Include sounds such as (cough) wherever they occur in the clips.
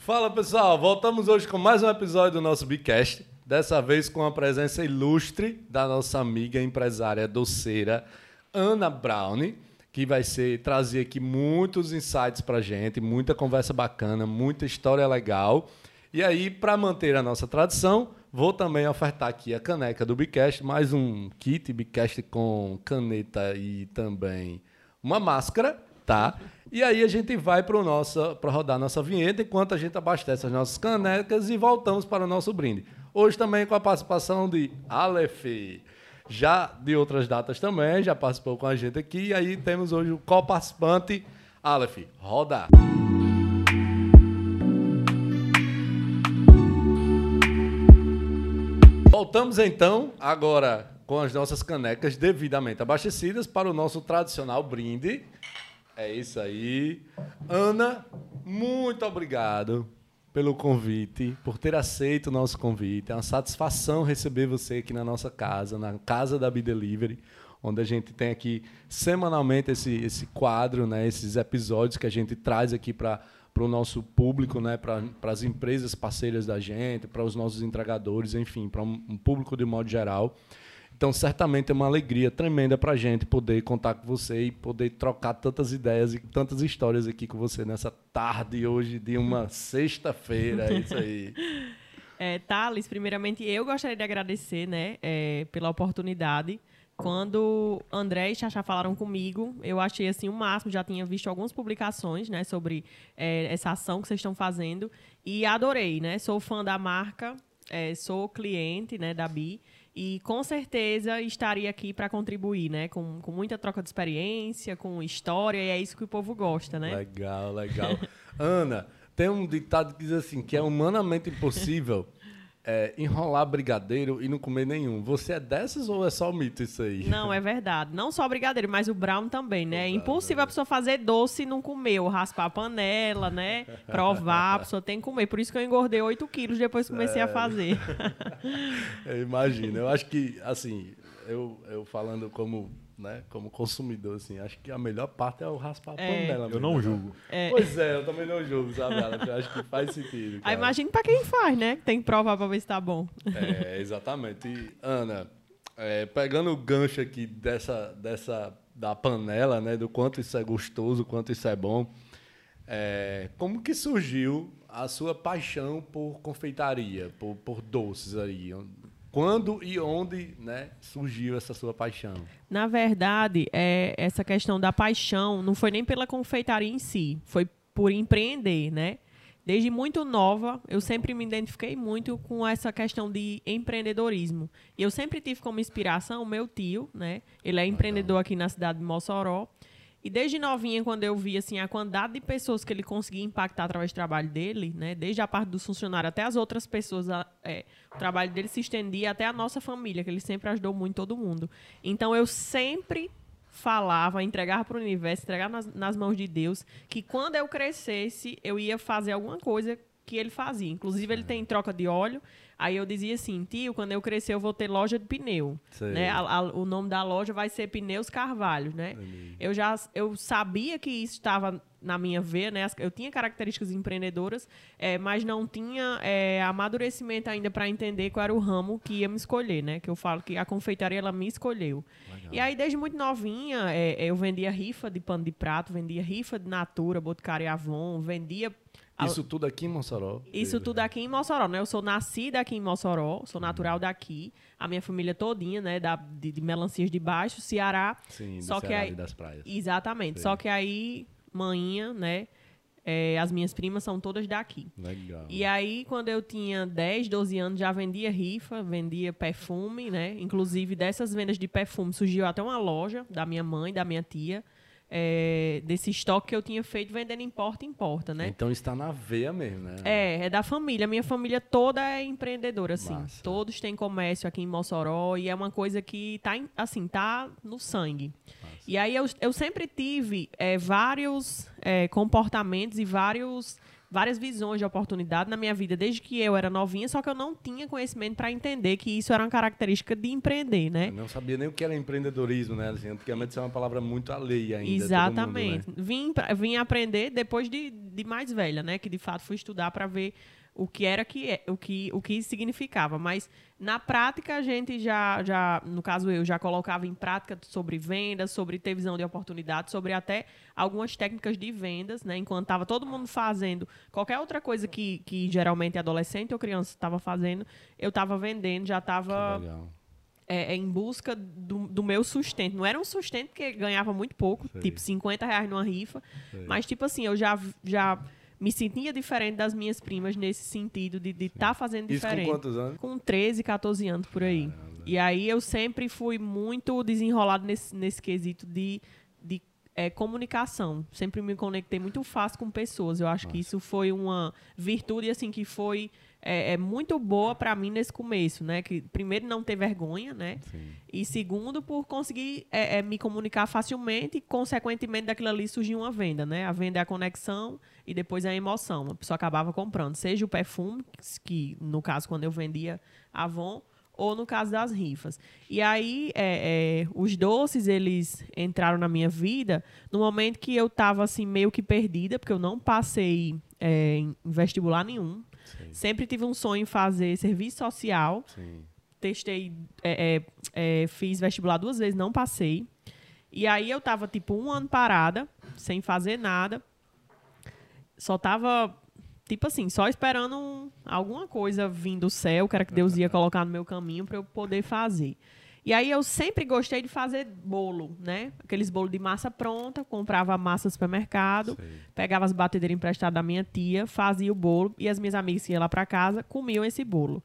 Fala pessoal, voltamos hoje com mais um episódio do nosso Bicast. Dessa vez com a presença ilustre da nossa amiga empresária doceira Ana Brown, que vai ser trazer aqui muitos insights pra gente, muita conversa bacana, muita história legal. E aí, para manter a nossa tradição, vou também ofertar aqui a caneca do Bicast, mais um kit Bicast com caneta e também uma máscara, tá? E aí a gente vai para nossa para rodar nossa vinheta enquanto a gente abastece as nossas canecas e voltamos para o nosso brinde. Hoje também com a participação de Aleph, já de outras datas também, já participou com a gente aqui. E aí temos hoje o co-participante Aleph. Roda! Voltamos então agora com as nossas canecas devidamente abastecidas para o nosso tradicional brinde. É isso aí. Ana, muito obrigado pelo convite, por ter aceito o nosso convite. É uma satisfação receber você aqui na nossa casa, na casa da Be Delivery, onde a gente tem aqui semanalmente esse, esse quadro, né, esses episódios que a gente traz aqui para para o nosso público, né, para as empresas parceiras da gente, para os nossos entregadores, enfim, para um, um público de modo geral. Então, certamente é uma alegria tremenda para a gente poder contar com você e poder trocar tantas ideias e tantas histórias aqui com você nessa tarde hoje de uma (laughs) sexta-feira. É isso aí. É, Thales, primeiramente eu gostaria de agradecer né, é, pela oportunidade. Quando André e Xaxá falaram comigo, eu achei assim o máximo, já tinha visto algumas publicações né, sobre é, essa ação que vocês estão fazendo e adorei, né? Sou fã da marca, é, sou cliente né, da BI e com certeza estaria aqui para contribuir, né? Com, com muita troca de experiência, com história, e é isso que o povo gosta, né? Legal, legal. (laughs) Ana, tem um ditado que diz assim, que é humanamente impossível é, enrolar brigadeiro e não comer nenhum. Você é dessas ou é só mito isso aí? Não, é verdade. Não só brigadeiro, mas o brown também, né? É impossível a pessoa fazer doce e não comer, ou raspar a panela, né? Provar, a pessoa tem que comer. Por isso que eu engordei 8 quilos depois que comecei a fazer. (laughs) eu imagino. Eu acho que, assim, eu, eu falando como né, como consumidor, assim, acho que a melhor parte é o raspar a é. panela. Eu não né? julgo. É. Pois é, eu também não julgo, sabe? Eu acho que faz sentido. Aí imagina pra quem faz, né? Tem que provar pra ver se tá bom. É, exatamente. E, Ana, é, pegando o gancho aqui dessa, dessa da panela, né? Do quanto isso é gostoso, quanto isso é bom. É, como que surgiu a sua paixão por confeitaria, por, por doces aí? Quando e onde né, surgiu essa sua paixão? Na verdade, é, essa questão da paixão não foi nem pela confeitaria em si, foi por empreender, né? Desde muito nova, eu sempre me identifiquei muito com essa questão de empreendedorismo. E eu sempre tive como inspiração o meu tio, né? Ele é empreendedor aqui na cidade de Mossoró. E desde novinha, quando eu vi assim, a quantidade de pessoas que ele conseguia impactar através do trabalho dele, né, desde a parte dos funcionários até as outras pessoas, é, o trabalho dele se estendia até a nossa família, que ele sempre ajudou muito todo mundo. Então eu sempre falava, entregava para o universo, entregava nas, nas mãos de Deus, que quando eu crescesse, eu ia fazer alguma coisa que ele fazia. Inclusive, ele tem troca de óleo. Aí eu dizia assim, tio, quando eu crescer eu vou ter loja de pneu. Né? A, a, o nome da loja vai ser Pneus Carvalho, né? Eu já eu sabia que isso estava na minha veia, né? Eu tinha características empreendedoras, é, mas não tinha é, amadurecimento ainda para entender qual era o ramo que ia me escolher, né? Que eu falo que a confeitaria ela me escolheu. Legal. E aí desde muito novinha é, eu vendia rifa de pano de prato, vendia rifa de Natura, Boticário Avon, vendia isso tudo aqui em Mossoró? Isso tudo aqui em Mossoró, né? Eu sou nascida aqui em Mossoró, sou natural daqui. A minha família todinha, né? Da, de, de Melancias de Baixo, Ceará. Sim, só que aí, das praias. Exatamente. Sim. Só que aí, manhinha, né? É, as minhas primas são todas daqui. Legal. E aí, quando eu tinha 10, 12 anos, já vendia rifa, vendia perfume, né? Inclusive, dessas vendas de perfume surgiu até uma loja da minha mãe, da minha tia é, desse estoque que eu tinha feito vendendo em porta em porta, né? Então está na veia mesmo, né? É, é da família. Minha família toda é empreendedora, assim. Massa. Todos têm comércio aqui em Mossoró e é uma coisa que tá, assim, tá no sangue. Massa. E aí eu, eu sempre tive é, vários é, comportamentos e vários várias visões de oportunidade na minha vida desde que eu era novinha, só que eu não tinha conhecimento para entender que isso era uma característica de empreender, né? Eu não sabia nem o que era empreendedorismo, né? Assim, antigamente isso é uma palavra muito alheia ainda. Exatamente. Mundo, né? vim, vim aprender depois de, de mais velha, né? Que de fato fui estudar para ver o que era que é, o que o que significava, mas na prática a gente já já, no caso eu já colocava em prática sobre vendas, sobre ter visão de oportunidade, sobre até algumas técnicas de vendas, né? Enquanto estava todo mundo fazendo qualquer outra coisa que, que geralmente adolescente ou criança estava fazendo, eu estava vendendo, já estava é, é, em busca do, do, meu sustento. Não era um sustento que ganhava muito pouco, Sei. tipo 50 reais numa rifa, Sei. mas tipo assim, eu já já me sentia diferente das minhas primas nesse sentido de estar tá fazendo diferente. Isso com quantos anos? Com 13, 14 anos por aí. Caramba. E aí eu sempre fui muito desenrolado nesse, nesse quesito de, de é, comunicação. Sempre me conectei muito fácil com pessoas. Eu acho Nossa. que isso foi uma virtude assim que foi é, é muito boa para mim nesse começo, né? Que primeiro não ter vergonha, né? Sim. E segundo por conseguir é, é, me comunicar facilmente e consequentemente daquilo ali surgiu uma venda, né? A venda é a conexão e depois é a emoção. A pessoa acabava comprando, seja o perfume, que no caso quando eu vendia Avon, ou no caso das rifas. E aí, é, é, os doces, eles entraram na minha vida no momento que eu estava assim, meio que perdida, porque eu não passei é, em vestibular nenhum. Sim. Sempre tive um sonho em fazer serviço social. Sim. Testei, é, é, é, fiz vestibular duas vezes, não passei. E aí eu tava, tipo, um ano parada, sem fazer nada. Só tava, tipo assim, só esperando um, alguma coisa vir do céu, que era que Deus ia colocar no meu caminho para eu poder fazer. E aí eu sempre gostei de fazer bolo, né? Aqueles bolos de massa pronta, comprava massa no supermercado, Sei. pegava as batedeiras emprestadas da minha tia, fazia o bolo e as minhas amigas iam lá para casa, comiam esse bolo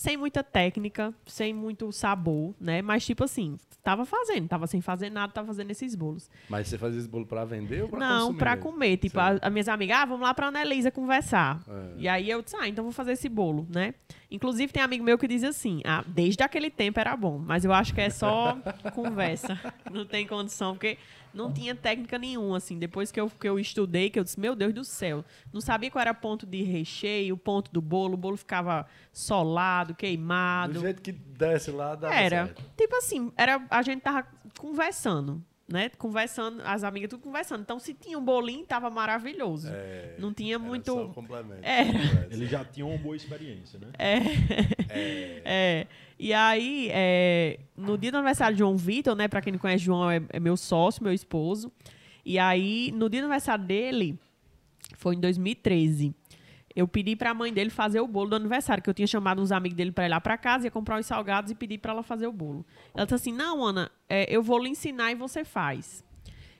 sem muita técnica, sem muito sabor, né? Mas, tipo assim, tava fazendo, tava sem fazer nada, tava fazendo esses bolos. Mas você fazia esse bolo pra vender ou pra Não, consumir? pra comer. Tipo, as minhas amigas, ah, vamos lá pra Anelisa conversar. É. E aí eu disse, ah, então vou fazer esse bolo, né? Inclusive, tem amigo meu que diz assim, ah, desde aquele tempo era bom, mas eu acho que é só (laughs) conversa. Não tem condição, porque não tinha técnica nenhuma, assim. Depois que eu, que eu estudei, que eu disse, meu Deus do céu. Não sabia qual era ponto de recheio, o ponto do bolo. O bolo ficava solado, queimado. Do jeito que desce lá, dava Era. Certo. Tipo assim, era, a gente tava conversando né? Conversando, as amigas tudo conversando. Então, se tinha um bolinho, tava maravilhoso. É, não tinha muito. Só um complemento. Era. Ele já tinha uma boa experiência, né? É. É. (laughs) é. E aí, é, no dia do aniversário de João Vitor, né? Pra quem não conhece, João é, é meu sócio, meu esposo. E aí, no dia do aniversário dele, foi em 2013 eu pedi para a mãe dele fazer o bolo do aniversário, que eu tinha chamado uns amigos dele para ir lá para casa, ia comprar os salgados e pedir para ela fazer o bolo. Ela disse assim: Não, Ana, é, eu vou lhe ensinar e você faz.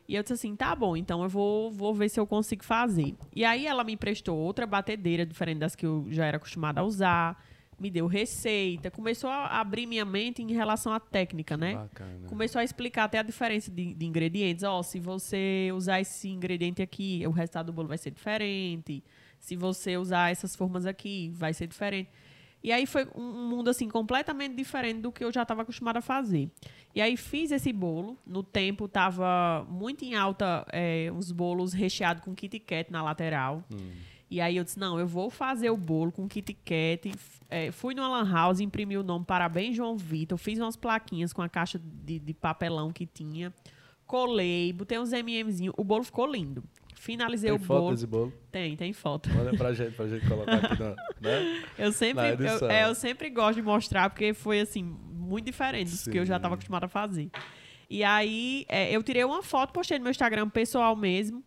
E eu disse assim: Tá bom, então eu vou, vou ver se eu consigo fazer. E aí ela me emprestou outra batedeira, diferente das que eu já era acostumada a usar. Me deu receita, começou a abrir minha mente em relação à técnica, né? Bacana. Começou a explicar até a diferença de, de ingredientes. Ó, oh, se você usar esse ingrediente aqui, o resultado do bolo vai ser diferente se você usar essas formas aqui, vai ser diferente. E aí foi um mundo assim completamente diferente do que eu já estava acostumada a fazer. E aí fiz esse bolo. No tempo estava muito em alta é, uns bolos recheados com Kit Kat na lateral. Hum. E aí eu disse, não, eu vou fazer o bolo com Kit Kat. É, fui no Lan House, imprimi o nome Parabéns João Vitor. Fiz umas plaquinhas com a caixa de, de papelão que tinha. Colei, botei uns MMzinhos. O bolo ficou lindo. Finalizei tem o bolo. Tem foto desse bolo? Tem, tem foto. Manda pra gente, pra gente colocar aqui na, né? (laughs) Eu sempre, eu, é, eu, sempre gosto de mostrar, porque foi, assim, muito diferente do que eu já estava acostumada a fazer. E aí, é, eu tirei uma foto, postei no meu Instagram pessoal mesmo.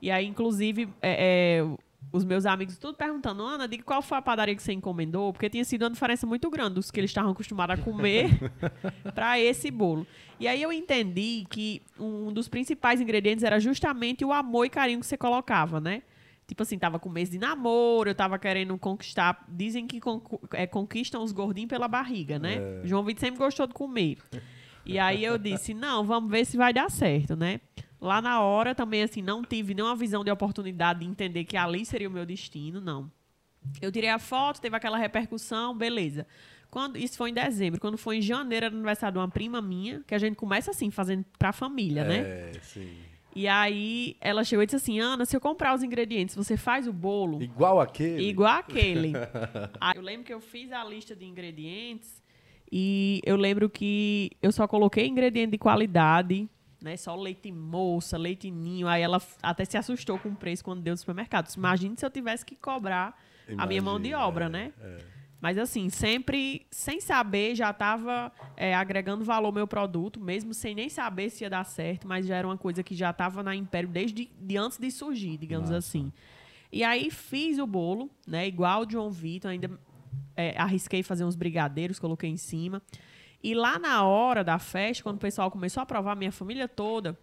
E aí, inclusive, é, é os meus amigos tudo perguntando, Ana, diga qual foi a padaria que você encomendou, porque tinha sido uma diferença muito grande dos que eles estavam acostumados a comer (laughs) para esse bolo. E aí eu entendi que um dos principais ingredientes era justamente o amor e carinho que você colocava, né? Tipo assim, tava com mês de namoro, eu tava querendo conquistar. Dizem que é, conquistam os gordinhos pela barriga, né? É. João Vitor sempre gostou de comer. E aí eu disse, não, vamos ver se vai dar certo, né? Lá na hora também, assim, não tive nenhuma visão de oportunidade de entender que ali seria o meu destino, não. Eu tirei a foto, teve aquela repercussão, beleza. Quando, isso foi em dezembro. Quando foi em janeiro, era aniversário de uma prima minha, que a gente começa assim, fazendo pra família, né? é, né? Sim. E aí ela chegou e disse assim: Ana, se eu comprar os ingredientes, você faz o bolo? Igual aquele? Igual aquele. (laughs) eu lembro que eu fiz a lista de ingredientes e eu lembro que eu só coloquei ingrediente de qualidade, né? Só leite moça, leite ninho. Aí ela até se assustou com o preço quando deu no supermercado. Disse, Imagine se eu tivesse que cobrar a minha mão de Imagina, obra, é, né? é. Mas assim, sempre sem saber, já estava agregando valor ao meu produto, mesmo sem nem saber se ia dar certo, mas já era uma coisa que já estava na Império desde de antes de surgir, digamos Massa. assim. E aí fiz o bolo, né? Igual o João Vitor, ainda é, arrisquei fazer uns brigadeiros, coloquei em cima. E lá na hora da festa, quando o pessoal começou a provar, minha família toda,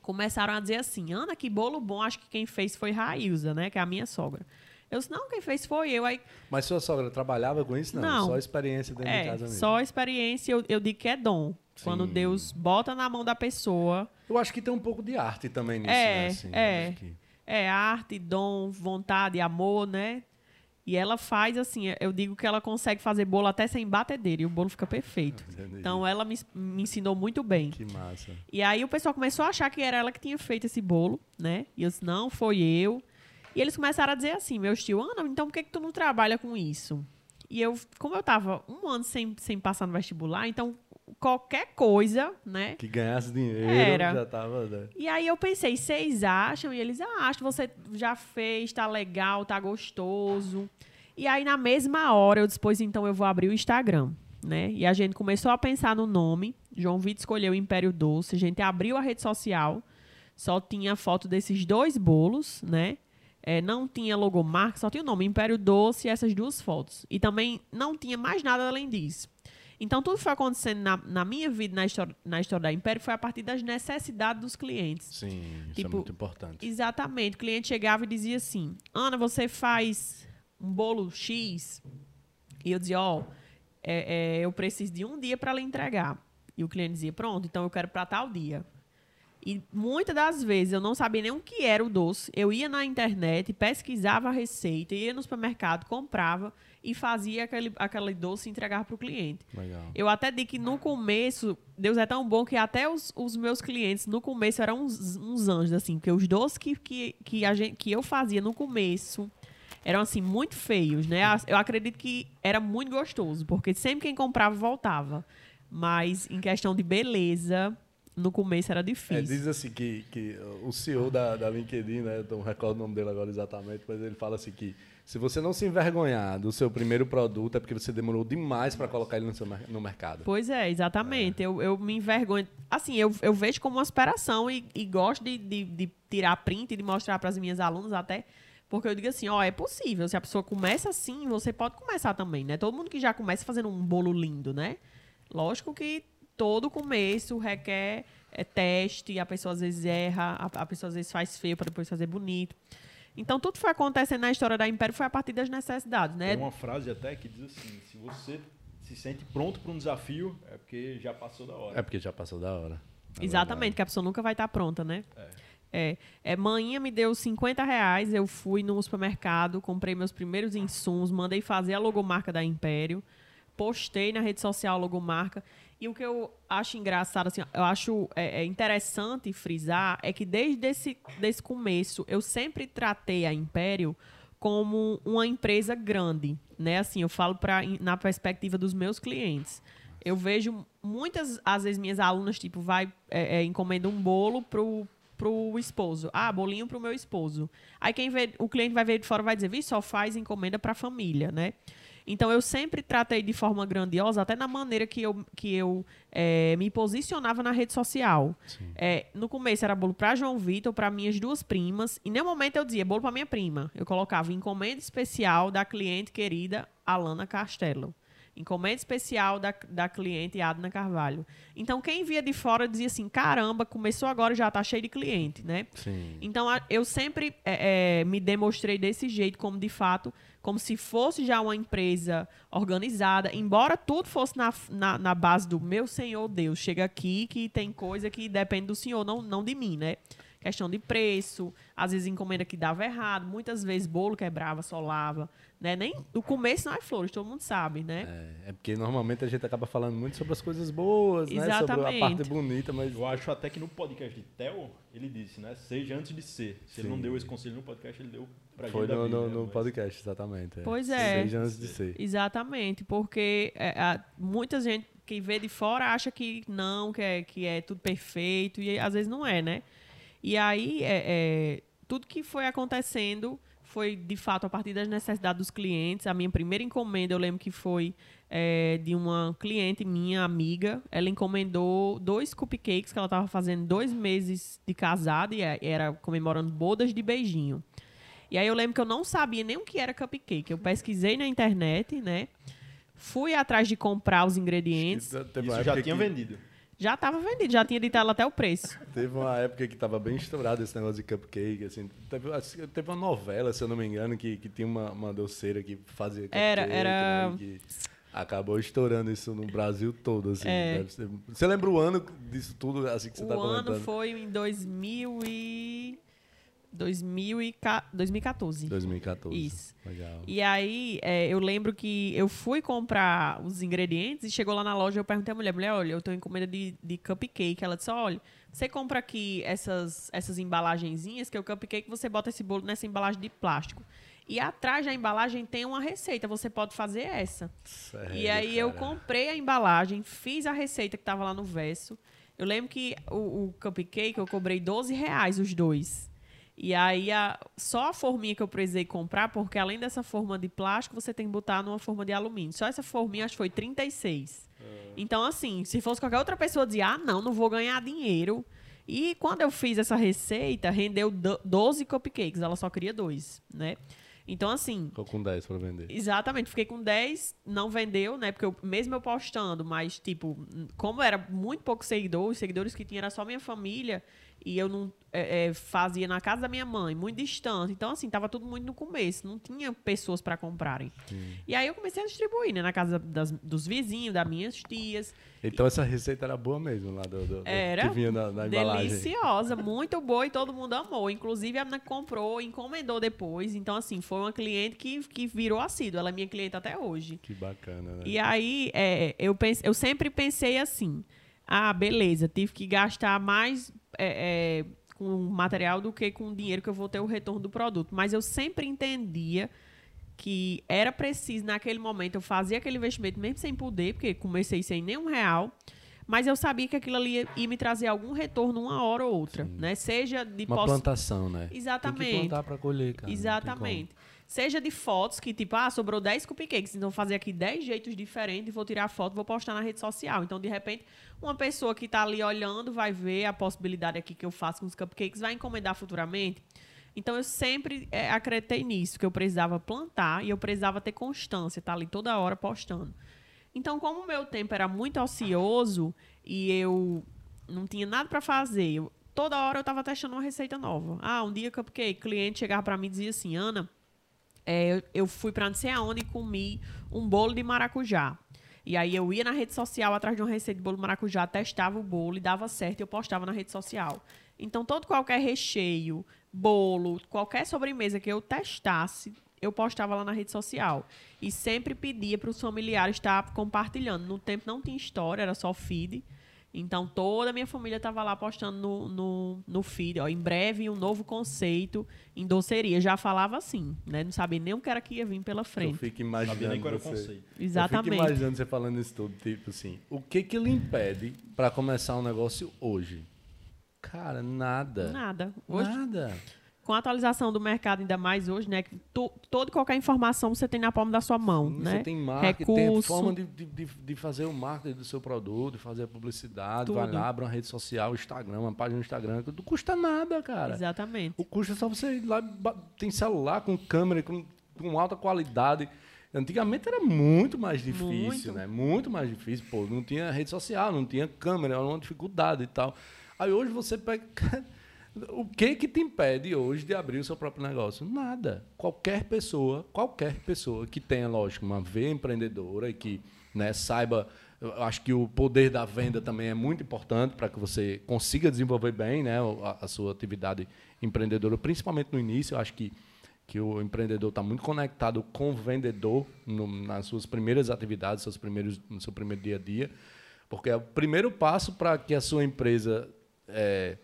começaram a dizer assim: Ana, que bolo bom, acho que quem fez foi Railza, né? Que é a minha sogra. Eu disse, não, quem fez foi eu. Aí, Mas sua sogra trabalhava com isso? Não, Não. só experiência dentro de é, casa mesmo. só experiência, eu, eu digo que é dom. Quando Sim. Deus bota na mão da pessoa, Eu acho que tem um pouco de arte também nisso, É, né? Assim, é. que- é arte, dom, vontade, amor, né? E ela faz assim, eu digo que ela consegue fazer bolo até sem batedeira e o bolo fica perfeito. (laughs) Então ela me, me ensinou muito bem. Que massa. E aí o pessoal começou a achar que era ela que tinha feito esse bolo, né? E eu disse, não, foi eu. E eles começaram a dizer assim, meu tio, Ana, então por que, que tu não trabalha com isso? E eu, como eu tava um ano sem, sem passar no vestibular, então qualquer coisa, né? Que ganhasse dinheiro, Era. já tava... né? E aí eu pensei, vocês acham? E eles, ah, que você já fez, tá legal, tá gostoso. E aí na mesma hora eu dispus, então eu vou abrir o Instagram, né? E a gente começou a pensar no nome. João Vitor escolheu o Império Doce. A gente abriu a rede social, só tinha foto desses dois bolos, né? É, não tinha logomarca, só tinha o nome Império Doce e essas duas fotos. E também não tinha mais nada além disso. Então, tudo que foi acontecendo na, na minha vida, na história, na história da Império, foi a partir das necessidades dos clientes. Sim, isso Tipo, é muito importante. Exatamente. O cliente chegava e dizia assim: Ana, você faz um bolo X? E eu dizia: Ó, é, é, eu preciso de um dia para lhe entregar. E o cliente dizia: Pronto, então eu quero para tal dia. E muitas das vezes eu não sabia nem o que era o doce. Eu ia na internet, pesquisava a receita, ia no supermercado, comprava e fazia aquele, aquele doce e entregava para o cliente. Legal. Eu até digo que no começo, Deus é tão bom que até os, os meus clientes no começo eram uns, uns anjos, assim, porque os doces que, que, que, a gente, que eu fazia no começo eram, assim, muito feios, né? Eu acredito que era muito gostoso, porque sempre quem comprava voltava. Mas em questão de beleza, no começo era É, difícil. diz assim que, que o CEO da, da LinkedIn, né? Eu não recordo o nome dele agora exatamente, mas ele fala assim que se você não se envergonhar do seu primeiro produto é porque você demorou demais para colocar ele no, seu, no mercado. Pois é, exatamente. Eu, eu me envergonho. Assim, eu, eu vejo como uma aspiração e, e gosto de, de, de tirar print e de mostrar para as minhas alunas até. Porque eu digo assim, ó, é possível. Se a pessoa começa assim, você pode começar também, né? Todo mundo que já começa fazendo um bolo lindo, né? Lógico que todo começo requer é, teste, a pessoa às vezes erra, a, a pessoa às vezes faz feio para depois fazer bonito. Então, tudo foi acontecendo na história da Império foi a partir das necessidades, né? Tem uma frase até que diz assim: se você se sente pronto para um desafio, é porque já passou da hora. É porque já passou da hora. É Exatamente, que a pessoa nunca vai estar pronta, né? É. é. Manhã me deu 50 reais, eu fui no supermercado, comprei meus primeiros insumos, mandei fazer a logomarca da Império, postei na rede social a logomarca. E o que eu acho engraçado, assim, eu acho é, é interessante frisar, é que desde esse desse começo eu sempre tratei a Império como uma empresa grande, né? Assim, eu falo pra, na perspectiva dos meus clientes. Eu vejo muitas, às vezes, minhas alunas, tipo, vai, é, é, encomenda um bolo pro, pro esposo. Ah, bolinho pro meu esposo. Aí quem vê, o cliente vai ver de fora vai dizer, vi, só faz encomenda pra família, né? Então eu sempre tratei de forma grandiosa, até na maneira que eu, que eu é, me posicionava na rede social. É, no começo era bolo para João Vitor, para minhas duas primas, e nenhum momento eu dizia bolo para minha prima. Eu colocava encomenda especial da cliente querida Alana Castelo. Encomenda especial da, da cliente Adna Carvalho. Então, quem via de fora dizia assim: caramba, começou agora já tá cheio de cliente, né? Sim. Então, eu sempre é, me demonstrei desse jeito, como de fato, como se fosse já uma empresa organizada, embora tudo fosse na, na, na base do meu Senhor Deus. Chega aqui que tem coisa que depende do Senhor, não, não de mim, né? questão de preço, às vezes encomenda que dava errado, muitas vezes bolo quebrava, solava, né? Nem o começo não é flores, todo mundo sabe, né? É, é porque normalmente a gente acaba falando muito sobre as coisas boas, né? Sobre a Exatamente. parte bonita, mas Eu acho até que no podcast de Theo, ele disse, né? Seja antes de ser. Se ele Sim. não deu esse conselho no podcast, ele deu pra foi no, no, né? no Mas- podcast, exatamente. Pois é. Seja antes de ser. Exatamente, porque é, a- muita gente que vê de fora acha que não, que é, que é tudo perfeito, e às vezes não é, né? E aí, é, é, tudo que foi acontecendo foi, de fato, a partir das necessidades dos clientes. A minha primeira encomenda, eu lembro que foi é, de uma cliente minha, amiga. Ela encomendou dois cupcakes que ela estava fazendo dois meses de casada e é- era comemorando bodas de beijinho. E aí eu lembro que eu não sabia nem o que era cupcake. Eu pesquisei na internet, né? Fui atrás de comprar os ingredientes. Isso já tinha que- vendido. Já estava vendido, já tinha ditado até o preço. Teve uma época que tava bem estourado esse negócio de cupcake, assim. Teve, assim, teve uma novela, se eu não me engano, que, que tinha uma, uma doceira que fazia cupcake, Era- era- né, que acabou estourando isso no Brasil todo, assim. É. Ser- Você lembra o ano disso tudo, assim, que você o tá ano comentando? foi em 2000 e... 2000 e ca- 2014. 2014. Isso. Legal. E aí, é, eu lembro que eu fui comprar os ingredientes e chegou lá na loja, eu perguntei à mulher, mulher, olha, eu tenho encomenda de, de cupcake. Ela disse, olha, você compra aqui essas, essas embalagenzinhas, que é o cupcake, você bota esse bolo nessa embalagem de plástico. E atrás da embalagem tem uma receita, você pode fazer essa. Sério, E aí eu cara. comprei a embalagem, fiz a receita que estava lá no verso. Eu lembro que o, o cupcake eu cobrei 12 reais os dois. E aí a- só a forminha que eu precisei comprar, porque além dessa forma de plástico, você tem que botar numa forma de alumínio. Só essa forminha acho que foi 36. Então, assim, se fosse qualquer outra pessoa dizer, ah, não, não vou ganhar dinheiro. E quando eu fiz essa receita, rendeu do- 12 cupcakes. Ela só queria dois, né? Então, assim, Ficou com 10 pra vender. Exatamente, fiquei com 10, não vendeu, né? Porque eu, mesmo eu postando, mas, tipo, como era muito pouco seguidor, os seguidores que tinha era só minha família, e eu não é, é, fazia na casa da minha mãe, muito distante. Então, assim, tava tudo muito no começo, não tinha pessoas para comprarem. E aí eu comecei a distribuir, né? Na casa das- dos vizinhos, das minhas tias. Então essa receita era boa mesmo lá do, do- Era que vinha na, na embalagem. Deliciosa, muito boa e todo mundo amou. Inclusive, a menina comprou, encomendou depois. Então, assim, foi uma cliente que, que virou assídua. Ela é minha cliente até hoje. Que bacana, né? E aí, é, eu, pense, eu sempre pensei assim: ah, beleza, tive que gastar mais é, é, com material do que com o dinheiro que eu vou ter o retorno do produto. Mas eu sempre entendia que era preciso, naquele momento, eu fazia aquele investimento mesmo sem poder, porque comecei sem nenhum real. Mas eu sabia que aquilo ali ia, ia me trazer algum retorno uma hora ou outra, né? Seja de Uma poss- plantação, né? Tem Exatamente. que plantar pra colher, cara. tem Exatamente. Seja de fotos que, tipo, ah, sobrou 10 cupcakes, então vou fazer aqui 10 jeitos diferentes, vou tirar a foto, vou postar na rede social. Então, de repente, uma pessoa que está ali olhando vai ver a possibilidade aqui que eu faço com os cupcakes, vai encomendar futuramente. Então, eu sempre é, acreditei nisso, que eu precisava plantar e eu precisava ter constância, estar ali toda hora postando. Então, como o meu tempo era muito ocioso e eu não tinha nada para fazer, eu- toda hora eu estava testando uma receita nova. Ah, um dia cupcake, cliente chegava para mim e dizia assim, Ana, é, eu- eu fui para não sei aonde e comi um bolo de maracujá. E aí eu ia na rede social atrás de uma receita de bolo de maracujá, testava o bolo e dava certo e eu postava na rede social. Então, todo qualquer recheio, bolo, qualquer sobremesa que eu testasse, eu postava lá na rede social. E sempre pedia para os familiares estar compartilhando. No tempo não tinha história, era só feed. Então, toda a minha família estava lá postando no, no, no feed. Ó, em breve, um novo conceito em doceria. Já falava assim, né? Não sabia nem o que era que ia vir pela Eu frente. fico Sabia imaginando nem qual era o você. conceito. Eu Exatamente. fico imaginando você falando isso tudo, tipo assim, o que que lhe impede pra começar um negócio hoje? Cara, nada. Nada. Hoje, Nada. Com a atualização do mercado, ainda mais hoje, né? Que to, toda e qualquer informação você tem na palma da sua mão, Sim, né? Você tem marketing, tem forma de, de, de- fazer o marketing do seu produto, de fazer a publicidade, Tudo. vai lá, abre uma rede social, Instagram, uma página no Instagram, não custa nada, cara. Exatamente. O custo é só você ir lá, tem celular com câmera, com, com alta qualidade. Antigamente era muito mais difícil, Muito. né? Muito mais difícil, pô. Não tinha rede social, não tinha câmera, era uma dificuldade e tal. Aí hoje você pega. (laughs) O que que te impede hoje de abrir o seu próprio negócio? Nada. Qualquer pessoa, qualquer pessoa que tenha, lógico, uma veia empreendedora e que né, saiba Eu acho que o poder da venda também é muito importante para que você consiga desenvolver bem né, a, a, sua atividade empreendedora, principalmente no início. Eu acho que, que o empreendedor está muito conectado com o vendedor no, nas suas primeiras atividades, seus primeiros, no seu primeiro dia a dia, porque é o primeiro passo para que a sua empresa é,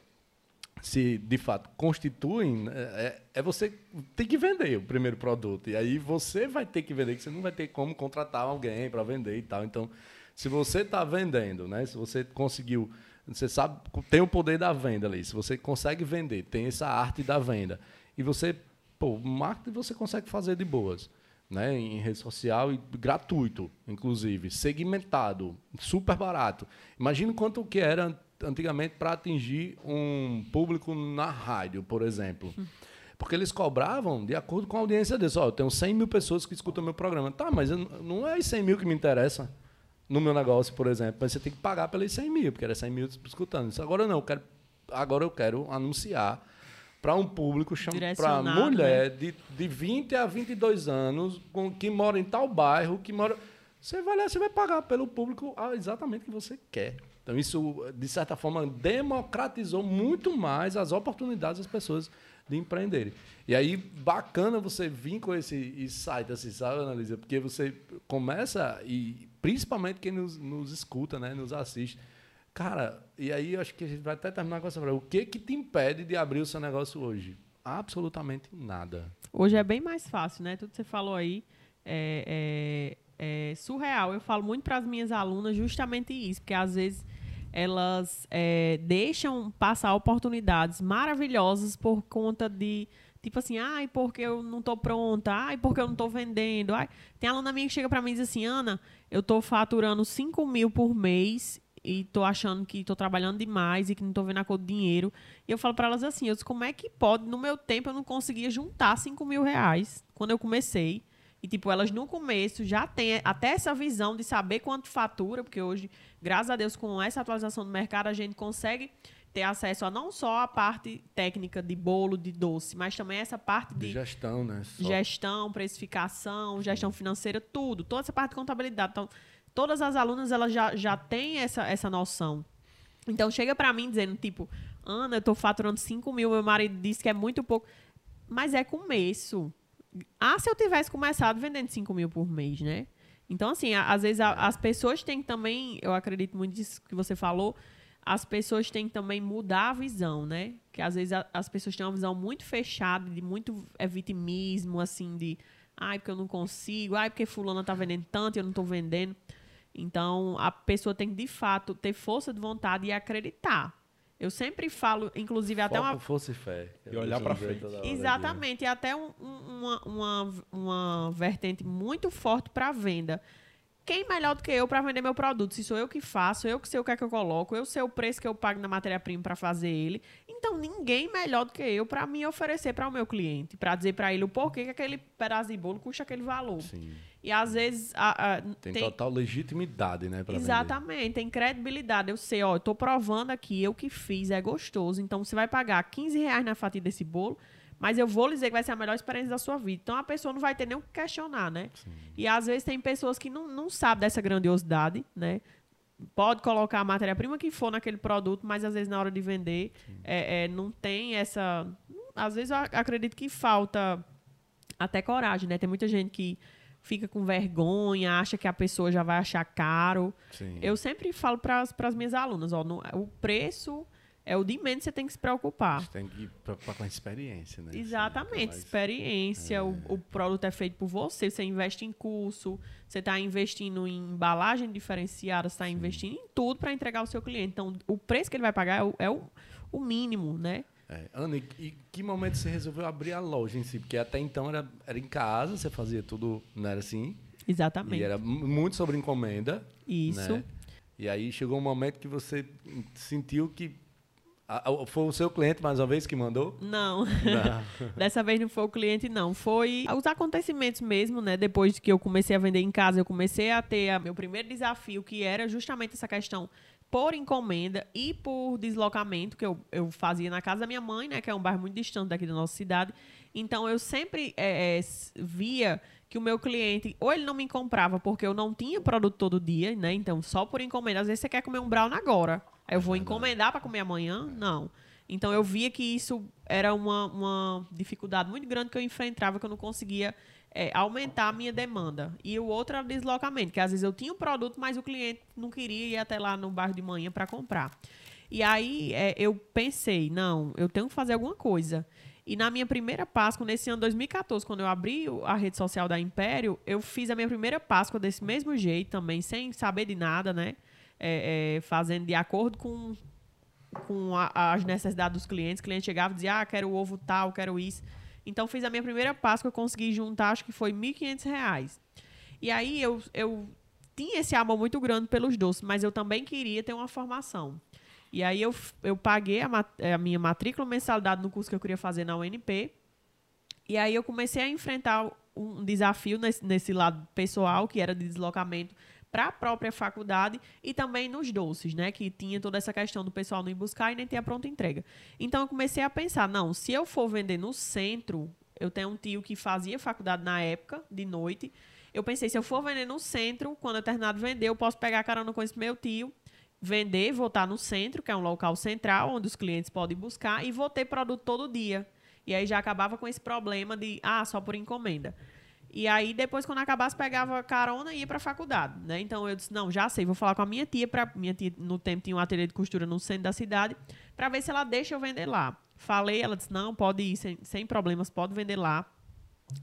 se de fato constituem, é, é, você tem que vender o primeiro produto. E aí você vai ter que vender, que você não vai ter como contratar alguém para vender e tal. Então, se você está vendendo, né? Se você conseguiu, você sabe, tem o poder da venda ali. Se você consegue vender, tem essa arte da venda. E você, pô, marketing você consegue fazer de boas. Né, em rede social e gratuito, inclusive, segmentado, super barato. Imagina quanto que era antigamente para atingir um público na rádio, por exemplo. Porque eles cobravam de acordo com a audiência deles. Ó, oh, eu tenho 100 mil pessoas que escutam meu programa. Tá, mas não é 100 mil que me interessa no meu negócio, por exemplo, mas você tem que pagar pelos 100 mil, porque era 100 mil escutando. Isso agora não, eu quero, agora eu quero anunciar para um público, para mulher né? de, de 20 a 22 anos, com, que mora em tal bairro, que mora... Você vai lá, você vai pagar pelo público exatamente que você quer. Então, isso, de certa forma, democratizou muito mais as oportunidades das pessoas de empreenderem. E aí, bacana você vir com esse insight, assim, sabe, Analisa? Porque você começa, e principalmente quem nos, nos escuta, né, nos assiste, cara, e aí acho que a gente vai até terminar com essa frase. O que que te impede de abrir o seu negócio hoje? Absolutamente nada. Hoje é bem mais fácil, né? Tudo que você falou aí é, é, é surreal. Eu falo muito para as minhas alunas justamente isso, porque às vezes elas é, deixam passar oportunidades maravilhosas por conta de Tipo assim, ai, porque eu não tô pronta, ai, porque eu não tô vendendo. Ai. Tem aluna minha que chega para mim e diz assim, Ana, eu tô faturando 5 mil por mês e tô achando que tô trabalhando demais e que não tô vendo a cor do dinheiro. E eu falo para elas assim, eu como é que pode? No meu tempo eu não conseguia juntar 5 mil reais quando eu comecei. E, tipo, elas no começo já têm até essa visão de saber quanto fatura, porque hoje, graças a Deus, com essa atualização do mercado, a gente consegue ter acesso a não só a parte técnica de bolo, de doce, mas também essa parte de, de gestão, né? Só... Gestão, precificação, gestão financeira, tudo, toda essa parte de contabilidade. Então, todas as alunas elas já, já têm essa, essa noção. Então, chega para mim dizendo, tipo, Ana, eu estou faturando 5 mil, meu marido disse que é muito pouco. Mas é começo. Ah, se eu tivesse começado vendendo 5 mil por mês, né? Então, assim, às vezes as pessoas têm que também, eu acredito muito nisso que você falou, as pessoas têm que também mudar a visão, né? Que às vezes a, as pessoas têm uma visão muito fechada, de muito é, vitimismo, assim, de ai, porque eu não consigo, ai, porque fulana tá vendendo tanto e eu não tô vendendo. Então, a pessoa tem que, de fato, ter força de vontade e acreditar. Eu sempre falo, inclusive, até uma. Força e fé. E olhar para frente. Exatamente. E até um, uma, uma, uma vertente muito forte para venda quem melhor do que eu para vender meu produto? Se sou eu que faço, eu que sei o que é que eu coloco, eu sei o preço que eu pago na matéria-prima para fazer ele. Então, ninguém melhor do que eu para me oferecer para o meu cliente, para dizer para ele o porquê que aquele pedaço de bolo custa aquele valor. Sim. E às vezes a, a, tem, tem, total legitimidade, né, Exatamente, vender. tem credibilidade. Eu sei, ó, eu tô provando aqui, eu que fiz, é gostoso. Então, você vai pagar 15 reais na fatia desse bolo mas eu vou lhe dizer que vai ser a melhor experiência da sua vida. Então a pessoa não vai ter nem o que questionar, né? Sim. E às vezes tem pessoas que não, não sabem dessa grandiosidade, né? Pode colocar a matéria-prima que for naquele produto, mas às vezes na hora de vender é, é, não tem essa. Às vezes eu acredito que falta até coragem, né? Tem muita gente que fica com vergonha, acha que a pessoa já vai achar caro. Sim. Eu sempre falo para as minhas alunas, ó, no, o preço é o de menos que você tem que se preocupar. Você tem que preocupar com a experiência, né? Exatamente, mais... experiência. É. O, o, produto é feito por você, você investe em curso, você está investindo em embalagem diferenciada, você está investindo em tudo para entregar ao seu cliente. Então, o preço que ele vai pagar é o, é o, o mínimo, né? É. Ana, e, e que momento você resolveu abrir a loja em si? Porque até então era, era em casa, você fazia tudo, não era assim? Exatamente. E era muito sobre encomenda. Isso. Né? E aí chegou um momento que você sentiu que foi o seu cliente, mais uma vez, que mandou? Não. não. (laughs) Dessa vez não foi o cliente, não. Foi os acontecimentos mesmo, né? Depois que eu comecei a vender em casa, eu comecei a ter a, meu primeiro desafio, que era justamente essa questão por encomenda e por deslocamento, que eu, eu fazia na casa da minha mãe, né? Que é um bairro muito distante daqui da nossa cidade. Então, eu sempre é, é, via que o meu cliente, ou ele não me comprava porque eu não tinha produto todo dia, né? Então, só por encomenda. Às vezes você quer comer um brownie agora. Aí eu vou encomendar para comer amanhã? Não. Então, eu via que isso era uma, uma dificuldade muito grande que eu enfrentava, que eu não conseguia é, aumentar a minha demanda. E o outro era o deslocamento, que às vezes eu tinha um produto, mas o cliente não queria ir até lá no bairro de manhã para comprar. E aí é, eu pensei, não, eu tenho que fazer alguma coisa. E na minha primeira Páscoa, nesse ano 2014, quando eu abri a rede social da Império, eu fiz a minha primeira Páscoa desse mesmo jeito também, sem saber de nada, né? É, é, fazendo de acordo com, com a, as necessidades dos clientes. O cliente chegava e dizia, ah, quero ovo tal, quero isso. Então, fiz a minha primeira Páscoa, eu consegui juntar, acho que foi R$ 1.500. E aí, eu, eu tinha esse amor muito grande pelos doces, mas eu também queria ter uma formação. E aí eu, eu paguei a, eh, a minha matrícula mensalidade no curso que eu queria fazer na UNP. E aí eu comecei a enfrentar um desafio nesse, nesse lado pessoal, que era de deslocamento para a própria faculdade e também nos doces, né? Que tinha toda essa questão do pessoal não ir buscar e nem ter a pronta entrega. Então eu comecei a pensar, não, se eu for vender no centro, eu tenho um tio que fazia faculdade na época, de noite. Eu pensei, se eu for vender no centro, quando eu terminar de vender, eu posso pegar carona com esse meu tio vender, vou estar no centro, que é um local central, onde os clientes podem buscar, e vou ter produto todo dia. E aí já acabava com esse problema de, ah, só por encomenda. E aí, depois, quando acabasse, pegava carona e ia para a faculdade, né? Então, eu disse, não, já sei, vou falar com a minha tia, pra, minha tia, no tempo, tinha um ateliê de costura no centro da cidade, para ver se ela deixa eu vender lá. Falei, ela disse, não, pode ir, sem, sem problemas, pode vender lá.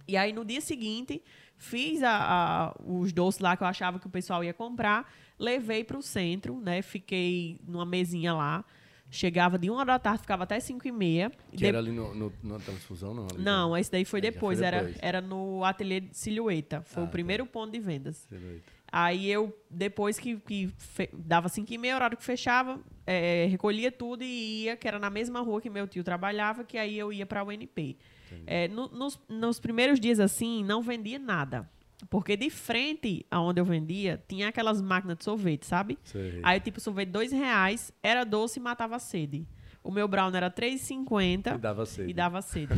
E aí, no dia seguinte, fiz a, a, os doces lá que eu achava que o pessoal ia comprar, levei para o centro, né? Fiquei numa mesinha lá. Chegava de uma hora da tarde, ficava até cinco e meia. Que de... era ali no, no, na transfusão, não? não, esse daí foi, é, depois. foi depois. Era, era no ateliê de silhueta. Foi ah, o primeiro tá. ponto de vendas. Silhueta. Aí eu, depois que, que fe... dava cinco e meia, horário que fechava, é, recolhia tudo e ia, que era na mesma rua que meu tio trabalhava, que aí eu ia para o UNP. É, no, nos, nos primeiros dias assim, não vendia nada. Porque de frente aonde eu vendia, tinha aquelas máquinas de sorvete, sabe? Sei. Aí, tipo, sorvete dois reais, era doce e matava a sede. O meu brown era R$3,50. E dava sede. E dava sede.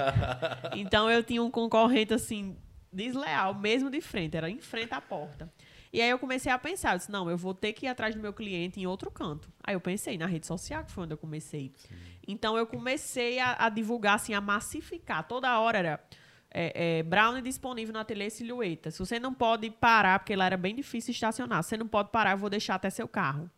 (laughs) então, eu tinha um concorrente, assim, desleal, mesmo de frente. Era em frente à porta. E aí eu comecei a pensar, eu disse, não, eu vou ter que ir atrás do meu cliente em outro canto. Aí eu pensei na rede social, que foi onde eu comecei. Sim. Então eu comecei a, a, divulgar, assim, a massificar. Toda hora era é, é, brownie disponível no ateliê silhueta. Se você não pode parar, porque lá era bem difícil estacionar, você não pode parar, eu vou deixar até seu carro.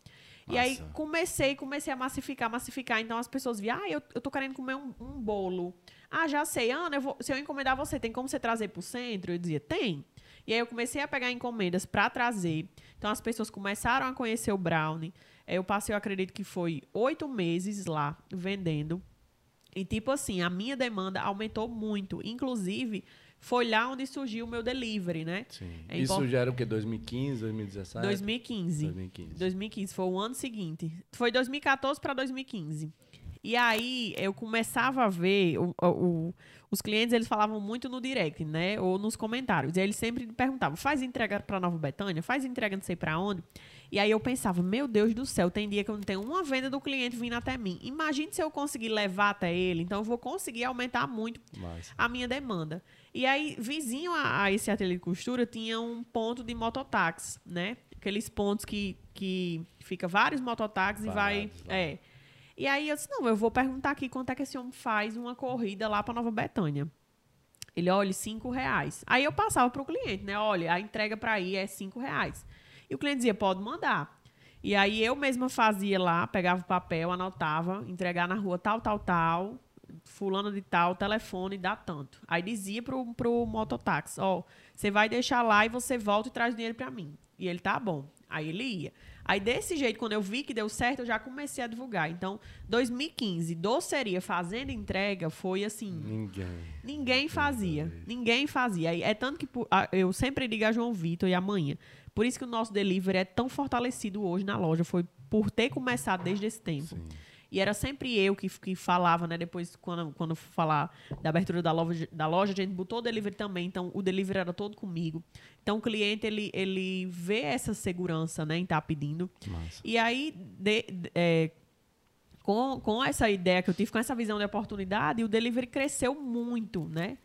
Nossa. E aí comecei, comecei a massificar, massificar. Então as pessoas viam, ah, eu, eu tô querendo comer um, um bolo. Ah, já sei, Ana, eu vou, se eu encomendar você, tem como você trazer pro centro? Eu dizia, tem. E aí eu comecei a pegar encomendas para trazer. Então as pessoas começaram a conhecer o brownie. Eu passei, eu acredito que foi oito meses lá vendendo. E, tipo assim, a minha demanda aumentou muito. Inclusive, foi lá onde surgiu o meu delivery, né? Sim. É Isso já era o quê? 2015, 2017? 2015. 2015. 2015. Foi o ano seguinte. Foi 2014 para 2015. E aí eu começava a ver o, o, os clientes eles falavam muito no direct, né, ou nos comentários. E eles sempre perguntavam: "Faz entrega para Nova Betânia? Faz entrega não sei para onde?" E aí eu pensava: "Meu Deus do céu, tem dia que eu não tenho uma venda do cliente vindo até mim. Imagine se eu conseguir levar até ele, então eu vou conseguir aumentar muito Mas... a minha demanda." E aí, vizinho a, a esse ateliê de costura, tinha um ponto de mototáxi, né? Aqueles pontos que, que fica vários mototáxis e vai. É. E aí eu disse, não, eu vou perguntar aqui quanto é que esse homem faz uma corrida lá para Nova Betânia. Ele, olha, cinco reais. Aí eu passava para o cliente, né? Olha, a entrega para ir é cinco reais. E o cliente dizia, pode mandar. E aí eu mesma fazia lá, pegava o papel, anotava, entregar na rua tal, tal, tal, fulano de tal, telefone, dá tanto. Aí dizia pro, pro mototáxi, ó, você vai deixar lá e você volta e traz dinheiro para mim. E ele, tá bom. Aí ele ia. Aí, desse jeito, quando eu vi que deu certo, eu já comecei a divulgar. Então, 2015, doceria fazendo entrega foi assim. Ninguém. Ninguém fazia. Ninguém fazia. É tanto que eu sempre digo a João Vitor e a manhã. Por isso que o nosso delivery é tão fortalecido hoje na loja. Foi por ter começado desde esse tempo. Sim. E era sempre eu que, que falava, né? Depois, quando, quando falar da abertura da loja, da loja, a gente botou o delivery também. Então, o delivery era todo comigo. Então, o cliente, ele, ele vê essa segurança, né? Em estar tá pedindo. Massa. E aí, de, de, é, com, com essa ideia que eu tive, com essa visão de oportunidade, o delivery cresceu muito, né?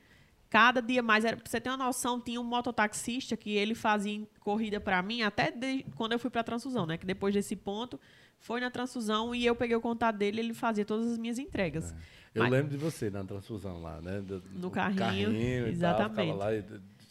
cada dia mais. Era, pra você ter uma noção, tinha um mototaxista que ele fazia corrida para mim até de, quando eu fui para transfusão, né? Que depois desse ponto foi na transfusão e eu peguei o contato dele ele fazia todas as minhas entregas. É. Eu Mas, lembro de você na transfusão lá, né? Do, no carrinho, carrinho exatamente. Tal, lá e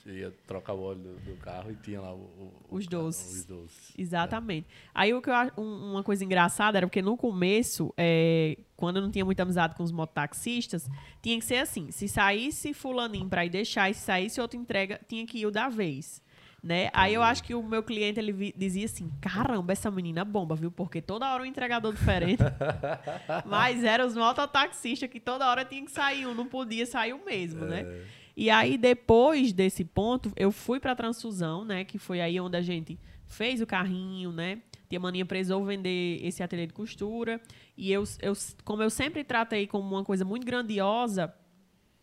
ia trocar o óleo do, do, carro e tinha lá o, o, os, doces. os doces. Exatamente. É. Aí o que eu um, uma coisa engraçada era porque no começo, é, quando eu não tinha muita amizade com os mototaxistas, tinha que ser assim: se saísse fulaninho para ir deixar e se saísse outra entrega, tinha que ir o da vez. Né? Aí eu acho que o meu cliente ele dizia assim: caramba, essa menina bomba, viu? Porque toda hora um entregador diferente. (laughs) Mas eram os mototaxistas que toda hora tinha que sair um, não podia sair o mesmo, né? é. E aí, depois desse ponto, eu fui para transfusão, né? Que foi aí onde a gente fez o carrinho, né? Tia Maninha precisou vender esse ateliê de costura. E eu, eu, como eu sempre tratei como uma coisa muito grandiosa,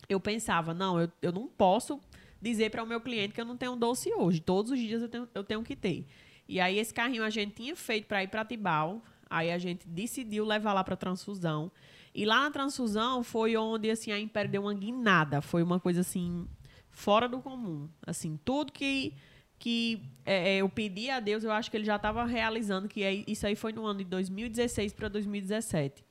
eu pensava, não, eu, eu não posso dizer para o meu cliente que eu não tenho doce hoje. Todos os dias eu tenho, eu tenho que ter. E aí esse carrinho a gente tinha feito para ir para Tibau. Aí a gente decidiu levar lá para transfusão. E lá na transfusão foi onde assim a Império deu uma guinada. Foi uma coisa assim fora do comum. Assim, tudo que que é, é eu pedi a Deus, eu acho que ele já estava realizando que é, isso aí foi no ano de 2016 para 2017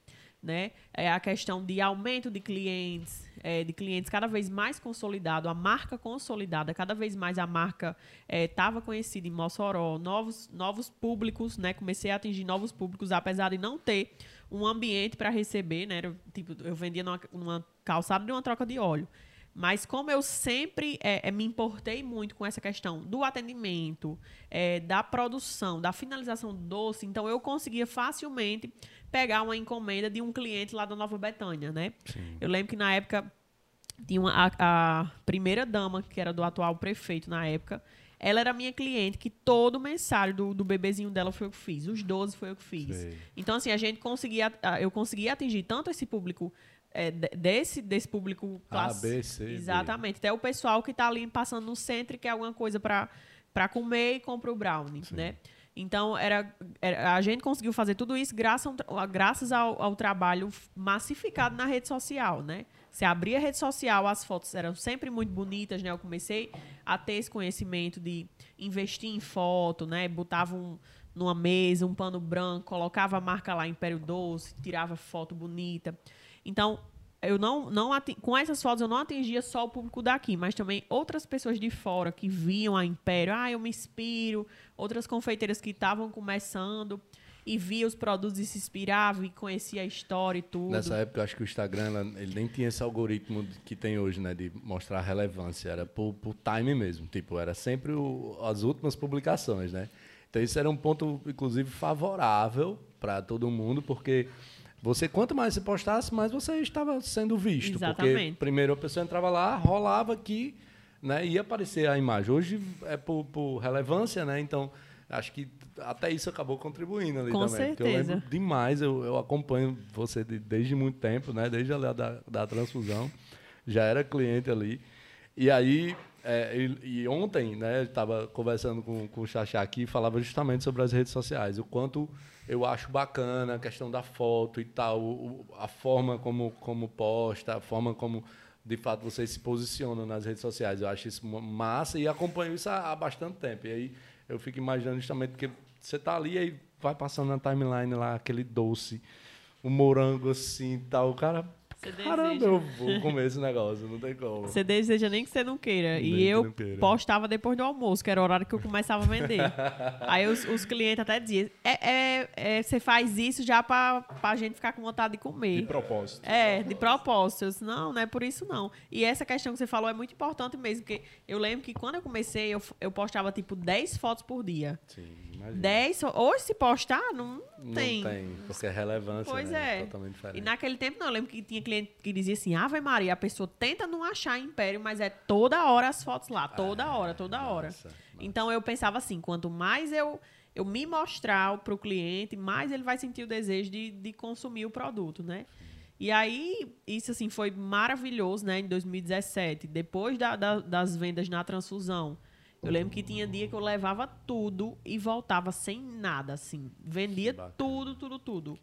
né? É a questão de aumento de clientes, é, de clientes cada vez mais consolidado, a marca consolidada, cada vez mais a marca estava é, conhecida em Mossoró, novos, novos públicos, né? Comecei a atingir novos públicos, apesar de não ter um ambiente para receber, né? Eu, tipo, eu vendia numa, numa calçada de uma troca de óleo. Mas como eu sempre é, é, me importei muito com essa questão do atendimento, é, da produção, da finalização do doce, então eu conseguia facilmente pegar uma encomenda de um cliente lá da Nova Betânia, né? Sim. Eu lembro que na época tinha uma, a, a, primeira dama, que era do atual prefeito na época, ela era minha cliente, que todo mensário do, do bebezinho dela foi eu que fiz. Os 12 foi eu que fiz. Sei. Então, assim, a gente conseguia, eu conseguia atingir tanto esse público é, desse, desse público classe. A, B, C, Exatamente. Até o pessoal que está ali passando no centro e quer alguma coisa para comer e compra o brownie, Sim. né? Então, era, era, a gente conseguiu fazer tudo isso graças, graças ao, ao, trabalho massificado na rede social, né? Você abria a rede social, as fotos eram sempre muito bonitas, né? Eu comecei a ter esse conhecimento de investir em foto, né? Botava um, numa mesa um pano branco, colocava a marca lá Império Doce, tirava foto bonita. Então, eu não, não com essas fotos eu não atingia só o público daqui, mas também outras pessoas de fora que viam a Império, ah, eu me inspiro, outras confeiteiras que estavam começando e via os produtos e se inspirava e conhecia a história e tudo. Nessa época, eu acho que o Instagram ele nem tinha esse algoritmo que tem hoje, né, de mostrar relevância, era por, por time mesmo, tipo, era sempre o, as últimas publicações, né? Então isso era um ponto inclusive favorável para todo mundo, porque você, quanto mais você postasse, mais você estava sendo visto. Exatamente. Porque primeiro a pessoa entrava lá, rolava aqui, né? Ia aparecer a imagem. Hoje é por, por relevância, né? Então, acho que até isso acabou contribuindo ali Com também. Certeza. Eu lembro demais, eu, eu acompanho você de, desde muito tempo, né? Desde a da, da transfusão. Já era cliente ali. E aí, é, e, e, ontem, né, estava conversando com, com o Xaxá aqui e falava justamente sobre as redes sociais, o quanto eu acho bacana a questão da foto e tal, a forma como, como posta, a forma como de fato vocês se posicionam nas redes sociais. Eu acho isso massa e acompanho isso há, bastante tempo. E aí eu fico imaginando justamente porque você está ali e vai passando na timeline lá aquele doce, o um morango assim e tal. O cara, você Caramba, deseja. eu vou comer esse negócio, não tem como. Você deseja nem que você não queira. Nem e eu queira. postava depois do almoço, que era o horário que eu começava a vender. (laughs) Aí os, os, clientes até diziam, é, é, é, você faz isso já pra, pra gente ficar com vontade de comer. De propósito. É, de propósito. Eu disse, não, não é por isso não. E essa questão que você falou é muito importante mesmo, porque eu lembro que quando eu comecei, eu, eu postava tipo 10 fotos por dia. Sim. 10, hoje se postar, não, tem. Não tem, porque é relevância, pois né? é. totalmente diferente. E naquele tempo, não, eu lembro que tinha cliente que dizia assim, Ave Maria, a pessoa tenta não achar Império, mas é toda hora as fotos lá, toda ah, hora, toda hora. Então eu pensava assim, quanto mais eu, eu me mostrar para o cliente, mais ele vai sentir o desejo de, de consumir o produto, né? E aí, isso assim, foi maravilhoso, né, em 2017, depois da, da, das vendas na transfusão eu lembro que tinha dia que eu levava tudo e voltava sem nada, assim. Vendia tudo, tudo, tudo.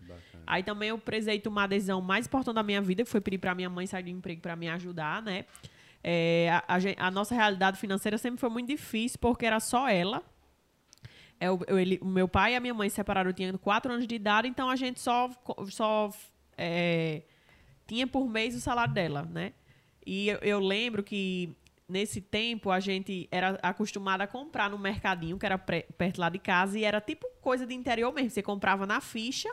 Aí também eu precisei tomar a decisão mais importante da minha vida, que foi pedir para minha mãe sair do emprego para me ajudar, né? É, a, a a nossa realidade financeira sempre foi muito difícil, porque era só ela. É, o, eu- ele- o meu pai e a minha mãe se separaram, eu tinha 4 anos de idade, então a gente só, só é, tinha por mês o salário dela, né? E eu, eu lembro que nesse tempo a gente era acostumada a comprar no mercadinho, que era perto lá de casa, e era tipo coisa de interior mesmo. Você comprava na ficha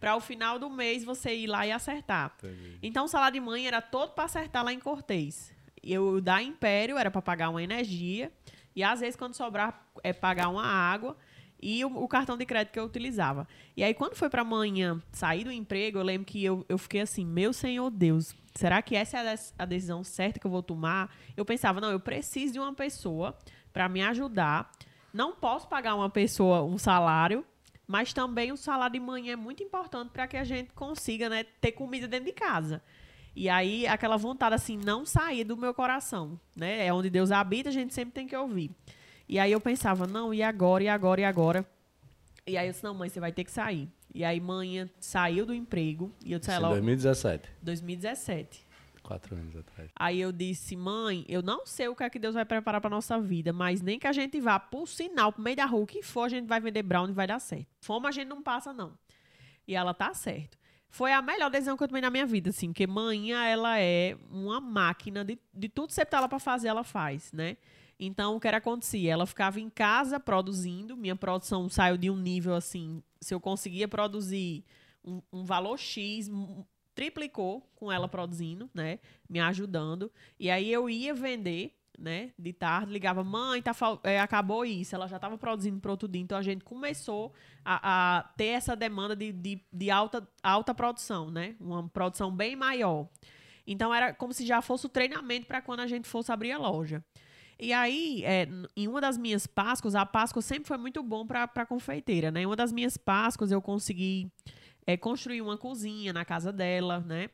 para o final do mês você ir lá e acertar. entendi. Então o salário de mãe era todo para acertar lá em Cortez. E eu da Império era para pagar uma energia e às vezes quando sobrar é pagar uma água e o, o cartão de crédito que eu utilizava. E aí quando foi para amanhã sair do emprego, eu lembro que eu, eu fiquei assim, meu Senhor Deus, será que essa é a decisão certa que eu vou tomar? Eu pensava, não, eu preciso de uma pessoa para me ajudar. Não posso pagar uma pessoa um salário, mas também o salário de manhã é muito importante para que a gente consiga né, ter comida dentro de casa. E aí, aquela vontade, assim, não sair do meu coração, né? É onde Deus habita, a gente sempre tem que ouvir. E aí eu pensava, não, e agora, e agora, e agora? E aí eu disse, não, mãe, você vai ter que sair. E aí, mãe saiu do emprego, e eu disse, Isso em ela, 2017, 2017. quatro anos atrás. Aí eu disse, mãe, eu não sei o que é que Deus vai preparar pra nossa vida, mas nem que a gente vá por sinal, pro meio da rua, o que for, a gente vai vender brown e vai dar certo. Fome a gente não passa, não. E ela tá certo. Foi a melhor decisão que eu tomei na minha vida, assim, porque manhã ela é uma máquina de, de tudo que você tá lá pra fazer, ela faz, né? Então, o que era acontecia? Ela ficava em casa produzindo, minha produção saiu de um nível assim, se eu conseguia produzir um, um valor X, triplicou com ela produzindo, né? Me ajudando. E aí eu ia vender, né? De tarde, ligava, mãe, tá, é, acabou isso. Ela já estava produzindo para outro dia. Então a gente começou a, a ter essa demanda de, de, de alta, alta produção, né? Uma produção bem maior. Então era como se já fosse o treinamento para quando a gente fosse abrir a loja. E aí, é, em uma das minhas Páscoas, a Páscoa sempre foi muito bom para a confeiteira, né? Em uma das minhas Páscoas eu consegui é, construir uma cozinha na casa dela, né?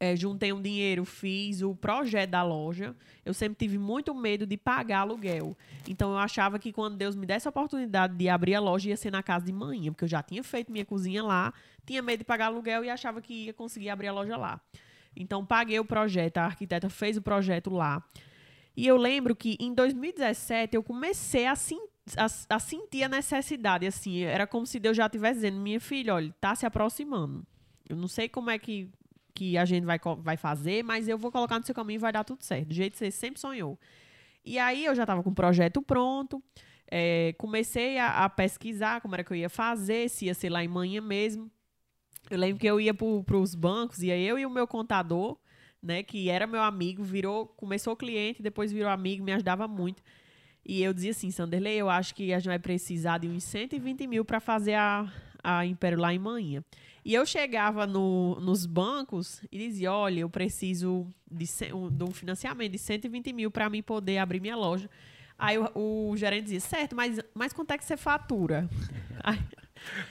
É, juntei um dinheiro, fiz o projeto da loja. Eu sempre tive muito medo de pagar aluguel. Então eu achava que quando Deus me desse a oportunidade de abrir a loja, ia ser na casa de manhã, porque eu já tinha feito minha cozinha lá, tinha medo de pagar aluguel e achava que ia conseguir abrir a loja lá. Então paguei o projeto, a arquiteta fez o projeto lá. E eu lembro que em 2017 eu comecei a, sen- a- a sentir a necessidade, assim, era como se Deus já estivesse dizendo, minha filha, olha, tá se aproximando. Eu não sei como é que, que a gente vai, vai fazer, mas eu vou colocar no seu caminho e vai dar tudo certo, do jeito que você sempre sonhou. E aí eu já estava com o projeto pronto, é, comecei a, a pesquisar como era que eu ia fazer, se ia ser lá em manhã mesmo. Eu lembro que eu ia para os bancos, ia eu e o meu contador, né, que era meu amigo, virou, começou cliente, depois virou amigo, me ajudava muito. E eu dizia assim, Sanderley, eu acho que a gente vai precisar de uns 120 mil para fazer a, a Império lá em manhã. E eu chegava no, nos bancos e dizia, olha, eu preciso de, um- de um financiamento de 120 mil para mim poder abrir minha loja. Aí o, o gerente dizia, certo, mas, mas quanto é que você fatura? (laughs) Aí-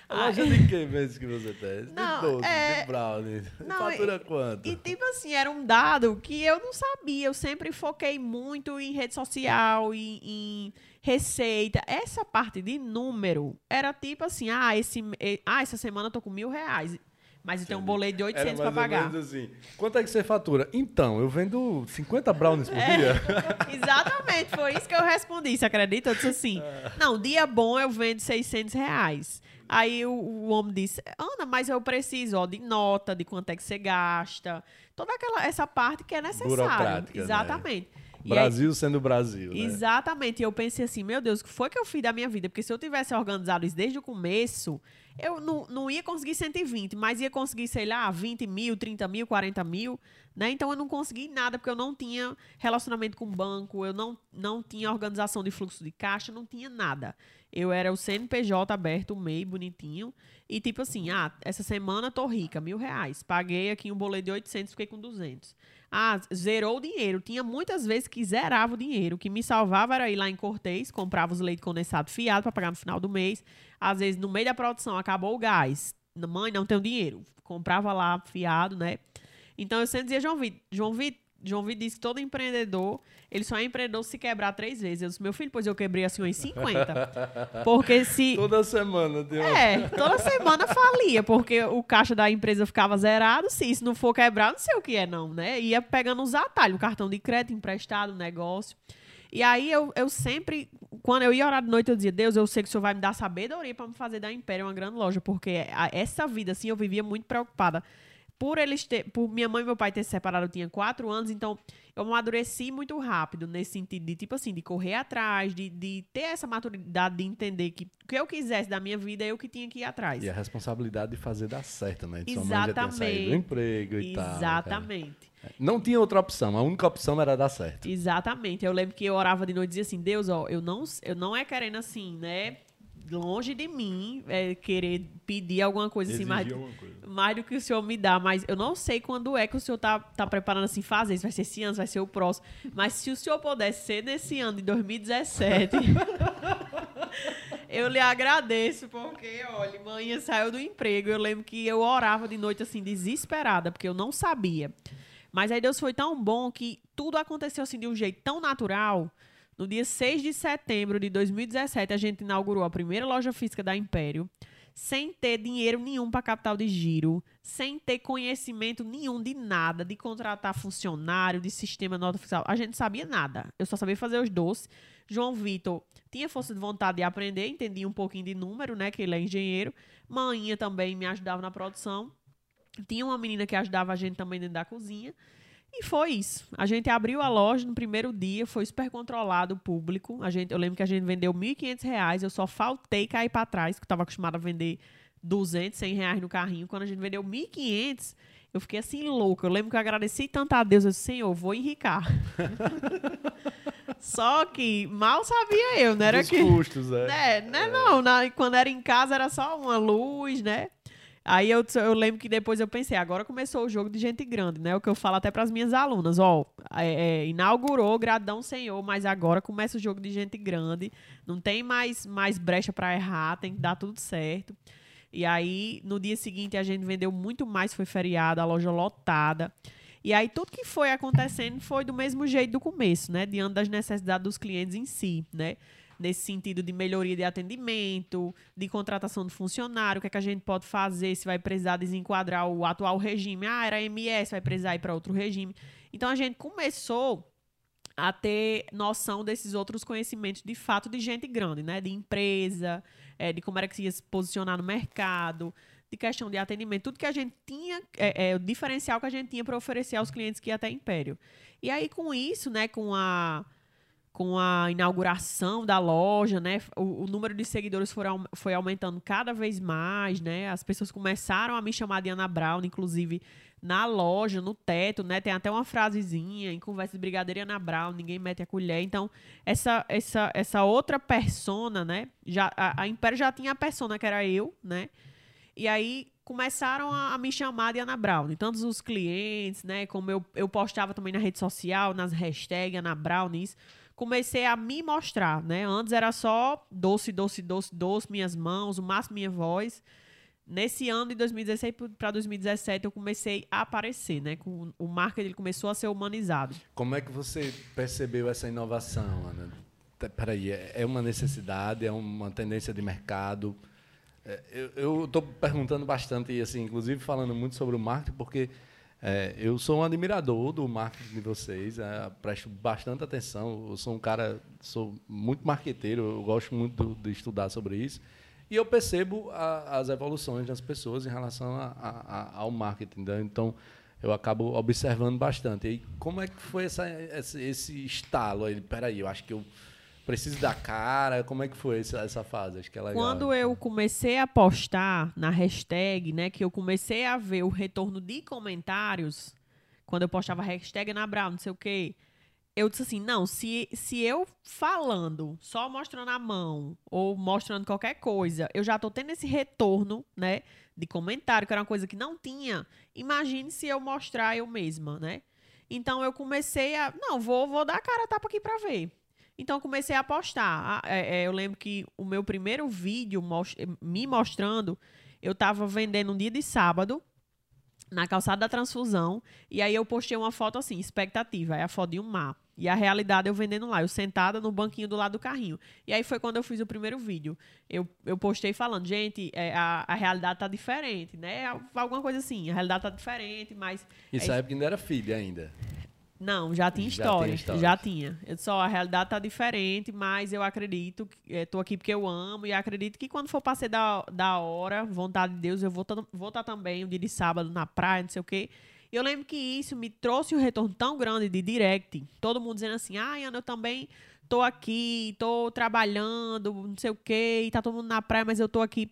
loja de que mesmo que você tem? De Não, doce, é- de brownie. Não, Fatura quanto? E tipo assim, era um dado que eu não sabia. Eu sempre foquei muito em rede social, em, em receita. Essa parte de número era tipo assim: ah, esse, ah essa semana eu tô com mil reais. Mas eu tenho um boleto de 800 Era para pagar. menos assim. Quanto é que você fatura? Então, eu vendo 50 brownies por É. dia. (laughs) Exatamente, foi isso que eu respondi. Você acredita? Eu disse assim: não, dia bom eu vendo 600 reais. Aí o, o homem disse: Ana, mas eu preciso ó, de nota, de quanto é que você gasta, toda aquela essa parte que é necessária. Burocrática, né? E aí- Brasil sendo Brasil, né? Exatamente. E eu pensei assim, meu Deus, o que foi que eu fiz da minha vida? Porque se eu tivesse organizado isso desde o começo, eu não, não ia conseguir 120, mas ia conseguir, sei lá, 20 mil, 30 mil, 40 mil, né? Então eu não consegui nada, porque eu não tinha relacionamento com o banco, eu não, não tinha organização de fluxo de caixa, não tinha nada. Eu era o CNPJ aberto, o MEI, bonitinho. E tipo assim, ah, essa semana tô rica, mil reais. Paguei aqui um boleto de 800, fiquei com 200. Ah, zerou o dinheiro. Tinha muitas vezes que zerava o dinheiro. O que me salvava era ir lá em Cortez, comprava os leite condensado fiado para pagar no final do mês. Às vezes, no meio da produção, acabou o gás. Mãe, não tenho dinheiro. Comprava lá fiado, né? Então, eu sempre dizia, João Vitor, João Vitor, João Vitor disse que todo empreendedor, ele só é empreendedor se quebrar três vezes. Eu disse, meu filho, pois eu quebrei assim uns 50. (laughs) Porque se. Toda semana deu. É, toda semana falia, porque o caixa da empresa ficava zerado. Se isso não for quebrar, não sei o que é, não, né? Ia pegando os atalhos, cartão de crédito, emprestado, negócio. E aí eu, eu sempre, quando eu ia orar de noite, eu dizia, Deus, eu sei que o Senhor vai me dar sabedoria para me fazer da Império uma grande loja, porque essa vida, assim, eu vivia muito preocupada. Por eles ter, por minha mãe e meu pai ter se separado, eu tinha quatro anos, então eu amadureci muito rápido nesse sentido de, tipo assim, de correr atrás, de, de ter essa maturidade de entender que o que eu quisesse da minha vida, eu que tinha que ir atrás. E a responsabilidade de fazer dar certo, né? De Sua mãe já tinha saído do Exatamente. emprego e tal. cara. Exatamente. Não tinha outra opção. A única opção era dar certo. Exatamente. Eu lembro que eu orava de noite e dizia assim, Deus, ó, eu não, eu não é querendo assim, né? Longe de mim é, querer pedir alguma coisa assim, mais, Exigir alguma coisa. mais do que o Senhor me dá, mas eu não sei quando é que o Senhor tá, tá preparando assim fazer. Se vai ser esse ano, se vai ser o próximo. Mas se o Senhor pudesse ser nesse ano de 2017, (laughs) eu lhe agradeço, porque, olha, manhã saiu do emprego. Eu lembro que eu orava de noite assim, desesperada, porque eu não sabia. Mas aí Deus foi tão bom que tudo aconteceu assim de um jeito tão natural. No dia 6 de setembro de 2017, a gente inaugurou a primeira loja física da Império, sem ter dinheiro nenhum para capital de giro, sem ter conhecimento nenhum de nada, de contratar funcionário, de sistema nota fiscal. A gente sabia nada. Eu só sabia fazer os doces. João Vitor tinha força de vontade de aprender, entendia um pouquinho de número, né? Que ele é engenheiro. Maninha também me ajudava na produção. Tinha uma menina que ajudava a gente também dentro da cozinha. E foi isso. A gente abriu a loja no primeiro dia, foi super controlado o público. A gente, eu lembro que a gente vendeu 1.500 reais, eu só faltei cair para trás, que eu estava acostumada a vender 200, 100 reais no carrinho. Quando a gente vendeu 1.500, eu fiquei assim louca. Eu lembro que eu agradeci tanto a Deus, eu disse, Senhor, vou enricar. (laughs) só que mal sabia eu, não era Dos que... custos, é. É, né? Não, na- quando era em casa era só uma luz, né? Aí eu, eu lembro que depois eu pensei, agora começou o jogo de gente grande, né? O que eu falo até para as minhas alunas, ó, é, é, inaugurou, gradão senhor, mas agora começa o jogo de gente grande, não tem mais, mais brecha para errar, tem que dar tudo certo. E aí, no dia seguinte, a gente vendeu muito mais, foi feriado, a loja lotada. E aí, tudo que foi acontecendo foi do mesmo jeito do começo, né? Diante das necessidades dos clientes em si, né? Nesse sentido de melhoria de atendimento, de contratação de funcionário, o que, é que a gente pode fazer, se vai precisar desenquadrar o atual regime. Ah, era MS, vai precisar ir para outro regime. Então, a gente começou a ter noção desses outros conhecimentos de fato de gente grande, né? De empresa, eh, de como era que se ia se posicionar no mercado, de questão de atendimento, tudo que a gente tinha, é, é, o diferencial que a gente tinha para oferecer aos clientes que ia até Império. E aí, com isso, né, com a, com a inauguração da loja, né, o, o número de seguidores foram, foi aumentando cada vez mais, né, as pessoas começaram a me chamar de Ana Brown, inclusive na loja, no teto, né, tem até uma frasezinha, em conversa de brigadeiro e Ana Brown, ninguém mete a colher, então, essa, essa, essa outra persona, né, já, a, a Império já tinha a persona que era eu, né, e aí começaram a, a me chamar de Ana Brown. Tanto os clientes, né? Como eu, eu postava também na rede social, nas hashtags Ana Brown, isso. Comecei a me mostrar, né? Antes era só doce, doce, doce, doce, minhas mãos, o máximo minha voz. Nesse ano de 2016 para 2017 eu comecei a aparecer, né? Com, o marketing ele começou a ser humanizado. Como é que você percebeu essa inovação, Ana? Peraí, é é uma necessidade, é uma tendência de mercado? É, Eu estou perguntando bastante, e assim, inclusive falando muito sobre o marketing, porque é, eu sou um admirador do marketing de vocês, é, presto bastante atenção. Eu sou um cara, sou muito marqueteiro, eu gosto muito de estudar sobre isso. E eu percebo a- as evoluções das pessoas em relação a- a- ao marketing. né? Então, eu acabo observando bastante. E como é que foi essa, esse, esse estalo aí? Peraí, eu acho que eu preciso da cara. Como é que foi essa, essa fase? Acho que é legal. Quando eu comecei a postar na hashtag, né, que eu comecei a ver o retorno de comentários, quando eu postava hashtag Ana Brown, não sei o quê, eu disse assim, não, se, se eu falando, só mostrando a mão, ou mostrando qualquer coisa, eu já tô tendo esse retorno, né, de comentário, que era uma coisa que não tinha, imagine se eu mostrar eu mesma, né? Então eu comecei a, não, vou, vou dar a cara a tapa aqui pra ver. Então eu comecei a postar. Ah, é, é, eu lembro que o meu primeiro vídeo me mostrando, eu tava vendendo um dia de sábado na calçada da transfusão. E aí eu postei uma foto assim, expectativa, é a foto de um mar. E a realidade eu vendendo lá, eu sentada no banquinho do lado do carrinho. E aí foi quando eu fiz o primeiro vídeo. Eu, eu postei falando, gente, é, a, a realidade tá diferente, né? Alguma coisa assim, a realidade tá diferente, mas. Isso é, época ainda era filha ainda. Não, já tinha Já história. tinha. Já tinha. Eu só, a realidade tá diferente, mas eu acredito, que- eh, aqui porque eu amo e acredito que quando for pra ser da, da hora, vontade de Deus, eu vou estar vou tá também um dia de sábado na praia, não sei o quê. E eu lembro que isso me trouxe um retorno tão grande de direct. Todo mundo dizendo assim, ai, Ana, eu também tô aqui, tô trabalhando, não sei o quê, e tá todo mundo na praia, mas eu tô aqui.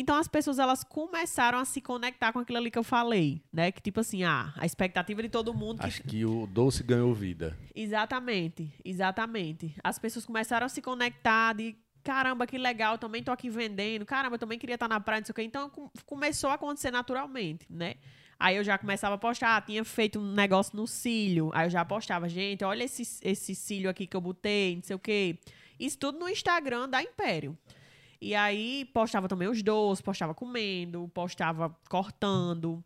Então as pessoas elas começaram a se conectar com aquilo ali que eu falei, né? Que tipo assim, ah, a expectativa de todo mundo que Acho que o doce ganhou vida. Exatamente, exatamente. As pessoas começaram a se conectar de caramba, que legal, também tô aqui vendendo, caramba, eu também queria estar na praia, não sei o quê. Então com- começou a acontecer naturalmente, né? Aí eu já começava a postar, ah, tinha feito um negócio no cílio. Aí eu já postava, gente, olha esse, esse cílio aqui que eu botei, não sei o quê. Isso tudo no Instagram da Império. E aí postava também os doces, postava comendo, postava cortando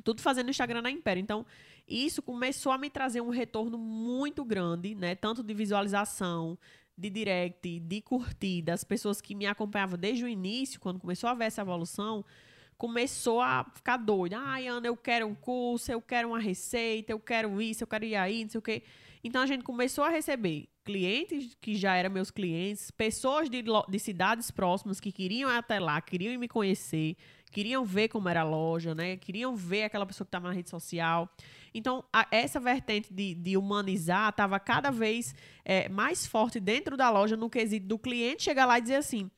tudo fazendo Instagram da Império. Então, isso começou a me trazer um retorno muito grande, né? Tanto de visualização, de direct, de curtida. As pessoas que me acompanhavam desde o início, quando começou a ver essa evolução, começou a ficar doida. Ai, Ana, eu quero um curso, eu quero uma receita, eu quero isso, eu quero ir aí, não sei o quê. Então, a gente começou a receber clientes que já eram meus clientes, pessoas de, de cidades próximas que queriam ir até lá, queriam me conhecer, queriam ver como era a loja, né? Queriam ver aquela pessoa que estava na rede social. Então, a- essa vertente de, de humanizar estava cada vez eh, mais forte dentro da loja no quesito do cliente chegar lá e dizer assim: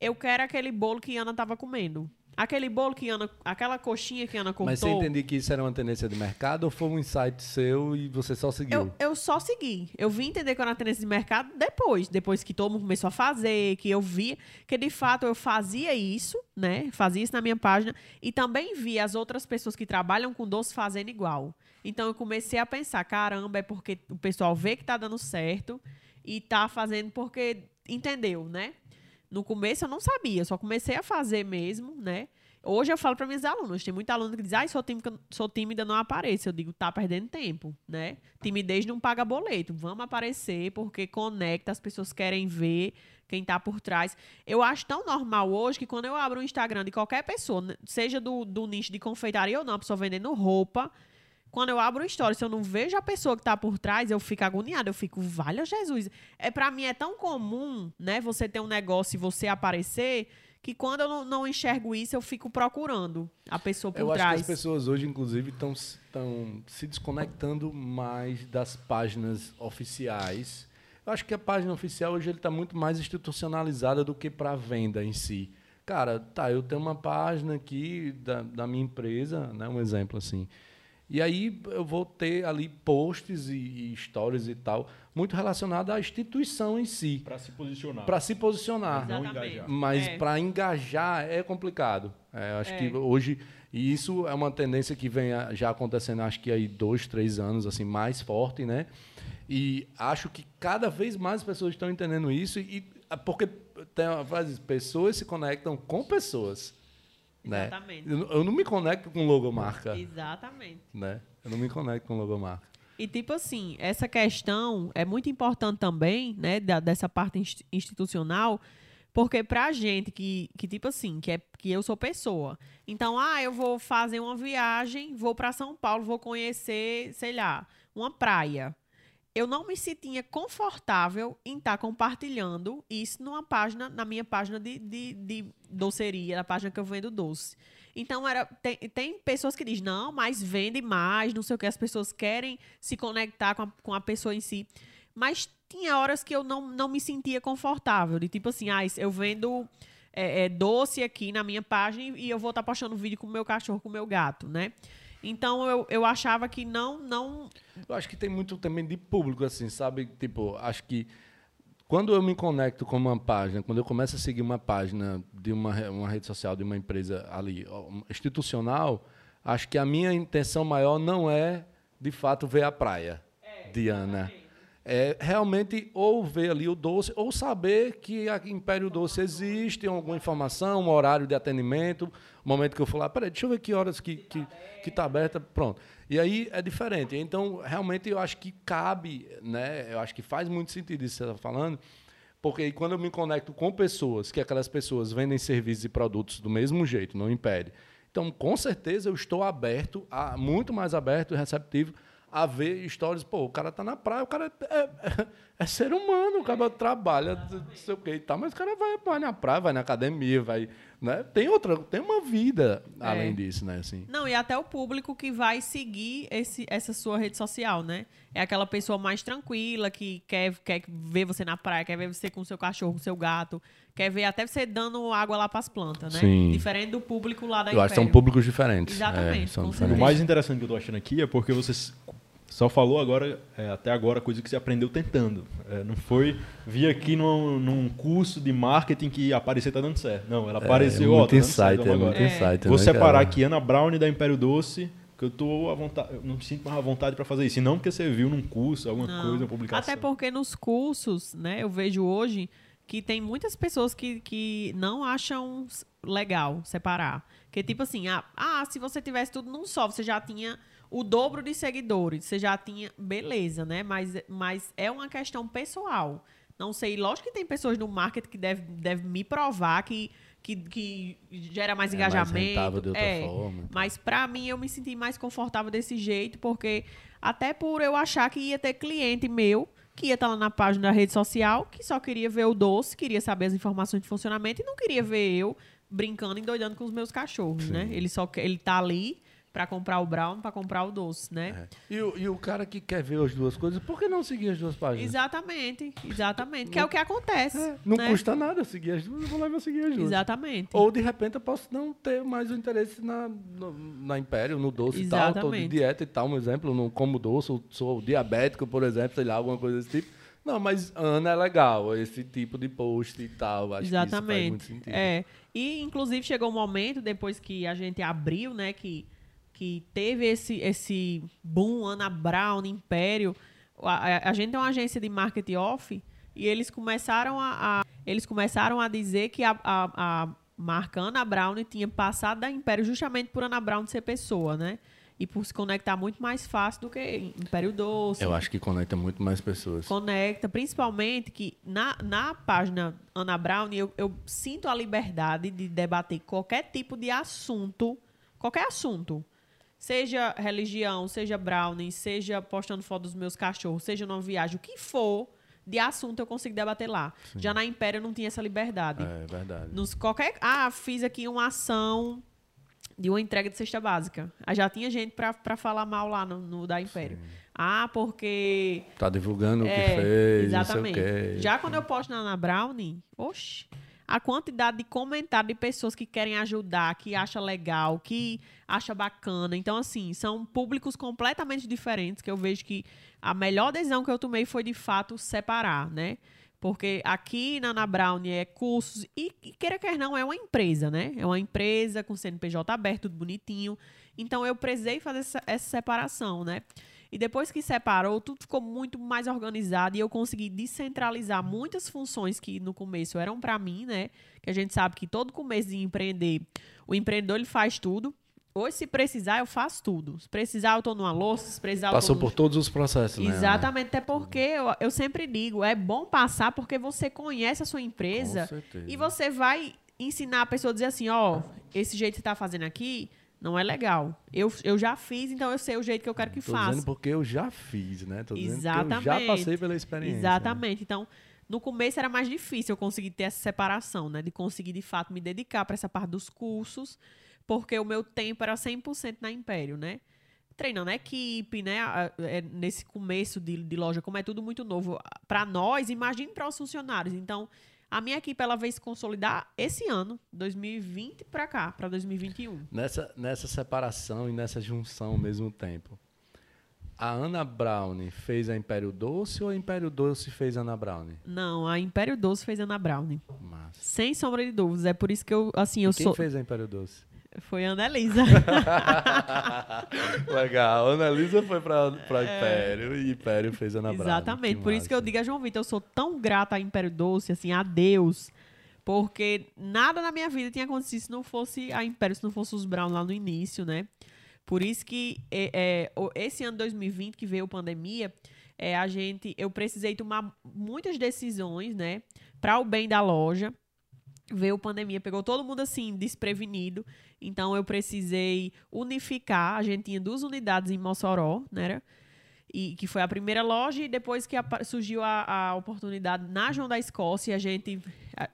eu quero aquele bolo que Ana estava comendo. Aquele bolo que Ana, aquela coxinha que Ana cortou. Mas você entendeu que isso era uma tendência de mercado ou foi um insight seu e você só seguiu? Eu, eu só segui. Eu vim entender que era uma tendência de mercado depois. Depois que todo mundo começou a fazer, que eu vi que de fato eu fazia isso, né? Fazia isso na minha página. E também vi as outras pessoas que trabalham com doce fazendo igual. Então eu comecei a pensar: caramba, é porque o pessoal vê que tá dando certo e tá fazendo porque entendeu, né? No começo eu não sabia, só comecei a fazer mesmo, né? Hoje eu falo para minhas alunas, tem muita aluna que diz, ai, sou tímida, sou tímida, não apareço. Eu digo, tá perdendo tempo, né? Timidez não paga boleto. Vamos aparecer porque conecta, as pessoas querem ver quem tá por trás. Eu acho tão normal hoje que quando eu abro o Instagram de qualquer pessoa, seja do, do nicho de confeitaria ou não, a pessoa vendendo roupa, quando eu abro o story, se eu não vejo a pessoa que tá por trás, eu fico agoniada. Eu fico, valha Jesus. É para mim é tão comum, né, você ter um negócio e você aparecer, que quando eu não, não enxergo isso, eu fico procurando a pessoa por Eu acho trás. que as pessoas hoje, inclusive, estão se desconectando mais das páginas oficiais. Eu acho que a página oficial hoje está muito mais institucionalizada do que para venda em si. Cara, tá, eu tenho uma página aqui da, da minha empresa, né, um exemplo assim. E aí eu vou ter ali posts e, e histórias e tal, muito relacionado à instituição em si, Para se posicionar. para se posicionar. Não engajar. Mas É. para engajar é complicado. É, acho É. que hoje e isso é uma tendência que vem já acontecendo, acho que aí dois, três anos assim mais forte, né? E acho que cada vez mais pessoas estão entendendo isso e e- porque tem uma frase, pessoas se conectam com pessoas, né? Exatamente. Eu, eu não me conecto com logomarca, Exatamente. né? Eu não me conecto com logomarca. E tipo assim, essa questão é muito importante também, né, da- dessa parte insti- institucional, porque pra gente que, que tipo assim, que é que eu sou pessoa. Então, ah, eu vou fazer uma viagem, vou pra São Paulo, vou conhecer, sei lá, uma praia. Eu não me sentia confortável em estar compartilhando isso numa página, na minha página de, de, de doceria, na página que eu vendo doce. Então, era, tem, tem pessoas que dizem, não, mas vende mais, não sei o que, as pessoas querem se conectar com a, com a pessoa em si. Mas tinha horas que eu não, não me sentia confortável, de tipo assim, ah, eu vendo é, é, doce aqui na minha página e eu vou estar postando vídeo com o meu cachorro, com o meu gato, né? Então, eu, eu achava que não, não... Eu acho que tem muito também de público, assim, sabe? Tipo, acho que quando eu me conecto com uma página, quando eu começo a seguir uma página de uma, uma rede social, de uma empresa ali, institucional, acho que a minha intenção maior não é, de fato, ver a praia, Diana. É realmente ou ver ali o doce, ou saber que a Império Doce existe, alguma informação, um horário de atendimento, momento que eu lá, peraí, deixa eu ver que horas que está que, que tá aberta, pronto. E aí é diferente. Então, realmente, eu acho que cabe, né? Eu acho que faz muito sentido isso que você está falando, porque quando eu me conecto com pessoas, que aquelas pessoas vendem serviços e produtos do mesmo jeito, não impede. Então, com certeza, eu estou aberto, a, muito mais aberto e receptivo a ver histórias. Pô, o cara tá na praia, o cara é, é, é ser humano, o cara trabalha, não sei o que e tal, mas o cara vai, vai na praia, vai na academia, vai. Né? Tem outra, tem uma vida é. além disso, né? Assim. Não, e até o público que vai seguir esse, essa sua rede social, né? É aquela pessoa mais tranquila que quer, quer ver você na praia, quer ver você com o seu cachorro, com o seu gato, quer ver até você dando água lá para as plantas, né? Sim. Diferente do público lá da Eu acho que são públicos diferentes. Exatamente. É, são diferentes. O mais interessante que eu tô achando aqui é porque vocês só falou agora, é, até agora, coisa que você aprendeu tentando. É, não foi vir aqui num, num, curso de marketing que aparecer tá dando certo. Não, ela apareceu, é, ó, tá insight, é muito é. insight. Vou né, separar cara? aqui Ana Brown da Império Doce, que eu tô à vontade, eu não me sinto mais à vontade para fazer isso. E não porque você viu num curso, alguma não. coisa, uma publicação. Até porque nos cursos, né, eu vejo hoje que tem muitas pessoas que, que não acham legal separar. Que tipo assim, ah, ah, se você tivesse tudo num só, você já tinha o dobro de seguidores, você já tinha, beleza, né? Mas, mas é uma questão pessoal. Não sei, lógico que tem pessoas no marketing que devem deve me provar que, que, que gera mais é engajamento. Mais de outra é, forma. Então. Mas para mim eu me senti mais confortável desse jeito, porque até por eu achar que ia ter cliente meu que ia estar lá na página da rede social, que só queria ver o doce, queria saber as informações de funcionamento e não queria ver eu brincando e doidando com os meus cachorros, Sim. né? Ele só ele tá ali para comprar o brown, para comprar o doce, né? É. E, o, e o cara que quer ver as duas coisas, por que não seguir as duas páginas? Exatamente, exatamente. Não, que é o que acontece. É, não né? custa nada seguir as duas, eu vou lá e vou seguir as duas. Exatamente. Ou de repente eu posso não ter mais o interesse na, no, na Império, no doce Exatamente. e tal, tô de dieta e tal, um exemplo, não como doce, sou, sou diabético, por exemplo, sei lá, alguma coisa desse tipo. Não, mas Ana é legal, esse tipo de post e tal. Acho Exatamente. que isso faz muito sentido. É. E, inclusive, chegou um momento, depois que a gente abriu, né, que que teve esse, esse boom, Ana Brown, Império. A, a, gente tem uma agência de marketing off e eles começaram a, a eles começaram a dizer que a, a, a, marca Ana Brown tinha passado da Império justamente por Ana Brown ser pessoa, né? E por se conectar muito mais fácil do que Império Doce. Eu acho que conecta muito mais pessoas. Conecta, principalmente que na, na página Ana Brown eu, eu sinto a liberdade de debater qualquer tipo de assunto, qualquer assunto seja religião, seja brownie, seja postando foto dos meus cachorros, seja numa viagem, o que for de assunto eu consigo debater lá. Sim. Já na Império eu não tinha essa liberdade. É, verdade. Nos, qualquer, ah, fiz aqui uma ação de uma entrega de cesta básica. Aí já tinha gente para falar mal lá no, no da Império. Sim. Ah, porque. Tá divulgando é, o que fez, exatamente. o quê. Já quando eu posto na Ana Brownie, oxe a quantidade de comentários de pessoas que querem ajudar, que acha legal, que acha bacana. Então, assim, são públicos completamente diferentes, que eu vejo que a melhor decisão que eu tomei foi, de fato, separar, né? Porque aqui na Ana Brown é cursos, e, e queira quer não, é uma empresa, né? É uma empresa com CNPJ aberto, tudo bonitinho. Então, eu precisei fazer essa, essa separação, né? E depois que separou, tudo ficou muito mais organizado e eu consegui descentralizar muitas funções que no começo eram para mim, né? Que a gente sabe que todo começo de empreender, o empreendedor ele faz tudo. Hoje, se precisar, eu faço tudo. Se precisar, eu estou numa louça, se precisar, eu Passou no... por todos os processos, né? Exatamente, até porque eu, eu sempre digo, é bom passar porque você conhece a sua empresa e você vai ensinar a pessoa a dizer assim, ó, oh, esse jeito que você está fazendo aqui, não é legal. Eu, eu já fiz, então eu sei o jeito que eu quero que Tô faça. dizendo porque eu já fiz, né? Tô dizendo Exatamente. eu já passei pela experiência. Né? Exatamente. Né? Então, no começo era mais difícil eu conseguir ter essa separação, né? De conseguir, de fato, me dedicar para essa parte dos cursos, porque o meu tempo era 100% na Império, né? Treinando a equipe, né? É, nesse começo de, de loja, como é tudo muito novo para nós, imagine para os funcionários. Então, a minha equipe ela veio se consolidar esse ano, 2020 para cá, para 2021. Nessa, nessa separação e nessa junção ao mesmo tempo. A Ana Brown fez a Império Doce ou a Império Doce fez a Ana Brown? Não, a Império Doce fez a Ana Brown. Sem sombra de dúvidas. É por isso que eu, assim, eu quem sou. Quem fez a Império Doce? Foi a Ana Elisa. (laughs) Legal. Ana Elisa foi pra, pra Império e Império fez Ana. É. Exatamente. Por isso que eu digo a João Vitor, eu sou tão grata a Império Doce, assim, a Deus. Porque nada na minha vida tinha acontecido se não fosse a Império, se não fosse os Brown lá no início, né? Por isso que é, é, esse ano 2020, que veio a pandemia, é, a gente, eu precisei tomar muitas decisões, né? Para o bem da loja. Veio a pandemia, pegou todo mundo assim, desprevenido. Então eu precisei unificar. A gente tinha duas unidades em Mossoró, né? E que foi a primeira loja, e depois que apa- surgiu a, a oportunidade na João da Escócia, a gente. a-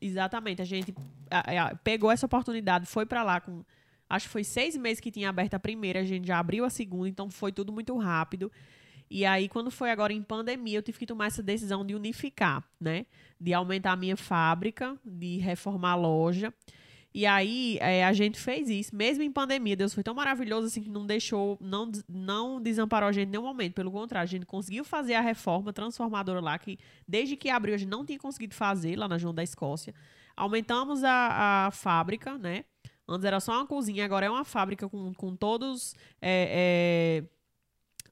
exatamente, a gente a- a- pegou essa oportunidade, foi para lá com. Acho que foi seis meses que tinha aberto a primeira, a gente já abriu a segunda, então foi tudo muito rápido. E aí, quando foi agora em pandemia, eu tive que tomar essa decisão de unificar, né? De aumentar a minha fábrica, de reformar a loja. E aí, é, a gente fez isso, mesmo em pandemia. Deus foi tão maravilhoso assim que não deixou, não, não desamparou a gente em nenhum momento. Pelo contrário, a gente conseguiu fazer a reforma transformadora lá, que desde que abriu a gente não tinha conseguido fazer lá na João da Escócia. Aumentamos a, a fábrica, né? Antes era só uma cozinha, agora é uma fábrica com, com todos. é, é,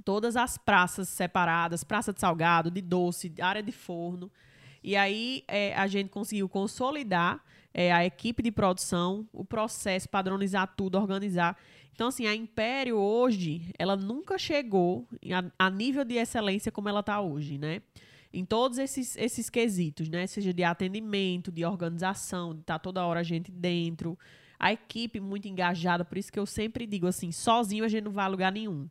todas as praças separadas, praça de salgado, de doce, área de forno. E aí é, a gente conseguiu consolidar é, a equipe de produção, o processo, padronizar tudo, organizar. Então, assim, a Império hoje, ela nunca chegou a, a nível de excelência como ela está hoje, né? Em todos esses, esses quesitos, né? Seja de atendimento, de organização, de estar toda hora a gente dentro. A equipe muito engajada, por isso que eu sempre digo assim, sozinho a gente não vai a lugar nenhum.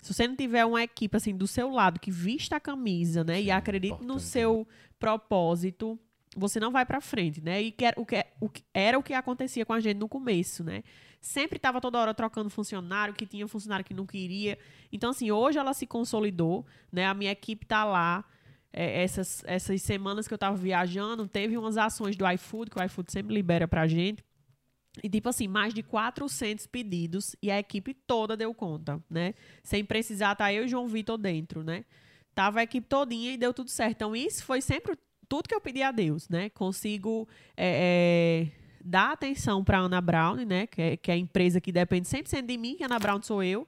Se você não tiver uma equipe assim do seu lado que vista a camisa, né, e Sim, acredite no seu propósito, você não vai pra frente, né? E que era o que, o que era o que acontecia com a gente no começo, né? Sempre tava toda hora trocando funcionário, que tinha funcionário que não queria. Então assim, hoje ela se consolidou, né? A minha equipe tá lá. É, essas, essas semanas que eu tava viajando, teve umas ações do iFood, que o iFood sempre libera pra gente. E, tipo assim, mais de 400 pedidos e a equipe toda deu conta, né? Sem precisar estar eu e João Vitor dentro, né? Tava a equipe todinha e deu tudo certo. Então, isso foi sempre tudo que eu pedi a Deus, né? Consigo é, é, dar atenção para Ana Brown, né? Que é, que é a empresa que depende 100% de mim, que a Ana Brown sou eu.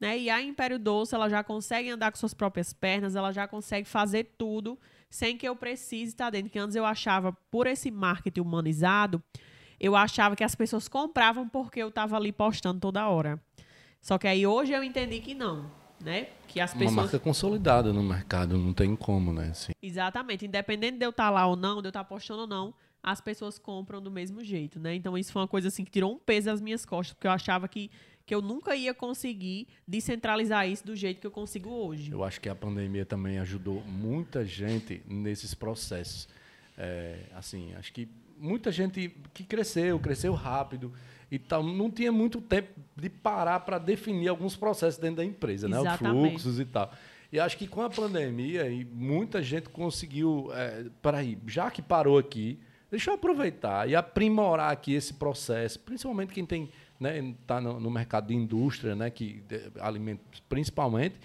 Né? E a Império Doce, ela já consegue andar com suas próprias pernas, ela já consegue fazer tudo sem que eu precise estar dentro. Que antes eu achava, por esse marketing humanizado, eu achava que as pessoas compravam porque eu estava ali postando toda hora. Só que aí hoje eu entendi que não, né? Que as Uma pessoas. marca consolidada no mercado, não tem como, né? Assim. Exatamente. Independente de eu estar lá ou não, de eu estar postando ou não, as pessoas compram do mesmo jeito, né? Então isso foi uma coisa assim que tirou um peso das minhas costas, porque eu achava que, que eu nunca ia conseguir descentralizar isso do jeito que eu consigo hoje. Eu acho que a pandemia também ajudou muita gente nesses processos. É, assim, acho que muita gente que cresceu, cresceu rápido e tal, não tinha muito tempo de parar para definir alguns processos dentro da empresa, né? Os Exatamente. fluxos e tal. E acho que com a pandemia, e muita gente conseguiu. É, peraí, já que parou aqui, deixa eu aproveitar e aprimorar aqui esse processo, principalmente quem tem, né, tá no, no mercado de indústria, né, que de, alimentos principalmente.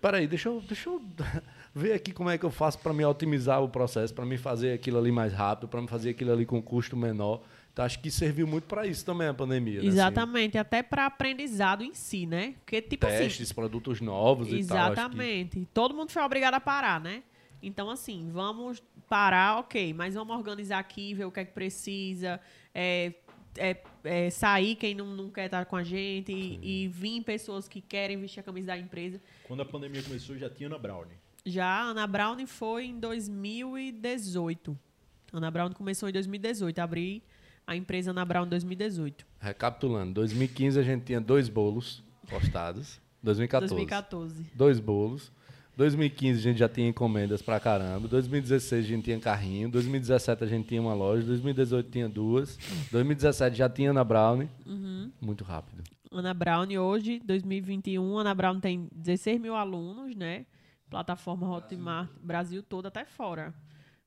Peraí, deixa eu, deixa eu (laughs) ver aqui como é que eu faço para me otimizar o processo, para me fazer aquilo ali mais rápido, para me fazer aquilo ali com custo menor. Então, acho que serviu muito para isso também a pandemia. né? Assim, Exatamente, até para aprendizado em si, né? Porque, tipo assim. testes, produtos novos e tal. que- Exatamente. Todo mundo foi obrigado a parar, né? Então, assim, vamos parar, ok, mas vamos organizar aqui, ver o que é que precisa, é, é, é, sair quem não, não quer estar com a gente e, e vir pessoas que querem vestir a camisa da empresa. Quando a pandemia começou, já tinha Ana Brown. Já a Ana Brown foi em 2018. Ana Brown começou em 2018. Abri a empresa Ana Brown em 2018. Recapitulando, 2015 a gente tinha dois bolos postados. 2014. 2014. Dois bolos. 2015 a gente já tinha encomendas pra caramba. 2016 a gente tinha carrinho. 2017 a gente tinha uma loja. 2018 tinha duas. 2017 já tinha Ana Brown. Uhum. Muito rápido. Ana Brown hoje, 2021, Ana Brown tem 16 mil alunos, né? Plataforma Hotmart, Brasil todo, até fora.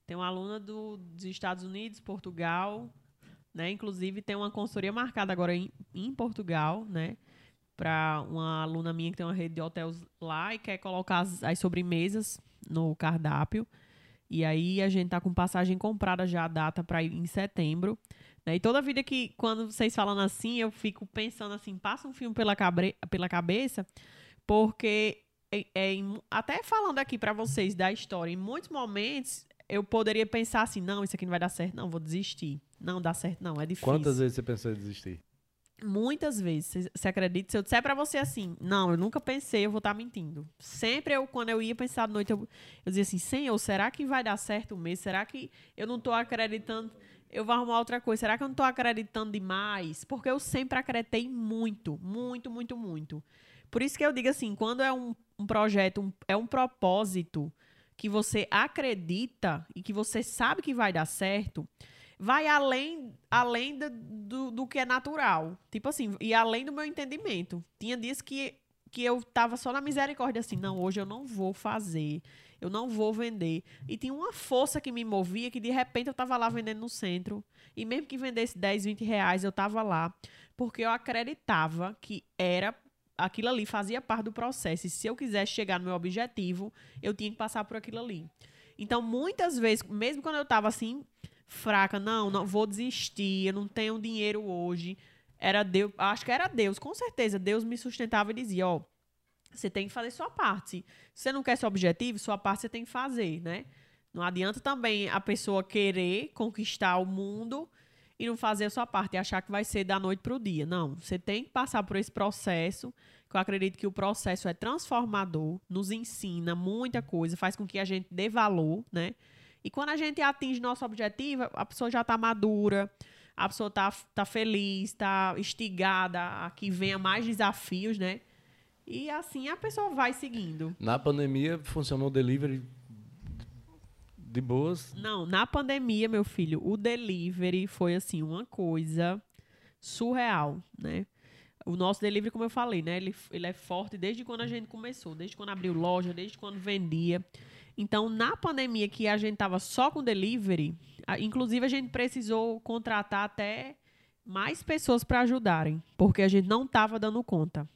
Tem uma aluna do, dos Estados Unidos, Portugal, né? Inclusive tem uma consultoria marcada agora em, em Portugal, né? Para uma aluna minha que tem uma rede de hotéis lá e quer colocar as, as sobremesas no cardápio. E aí a gente tá com passagem comprada já a data para ir em setembro. Né? E toda vida que, quando vocês falam assim, eu fico pensando assim, passa um filme pela, cabre, pela cabeça, porque é, é, até falando aqui para vocês da história, em muitos momentos eu poderia pensar assim, não, isso aqui não vai dar certo, não, vou desistir. Não dá certo, não, é difícil. Quantas vezes você pensou em desistir? Muitas vezes. Você acredita? Se eu disser para você assim, não, eu nunca pensei, eu vou estar tá mentindo. Sempre eu, quando eu ia pensar à noite, eu, eu dizia assim, Senhor, será que vai dar certo o mês? Será que eu não estou acreditando? Eu vou arrumar outra coisa. Será que eu não estou acreditando demais? Porque eu sempre acreditei muito, muito, muito, muito. Por isso que eu digo assim, quando é um, um projeto, um, é um propósito que você acredita e que você sabe que vai dar certo, vai além, além do, do, que é natural. Tipo assim, e além do meu entendimento. Tinha dias que, que eu tava só na misericórdia, assim, não, hoje eu não vou fazer, eu não vou vender. E tinha uma força que me movia que de repente eu tava lá vendendo no centro. E mesmo que vendesse 10, 20 reais, eu tava lá. Porque eu acreditava que era aquilo ali fazia parte do processo. E se eu quisesse chegar no meu objetivo, eu tinha que passar por aquilo ali. Então, muitas vezes, mesmo quando eu estava assim, fraca, não, não vou desistir, eu não tenho dinheiro hoje. Era Deus, acho que era Deus, com certeza. Deus me sustentava e dizia, ó, você tem que fazer sua parte. Se você não quer seu objetivo, sua parte você tem que fazer, né? Não adianta também a pessoa querer conquistar o mundo e não fazer a sua parte e achar que vai ser da noite para o dia. Não, você tem que passar por esse processo, que eu acredito que o processo é transformador, nos ensina muita coisa, faz com que a gente dê valor, né? E quando a gente atinge nosso objetivo, a pessoa já está madura, a pessoa está tá feliz, está instigada a que venha mais desafios, né? E assim a pessoa vai seguindo. Na pandemia funcionou o delivery de boas? Não, na pandemia, meu filho, o delivery foi assim uma coisa surreal, né? O nosso delivery, como eu falei, né? Ele, ele é forte desde quando a gente começou, desde quando abriu loja, desde quando vendia. Então, na pandemia que a gente estava só com delivery, a, inclusive a gente precisou contratar até mais pessoas para ajudarem, porque a gente não estava dando conta.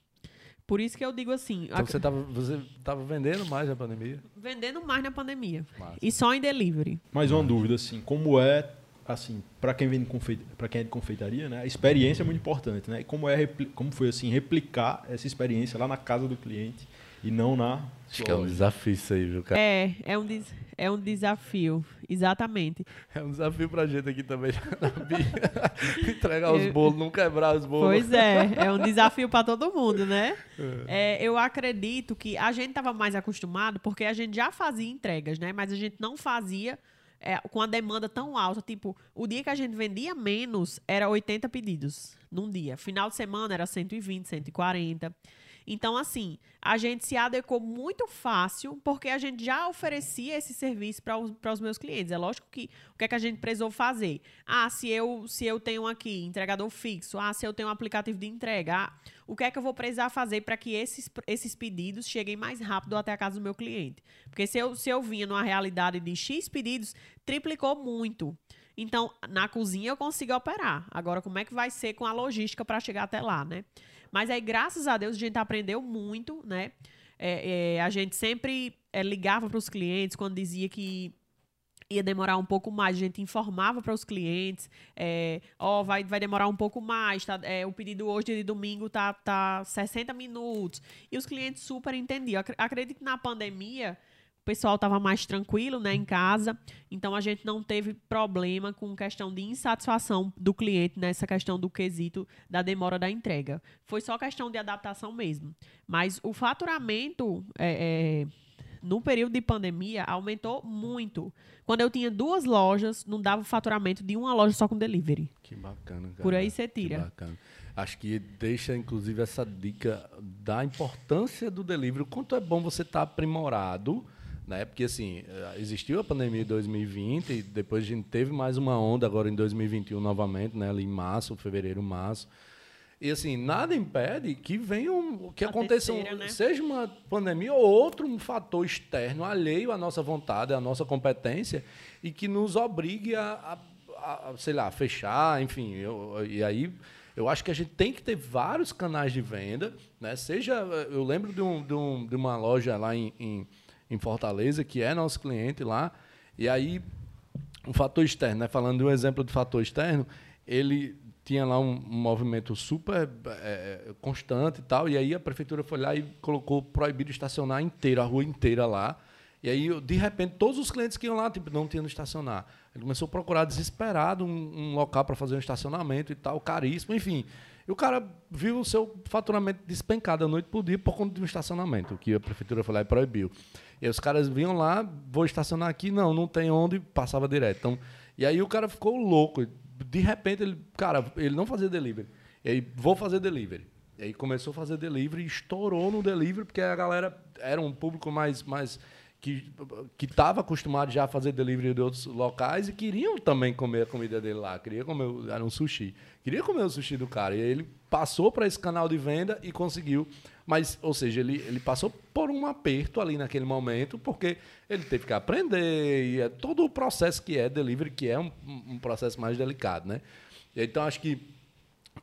Por isso que eu digo assim. Então você estava você tava vendendo mais na pandemia? Vendendo mais na pandemia. Massa. E só em delivery. Mais uma dúvida, assim, como é, assim, para quem vem para quem é de confeitaria, né? A experiência é muito importante, né? E como é como foi assim replicar essa experiência lá na casa do cliente e não na. Acho que é um desafio isso aí, viu, cara? É, é um, des, é um desafio, exatamente. É um desafio pra gente aqui também, (laughs) Entregar os bolos, não quebrar os bolos. Pois é, é um desafio para todo mundo, né? É. É, eu acredito que a gente estava mais acostumado porque a gente já fazia entregas, né? Mas a gente não fazia é, com a demanda tão alta. Tipo, o dia que a gente vendia menos era 80 pedidos num dia. Final de semana era 120, 140. Então, assim, a gente se adequou muito fácil, porque a gente já oferecia esse serviço para os, os meus clientes. É lógico que o que é que a gente precisou fazer? Ah, se eu, se eu tenho aqui entregador fixo, ah, se eu tenho um aplicativo de entrega, ah, o que é que eu vou precisar fazer para que esses, esses pedidos cheguem mais rápido até a casa do meu cliente? Porque se eu, se eu vinha numa realidade de X pedidos, triplicou muito. Então, na cozinha eu consigo operar. Agora, como é que vai ser com a logística para chegar até lá, né? Mas aí, graças a Deus, a gente aprendeu muito, né? É, é, a gente sempre é, ligava para os clientes quando dizia que ia demorar um pouco mais, a gente informava para os clientes, é, ó, vai, vai demorar um pouco mais, tá, é, o pedido hoje de domingo tá, tá 60 minutos. E os clientes super entendiam. Acredito que na pandemia o pessoal estava mais tranquilo né, em casa, então a gente não teve problema com questão de insatisfação do cliente nessa questão do quesito da demora da entrega. Foi só questão de adaptação mesmo. Mas o faturamento é, é, no período de pandemia aumentou muito. Quando eu tinha duas lojas, não dava o faturamento de uma loja só com delivery. Que bacana, cara. Por aí você tira. Que bacana. Acho que deixa, inclusive, essa dica da importância do delivery. O quanto é bom você estar tá aprimorado né? Porque assim, existiu a pandemia em 2020 e depois a gente teve mais uma onda agora em 2021 novamente, né? Ali em março, fevereiro, março. E assim, nada impede que venha um, que a aconteça, terceira, né? seja uma pandemia ou outro um fator externo alheio à nossa vontade, à nossa competência e que nos obrigue a, a, a sei lá, fechar, enfim, eu, e aí eu acho que a gente tem que ter vários canais de venda, né? Seja, eu lembro de, um, de, um, de uma loja lá em, em em Fortaleza, que é nosso cliente lá. E aí, um fator externo, né? falando de um exemplo de fator externo, ele tinha lá um, um movimento super é, constante e tal, e aí a prefeitura foi lá e colocou proibido estacionar inteira, a rua inteira lá. E aí, de repente, todos os clientes que iam lá, tipo, não tinham estacionar. Ele começou a procurar desesperado um, um local para fazer um estacionamento e tal, caríssimo, enfim. E o cara viu o seu faturamento despencar da noite por dia por conta de um estacionamento, que a prefeitura foi lá e proibiu. E os caras vinham lá, vou estacionar aqui, não, não tem onde, passava direto. Então, e aí o cara ficou louco. De repente, ele, cara, ele não fazia delivery. E aí, vou fazer delivery. E aí começou a fazer delivery, estourou no delivery, porque a galera era um público mais, mais que que estava acostumado já a fazer delivery de outros locais e queriam também comer a comida dele lá. Queria comer, era um sushi. Queria comer o sushi do cara. E aí ele passou para esse canal de venda e conseguiu. Mas, ou seja, ele, ele passou por um aperto ali naquele momento, porque ele teve que aprender, e é todo o processo que é delivery, que é um, um processo mais delicado, né? Então, acho que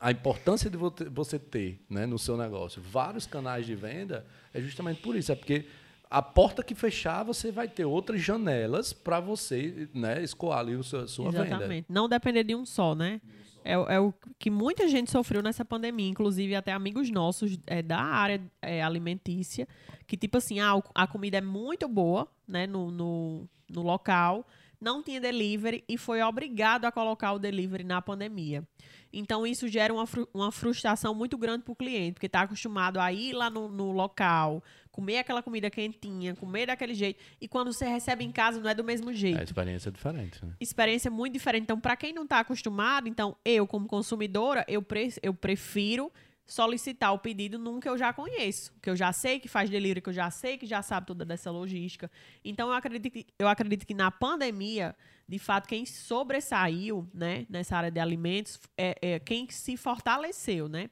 a importância de você ter né, no seu negócio vários canais de venda é justamente por isso. É porque a porta que fechar, você vai ter outras janelas para você né, escoar ali a sua, sua Exatamente. venda. Não depender de um só, né? É, é, o que muita gente sofreu nessa pandemia, inclusive até amigos nossos é, da área é, alimentícia, que tipo assim, ah, a comida é muito boa, né, no, no, no local, não tinha delivery e foi obrigado a colocar o delivery na pandemia. Então, isso gera uma, uma frustração muito grande para o cliente, porque está acostumado a ir lá no, no, local, comer aquela comida quentinha, comer daquele jeito, e quando você recebe em casa não é do mesmo jeito. A experiência é diferente. Né? Experiência muito diferente. Então, para quem não está acostumado, então eu, como consumidora, eu, pre eu prefiro solicitar o pedido num que eu já conheço, que eu já sei que faz delivery, que eu já sei que já sabe toda dessa logística. Então eu acredito que, eu acredito que na pandemia, de fato, quem sobressaiu, né, nessa área de alimentos, é, é quem se fortaleceu, né?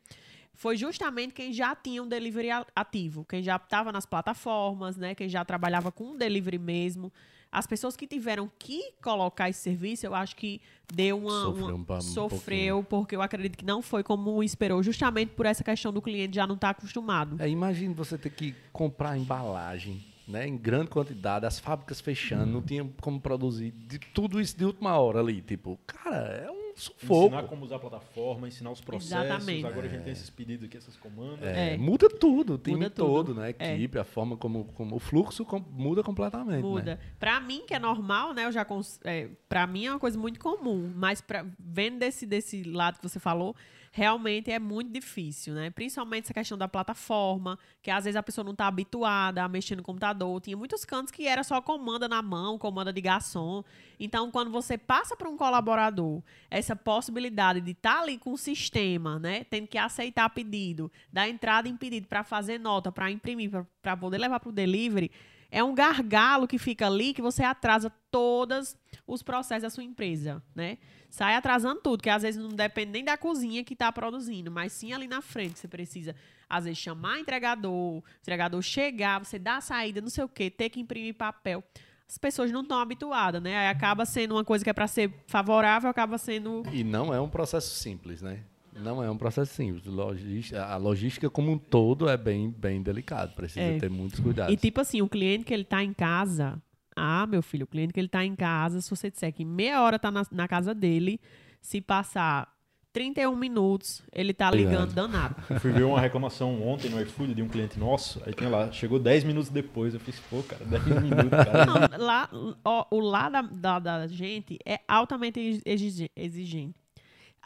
Foi justamente quem já tinha um delivery ativo, quem já estava nas plataformas, né, quem já trabalhava com delivery mesmo. As pessoas que tiveram que colocar esse serviço, eu acho que deu uma. Sofreu, uma, um sofreu porque eu acredito que não foi como esperou, justamente por essa questão do cliente já não estar tá acostumado. É, imagine você ter que comprar embalagem. Né, em grande quantidade, as fábricas fechando, não tinha como produzir de tudo isso de última hora ali. Tipo, cara, é um sufoco. Ensinar como usar a plataforma, ensinar os processos. Exatamente. Agora é. a gente tem esses pedidos aqui, essas comandas. É, é. Muda tudo, o time muda todo, né? A é. equipe, a forma como, como o fluxo com, muda completamente. Muda. Né? Para mim, que é normal, né? Eu já é, para mim é uma coisa muito comum, mas pra, vendo desse, desse lado que você falou, realmente é muito difícil, né? Principalmente essa questão da plataforma, que às vezes a pessoa não está habituada a mexer no computador. Tinha muitos cantos que era só comanda na mão, comanda de garçom. Então, quando você passa para um colaborador essa possibilidade de estar tá ali com o sistema, né? Tendo que aceitar pedido, dar entrada em pedido para fazer nota, para imprimir, para poder levar para o delivery, é um gargalo que fica ali que você atrasa todos os processos da sua empresa, né? sai atrasando tudo, que às vezes não depende nem da cozinha que está produzindo, mas sim ali na frente. Você precisa, às vezes, chamar entregador, entregador chegar, você dar a saída, não sei o quê, ter que imprimir papel. As pessoas não estão habituadas, né? Aí acaba sendo uma coisa que é para ser favorável, acaba sendo. E não é um processo simples, né? Não é um processo simples. Logística, a logística como um todo é bem, bem delicado. Precisa é. ter muitos cuidados. E tipo assim, o cliente que ele está em casa, ah, meu filho, o cliente que ele está em casa, se você disser que meia hora está na, na, casa dele, se passar 31 minutos, ele está ligando danado. Eu fui ver uma reclamação ontem no iFood de um cliente nosso, aí tinha lá, chegou 10 minutos depois, eu fiz, pô, cara, 10 minutos, cara. Não, lá, ó, o lá da, da, da gente é altamente exigente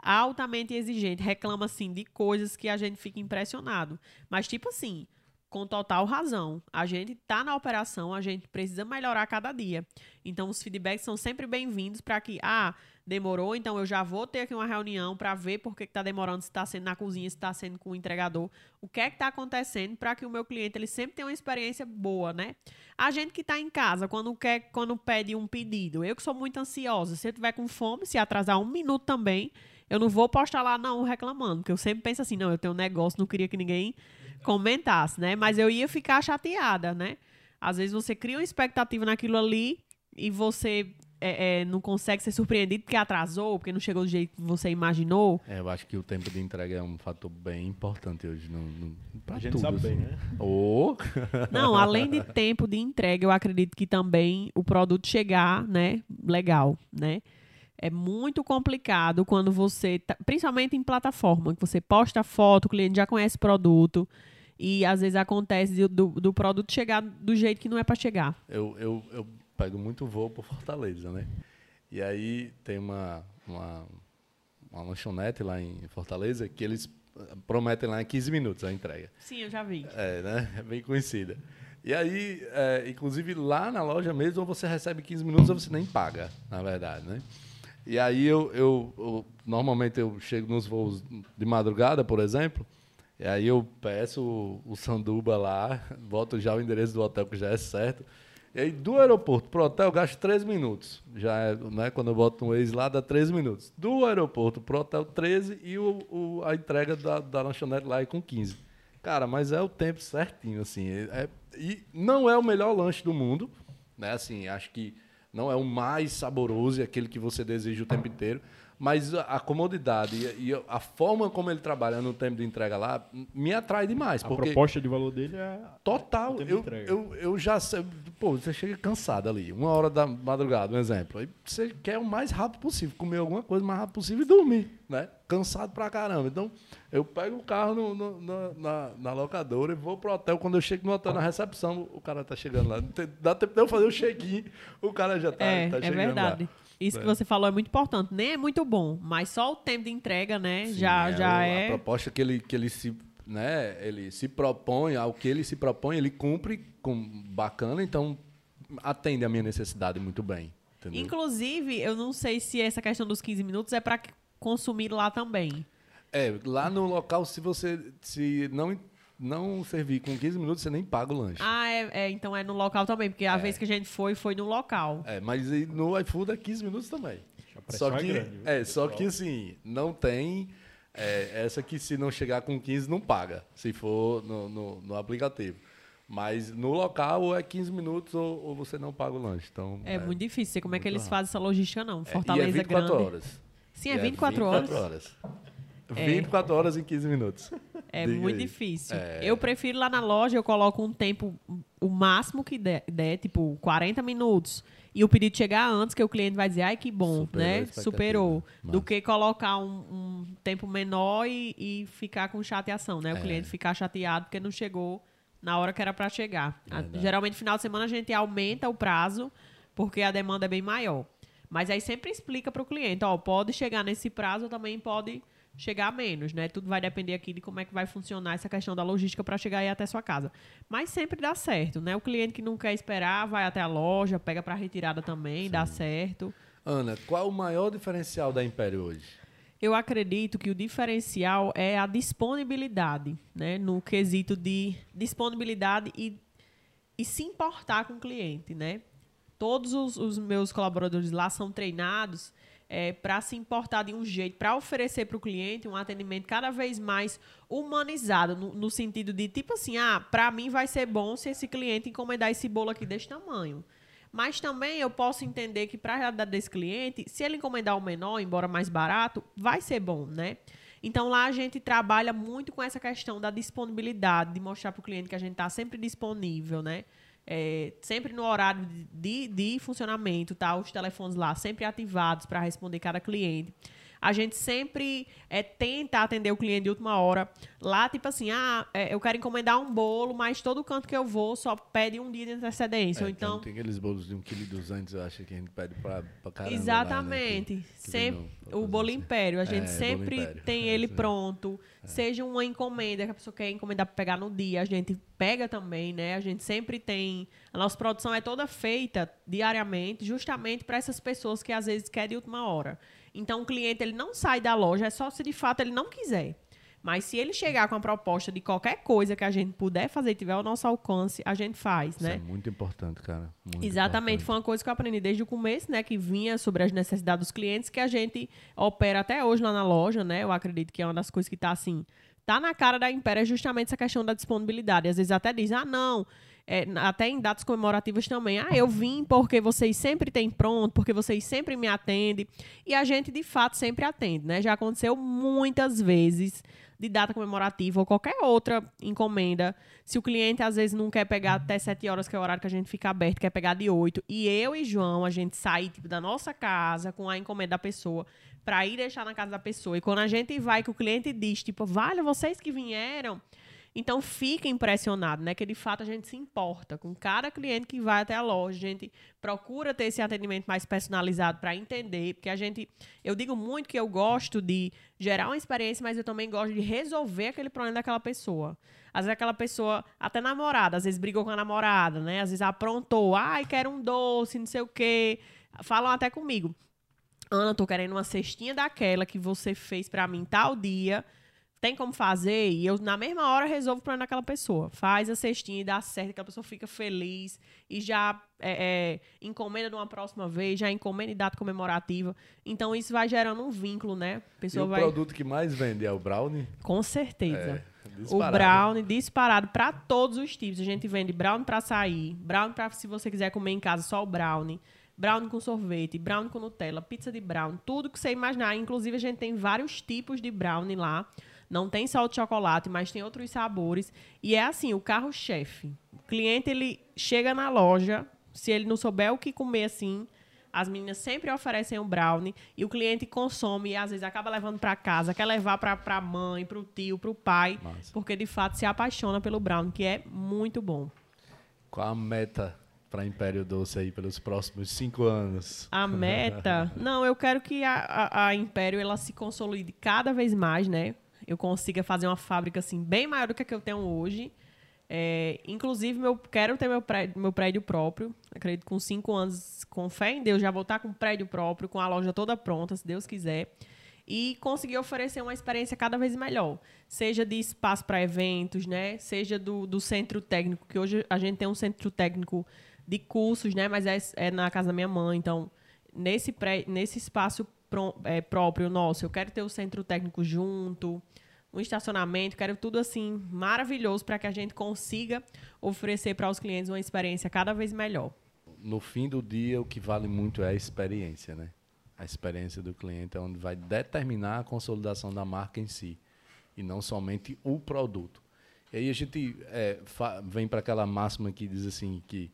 altamente exigente, reclama assim de coisas que a gente fica impressionado. Mas tipo assim, com total razão. A gente está na operação, a gente precisa melhorar cada dia. Então, os feedbacks são sempre bem-vindos para que, ah, demorou, então eu já vou ter aqui uma reunião para ver por que está demorando, se está sendo na cozinha, se está sendo com o entregador, o que é que está acontecendo para que o meu cliente ele sempre tenha uma experiência boa, né? A gente que está em casa, quando quer, quando pede um pedido, eu que sou muito ansiosa, se eu tiver com fome, se atrasar um minuto também, eu não vou postar lá não reclamando, porque eu sempre penso assim, não, eu tenho um negócio, não queria que ninguém comentasse, né? Mas eu ia ficar chateada, né? Às vezes você cria uma expectativa naquilo ali e você é, é, não consegue ser surpreendido porque atrasou, porque não chegou do jeito que você imaginou. É, eu acho que o tempo de entrega é um fator bem importante hoje. No, no, a gente tudo, sabe assim. bem, né? Oh. Não, além de tempo de entrega, eu acredito que também o produto chegar, né, legal, né? É muito complicado quando você, tá- principalmente em plataforma, que você posta foto, o cliente já conhece o produto e às vezes acontece do, do produto chegar do jeito que não é para chegar. Eu, eu, eu pego muito voo por Fortaleza, né? E aí tem uma, uma, uma lanchonete lá em Fortaleza que eles eh, prometem lá em 15 minutos a entrega. Sim, eu já vi. É, né? É bem conhecida. E aí, é, inclusive lá na loja mesmo, você recebe 15 minutos ou você nem paga, na verdade, né? E aí eu, eu, eu- normalmente eu chego nos voos de madrugada, por exemplo, e aí eu peço o, o sanduba lá, (laughs) boto já o endereço do hotel que já é certo. E aí do aeroporto pro hotel eu gasto 13 minutos. Já é, né, quando eu boto um ex lá dá 13 minutos. Do aeroporto pro hotel 13 e o, o- a entrega da, da lanchonete lá é com 15. Cara, mas é o tempo certinho, assim. é- é- e não é o melhor lanche do mundo, né? Assim, acho que não é o mais saboroso e aquele que você deseja o tempo inteiro. Mas a, comodidade e, a forma como ele trabalha no tempo de entrega lá me atrai demais. A proposta de valor dele é Total. O tempo de Eu, eu, eu já sei. Pô, você chega cansado ali, uma hora da madrugada, um exemplo. Aí você quer o mais rápido possível, comer alguma coisa o mais rápido possível e dormir, né? Cansado pra caramba. Então, eu pego o carro no- no- na, na- na locadora e vou pro hotel. Quando eu chego no hotel, na recepção, o cara tá chegando lá. Não tem- Dá tempo de eu fazer o check-in, o cara já tá, é, tá é chegando verdade. lá. Isso que É. você falou é muito importante. Nem é muito bom, mas só o tempo de entrega, né? Sim, já já o- é. A proposta que ele, que ele se. Né, ele se propõe, ao que ele se propõe, ele cumpre com bacana, então atende a minha necessidade muito bem. Entendeu? Inclusive, eu não sei se essa questão dos 15 minutos é para consumir lá também. É, lá no local, se você se não, não servir com 15 minutos, você nem paga o lanche. Ah, é, é, então é no local também, porque a vez que a gente foi, foi no local. É, mas no iFood é 15 minutos também. Só é que, grande, viu, é, só que assim, não tem é, essa que se não chegar com 15 não paga, se for no, no, no aplicativo. Mas no local ou é 15 minutos ou, ou você não paga o lanche. Então, É, muito difícil. Como é que eles rápido. fazem essa logística, não. É, Fortaleza e é 24 grande. horas. Sim, E é 24 horas. 24 horas. É. 24 horas em 15 minutos. É Diga muito aí. difícil. É. Eu prefiro lá na loja, eu coloco um tempo, o máximo que der, der, tipo 40 minutos. E o pedido chegar antes, que o cliente vai dizer, ai que bom, Superou né? Superou. Do que colocar um, um tempo menor e, e ficar com chateação, né? O É. cliente ficar chateado porque não chegou na hora que era para chegar. A- geralmente, final de semana, a gente aumenta o prazo, porque a demanda é bem maior. Mas aí sempre explica para o cliente, ó, pode chegar nesse prazo, também pode chegar menos, né? Tudo vai depender aqui de como é que vai funcionar essa questão da logística para chegar aí até sua casa. Mas sempre dá certo, né? O cliente que não quer esperar vai até a loja, pega para retirada também, dá certo. Ana, qual o maior diferencial da Império hoje? Eu acredito que o diferencial é a disponibilidade, né? No quesito de disponibilidade e, e se importar com o cliente, né? Todos os, os meus colaboradores lá são treinados para se importar de um jeito, para oferecer para o cliente um atendimento cada vez mais humanizado, no, no sentido de, tipo assim, ah, para mim vai ser bom se esse cliente encomendar esse bolo aqui desse tamanho. Mas também eu posso entender que para a realidade desse cliente, se ele encomendar o menor, embora mais barato, vai ser bom, né? Então lá a gente trabalha muito com essa questão da disponibilidade, de mostrar para o cliente que a gente está sempre disponível, né? É, sempre no horário de, de funcionamento, tá? Os telefones lá sempre ativados para responder cada cliente. A gente sempre é, tenta atender o cliente de última hora. Lá, tipo assim, ah, é, eu quero encomendar um bolo, mas todo canto que eu vou só pede um dia de antecedência. É, Ou então, tem, aqueles bolos de 1,2 kg, eu acho que a gente pede pra, pra caramba. Exatamente. Lá, né, que- que sempre, o bolo assim. império. A gente É, sempre império. tem (laughs) É, ele pronto. Seja uma encomenda que a pessoa quer encomendar para pegar no dia, a gente pega também, né? A gente sempre tem. A nossa produção é toda feita diariamente, justamente para essas pessoas que às vezes querem de última hora. Então o cliente ele não sai da loja, é só se de fato ele não quiser. Mas se ele chegar com a proposta de qualquer coisa que a gente puder fazer e tiver ao nosso alcance, a gente faz, Isso né? é muito importante, cara. muito Exatamente, importante. foi uma coisa que eu aprendi desde o começo, né? Que vinha sobre as necessidades dos clientes, que a gente opera até hoje lá na loja, né? Eu acredito que é uma das coisas que tá assim. Tá na cara da Império é justamente essa questão da disponibilidade. Às vezes até diz, ah, não, é, até em datas comemorativas também. Ah, eu vim porque vocês sempre têm pronto, porque vocês sempre me atendem. E a gente, de fato, sempre atende, né? Já aconteceu muitas vezes de data comemorativa ou qualquer outra encomenda. Se o cliente às vezes não quer pegar até 7 horas, que é o horário que a gente fica aberto, quer pegar de 8, e eu e João, a gente sair tipo, da nossa casa com a encomenda da pessoa para ir deixar na casa da pessoa. E quando a gente vai, que o cliente diz, tipo, vale, vocês que vieram. Então fica impressionado, né? Que de fato a gente se importa com cada cliente que vai até a loja. A gente procura ter esse atendimento mais personalizado para entender, porque a gente, eu digo muito que eu gosto de gerar uma experiência, mas eu também gosto de resolver aquele problema daquela pessoa. Às vezes aquela pessoa, até namorada, às vezes brigou com a namorada, né? Às vezes aprontou, ai, quero um doce, não sei o quê. Falam até comigo. Ana, tô querendo uma cestinha daquela que você fez para mim tal dia tem como fazer, e eu na mesma hora resolvo para aquela pessoa. Faz a cestinha e dá certo, que a pessoa fica feliz e já é, é, encomenda de uma próxima vez, já encomenda em data comemorativa. Então isso vai gerando um vínculo, né? A pessoa e o vai... produto que mais vende é o brownie? Com certeza. É, o brownie disparado para todos os tipos. A gente vende brownie para sair, brownie para se você quiser comer em casa só o brownie brownie com sorvete, brownie com Nutella, pizza de brownie, tudo que você imaginar. Inclusive, a gente tem vários tipos de brownie lá. Não tem só o chocolate, mas tem outros sabores. E é assim, o carro-chefe. O cliente, ele chega na loja, se ele não souber o que comer assim, as meninas sempre oferecem um brownie e o cliente consome e às vezes acaba levando para casa, quer levar para a mãe, para o tio, para o pai, porque de fato se apaixona pelo brownie, que é muito bom. Qual a meta para Império Doce aí pelos próximos cinco anos? A meta? (laughs) não, eu quero que a, a, a Império ela se consolide cada vez mais, né? Eu consiga fazer uma fábrica assim bem maior do que a que eu tenho hoje. É, inclusive, eu quero ter meu prédio, meu prédio próprio. Acredito que com cinco anos, com fé em Deus, já vou estar com um prédio próprio, com a loja toda pronta, se Deus quiser. E conseguir oferecer uma experiência cada vez melhor. Seja de espaço para eventos, né? Seja do, do centro técnico, que hoje a gente tem um centro técnico de cursos, né? Mas é, é na casa da minha mãe. Então, nesse, pré, nesse espaço é, próprio nosso, eu quero ter o centro técnico junto um estacionamento, quero tudo assim maravilhoso para que a gente consiga oferecer para os clientes uma experiência cada vez melhor. No fim do dia, o que vale muito é a experiência, né? A experiência do cliente é onde vai determinar a consolidação da marca em si e não somente o produto. E aí a gente é, vem para aquela máxima que diz assim que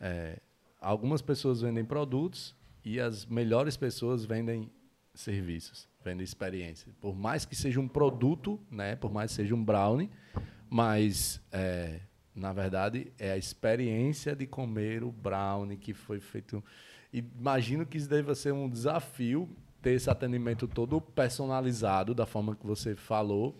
é, algumas pessoas vendem produtos e as melhores pessoas vendem serviços vendo experiência. Por mais que seja um produto, né? Por mais que seja um brownie, mas é, na verdade é a experiência de comer o brownie que foi feito. Imagino que isso deva ser um desafio ter esse atendimento todo personalizado da forma que você falou,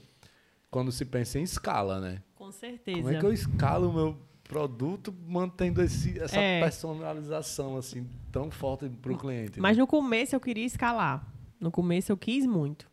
quando se pensa em escala, né? Com certeza. Como é que eu escalo o meu produto mantendo esse, essa é. personalização assim tão forte para o cliente? Mas né? no começo eu queria escalar no começo eu quis muito.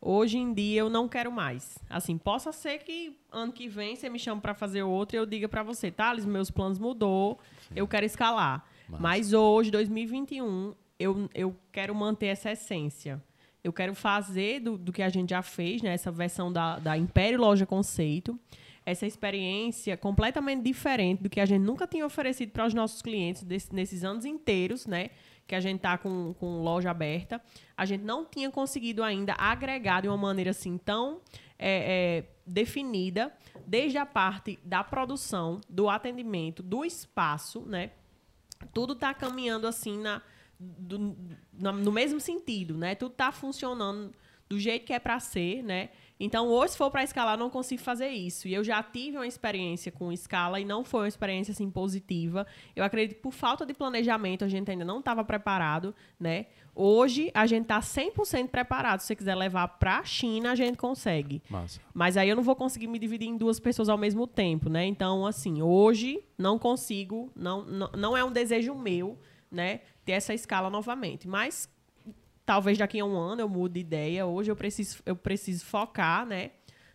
Hoje em dia eu não quero mais. Assim, possa ser que ano que vem você me chame para fazer outro e eu diga para você, Thales, meus planos mudou, Sim. eu quero escalar. Mas hoje, 2021, eu, eu quero manter essa essência. Eu quero fazer do, do que a gente já fez, né? Essa versão da, da Império Loja Conceito. Essa experiência completamente diferente do que a gente nunca tinha oferecido para os nossos clientes desse, nesses anos inteiros, né? que a gente está com, com loja aberta, a gente não tinha conseguido ainda agregar de uma maneira assim tão é, é, definida, desde a parte da produção, do atendimento, do espaço, né? Tudo está caminhando assim na, do, no mesmo sentido, né? Tudo está funcionando do jeito que é para ser, né? Então, hoje, se for para escalar, não consigo fazer isso. E eu já tive uma experiência com escala e não foi uma experiência assim positiva. Eu acredito que por falta de planejamento, a gente ainda não estava preparado, né? Hoje, a gente está 100% preparado. Se você quiser levar para a China, a gente consegue. Massa. Mas aí eu não vou conseguir me dividir em duas pessoas ao mesmo tempo, né? Então, assim, hoje não consigo, não, não, não é um desejo meu, né? Ter essa escala novamente. Mas talvez daqui a um ano eu mude de ideia. Hoje eu preciso, eu preciso focar, né?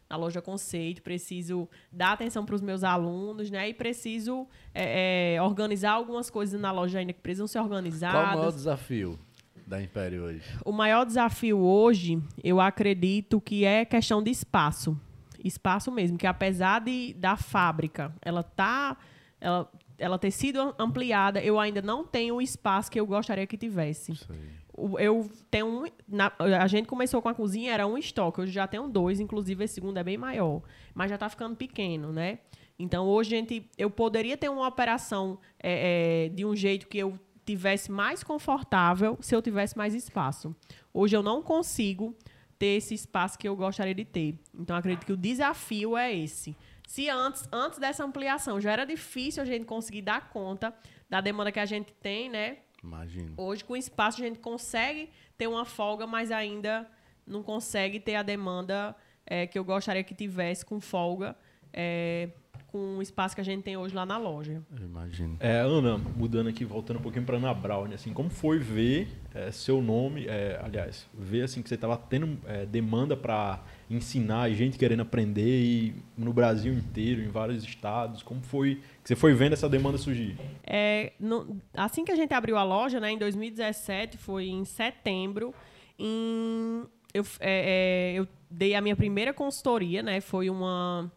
Na loja conceito, preciso dar atenção para os meus alunos, né? E preciso é, é, organizar algumas coisas na loja ainda que precisam ser organizadas. Qual o maior desafio da Império hoje? O maior desafio hoje, eu acredito que é questão de espaço. Espaço mesmo, que apesar de, da fábrica, ela tá ela, ela ter sido ampliada, eu ainda não tenho o espaço que eu gostaria que tivesse. O- Eu tenho um, na- a gente começou com a cozinha, era um estoque, hoje já tenho dois, inclusive esse segundo é bem maior, mas já está ficando pequeno, né? Então hoje a gente, eu poderia ter uma operação é, é, de um jeito que eu tivesse mais confortável se eu tivesse mais espaço. Hoje eu não consigo ter esse espaço que eu gostaria de ter. Então acredito que o desafio é esse. Se antes, antes dessa ampliação já era difícil a gente conseguir dar conta da demanda que a gente tem, né? Imagino. Hoje, com espaço, a gente consegue ter uma folga, mas ainda não consegue ter a demanda eh, que eu gostaria que tivesse com folga, eh, com o espaço que a gente tem hoje lá na loja. Eu imagino. É, Ana, mudando aqui, voltando um pouquinho para Ana Brown, assim, como foi ver é, seu nome, é, aliás, ver assim que você estava tendo é, demanda para ensinar e gente querendo aprender e no Brasil inteiro, em vários estados, como foi que você foi vendo essa demanda surgir? É, no- assim que a gente abriu a loja, né, em 2017, foi em setembro, em- eu, é, é, eu dei a minha primeira consultoria, né? Foi uma,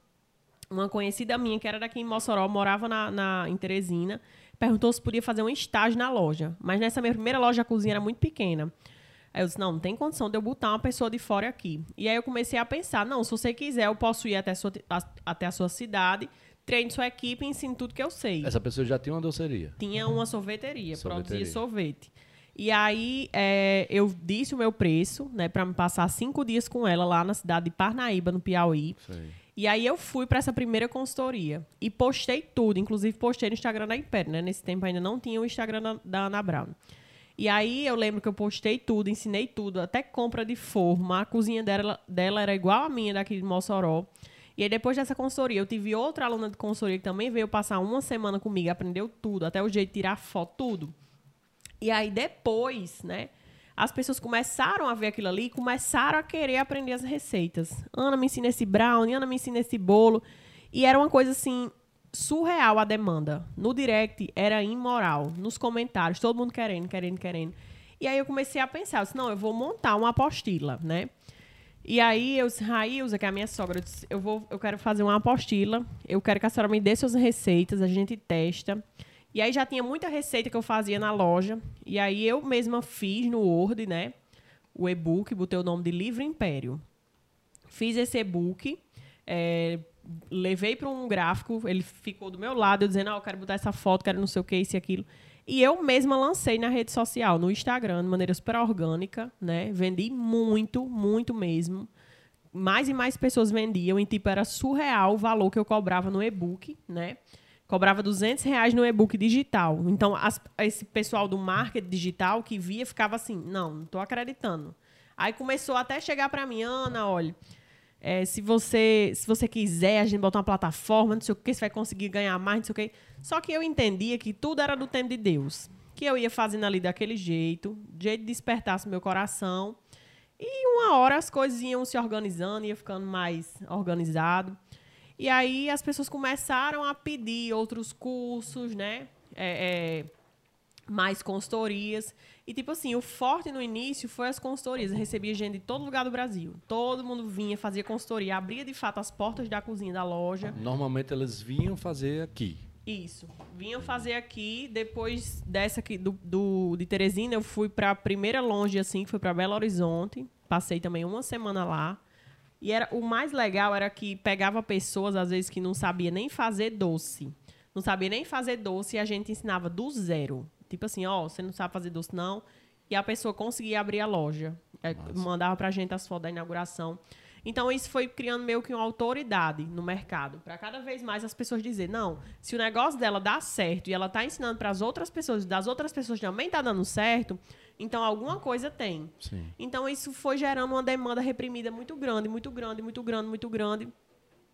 uma conhecida minha que era daqui em Mossoró, morava na, na, em Teresina, perguntou se podia fazer um estágio na loja. Mas nessa minha primeira loja, a cozinha era muito pequena. Aí eu disse, não, não tem condição de eu botar uma pessoa de fora aqui. E aí eu comecei a pensar, não, se você quiser, eu posso ir até a sua, a- até a sua cidade, treine sua equipe e ensine tudo que eu sei Essa pessoa já tinha uma doceria. tinha uma sorveteria, Sorveteria. produzia sorvete. E aí é, eu disse o meu preço, né, para me passar cinco dias com ela lá na cidade de Parnaíba, no Piauí. E aí eu fui para essa primeira consultoria e postei tudo, inclusive postei no Instagram da Império, né? Nesse tempo ainda não tinha o Instagram da, da Ana Brown. E aí eu lembro que eu postei tudo, ensinei tudo, até compra de forma. A cozinha dela, dela era igual a minha daqui de Mossoró. E aí depois dessa consultoria, eu tive outra aluna de consultoria que também veio passar uma semana comigo, aprendeu tudo, até o jeito de tirar foto, tudo. E aí depois, né, as pessoas começaram a ver aquilo ali e começaram a querer aprender as receitas. Ana me ensina esse brownie, Ana me ensina esse bolo. E era uma coisa assim surreal a demanda. No direct era imoral, nos comentários, todo mundo querendo, querendo, querendo. E aí eu comecei a pensar, eu disse, não, eu vou montar uma apostila, né? E aí eu disse, Railza, que é a minha sogra, eu, disse, eu, vou, eu quero fazer uma apostila, eu quero que a senhora me dê suas receitas, a gente testa. E aí já tinha muita receita que eu fazia na loja. E aí eu mesma fiz no Word, né? O e-book, botei o nome de Livro Império. Fiz esse e-book, é, levei para um gráfico, ele ficou do meu lado, eu dizendo, ah, eu quero botar essa foto, quero não sei o que, isso e aquilo. E eu mesma lancei na rede social, no Instagram, de maneira super orgânica, né? Vendi muito, muito mesmo. Mais e mais pessoas vendiam e, tipo, era surreal o valor que eu cobrava no e-book, né? Cobrava 200 reais no e-book digital. Então, as- esse pessoal do marketing digital que via ficava assim, não, não tô acreditando. Aí começou até chegar para mim, Ana, olha, é, se você se você quiser, a gente botar uma plataforma, não sei o que, você vai conseguir ganhar mais, não sei o que. Só que eu entendia que tudo era do tempo de Deus. Que eu ia fazendo ali daquele jeito, do jeito de despertasse meu coração. E uma hora as coisas iam se organizando, ia ficando mais organizado. E aí as pessoas começaram a pedir outros cursos, né? É, é, mais consultorias. E, tipo assim, o forte no início foi as consultorias. Eu recebia gente de todo lugar do Brasil. Todo mundo vinha, fazia consultoria, abria de fato as portas da cozinha da loja. Normalmente eles vinham fazer aqui. Isso. Vinham fazer aqui, depois dessa aqui do, do- de Teresina, eu fui para a primeira longe, assim, que foi para Belo Horizonte. Passei também uma semana lá. E era, o mais legal era que pegava pessoas, às vezes, que não sabia nem fazer doce. Não sabia nem fazer doce e a gente ensinava do zero. Tipo assim, ó, você não sabe fazer doce, não. E a pessoa conseguia abrir a loja. É, mandava pra gente as fotos da inauguração. Então, isso foi criando meio que uma autoridade no mercado. Para cada vez mais as pessoas dizer, não, se o negócio dela dá certo e ela tá ensinando para as outras pessoas, das outras pessoas também tá dando certo, então alguma coisa tem. Sim. Então isso foi gerando uma demanda reprimida muito grande, muito grande, muito grande, muito grande,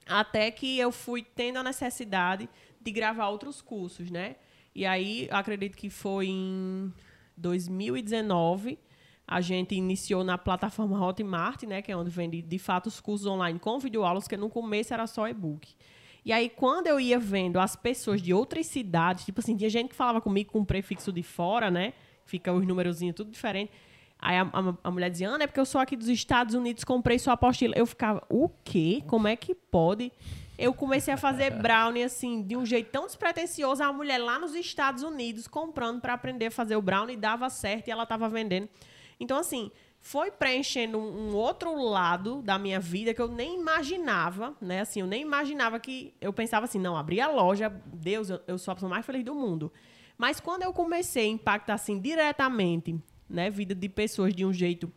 até que eu fui tendo a necessidade de gravar outros cursos, né? E aí, acredito que foi em 2019, a gente iniciou na plataforma Hotmart, né, que é onde vende de fato os cursos online com videoaulas, que no começo era só e-book. E aí, quando eu ia vendo as pessoas de outras cidades, tipo assim, tinha gente que falava comigo com um prefixo de fora, né? Fica os numerozinhos tudo diferente. Aí a, a, a mulher dizia, Ana, é porque eu sou aqui dos Estados Unidos, comprei sua apostila. Eu ficava, o quê? Como é que pode? Eu comecei a fazer brownie, assim, de um jeito tão despretensioso. A mulher lá nos Estados Unidos comprando para aprender a fazer o brownie, dava certo e ela estava vendendo. Então, assim, foi preenchendo um, um, outro lado da minha vida que eu nem imaginava, né? Assim, eu nem imaginava que. Eu pensava assim, não, abri a loja, Deus, eu, eu sou a pessoa mais feliz do mundo. Mas quando eu comecei a impactar, assim, diretamente, né, vida de pessoas de um jeito.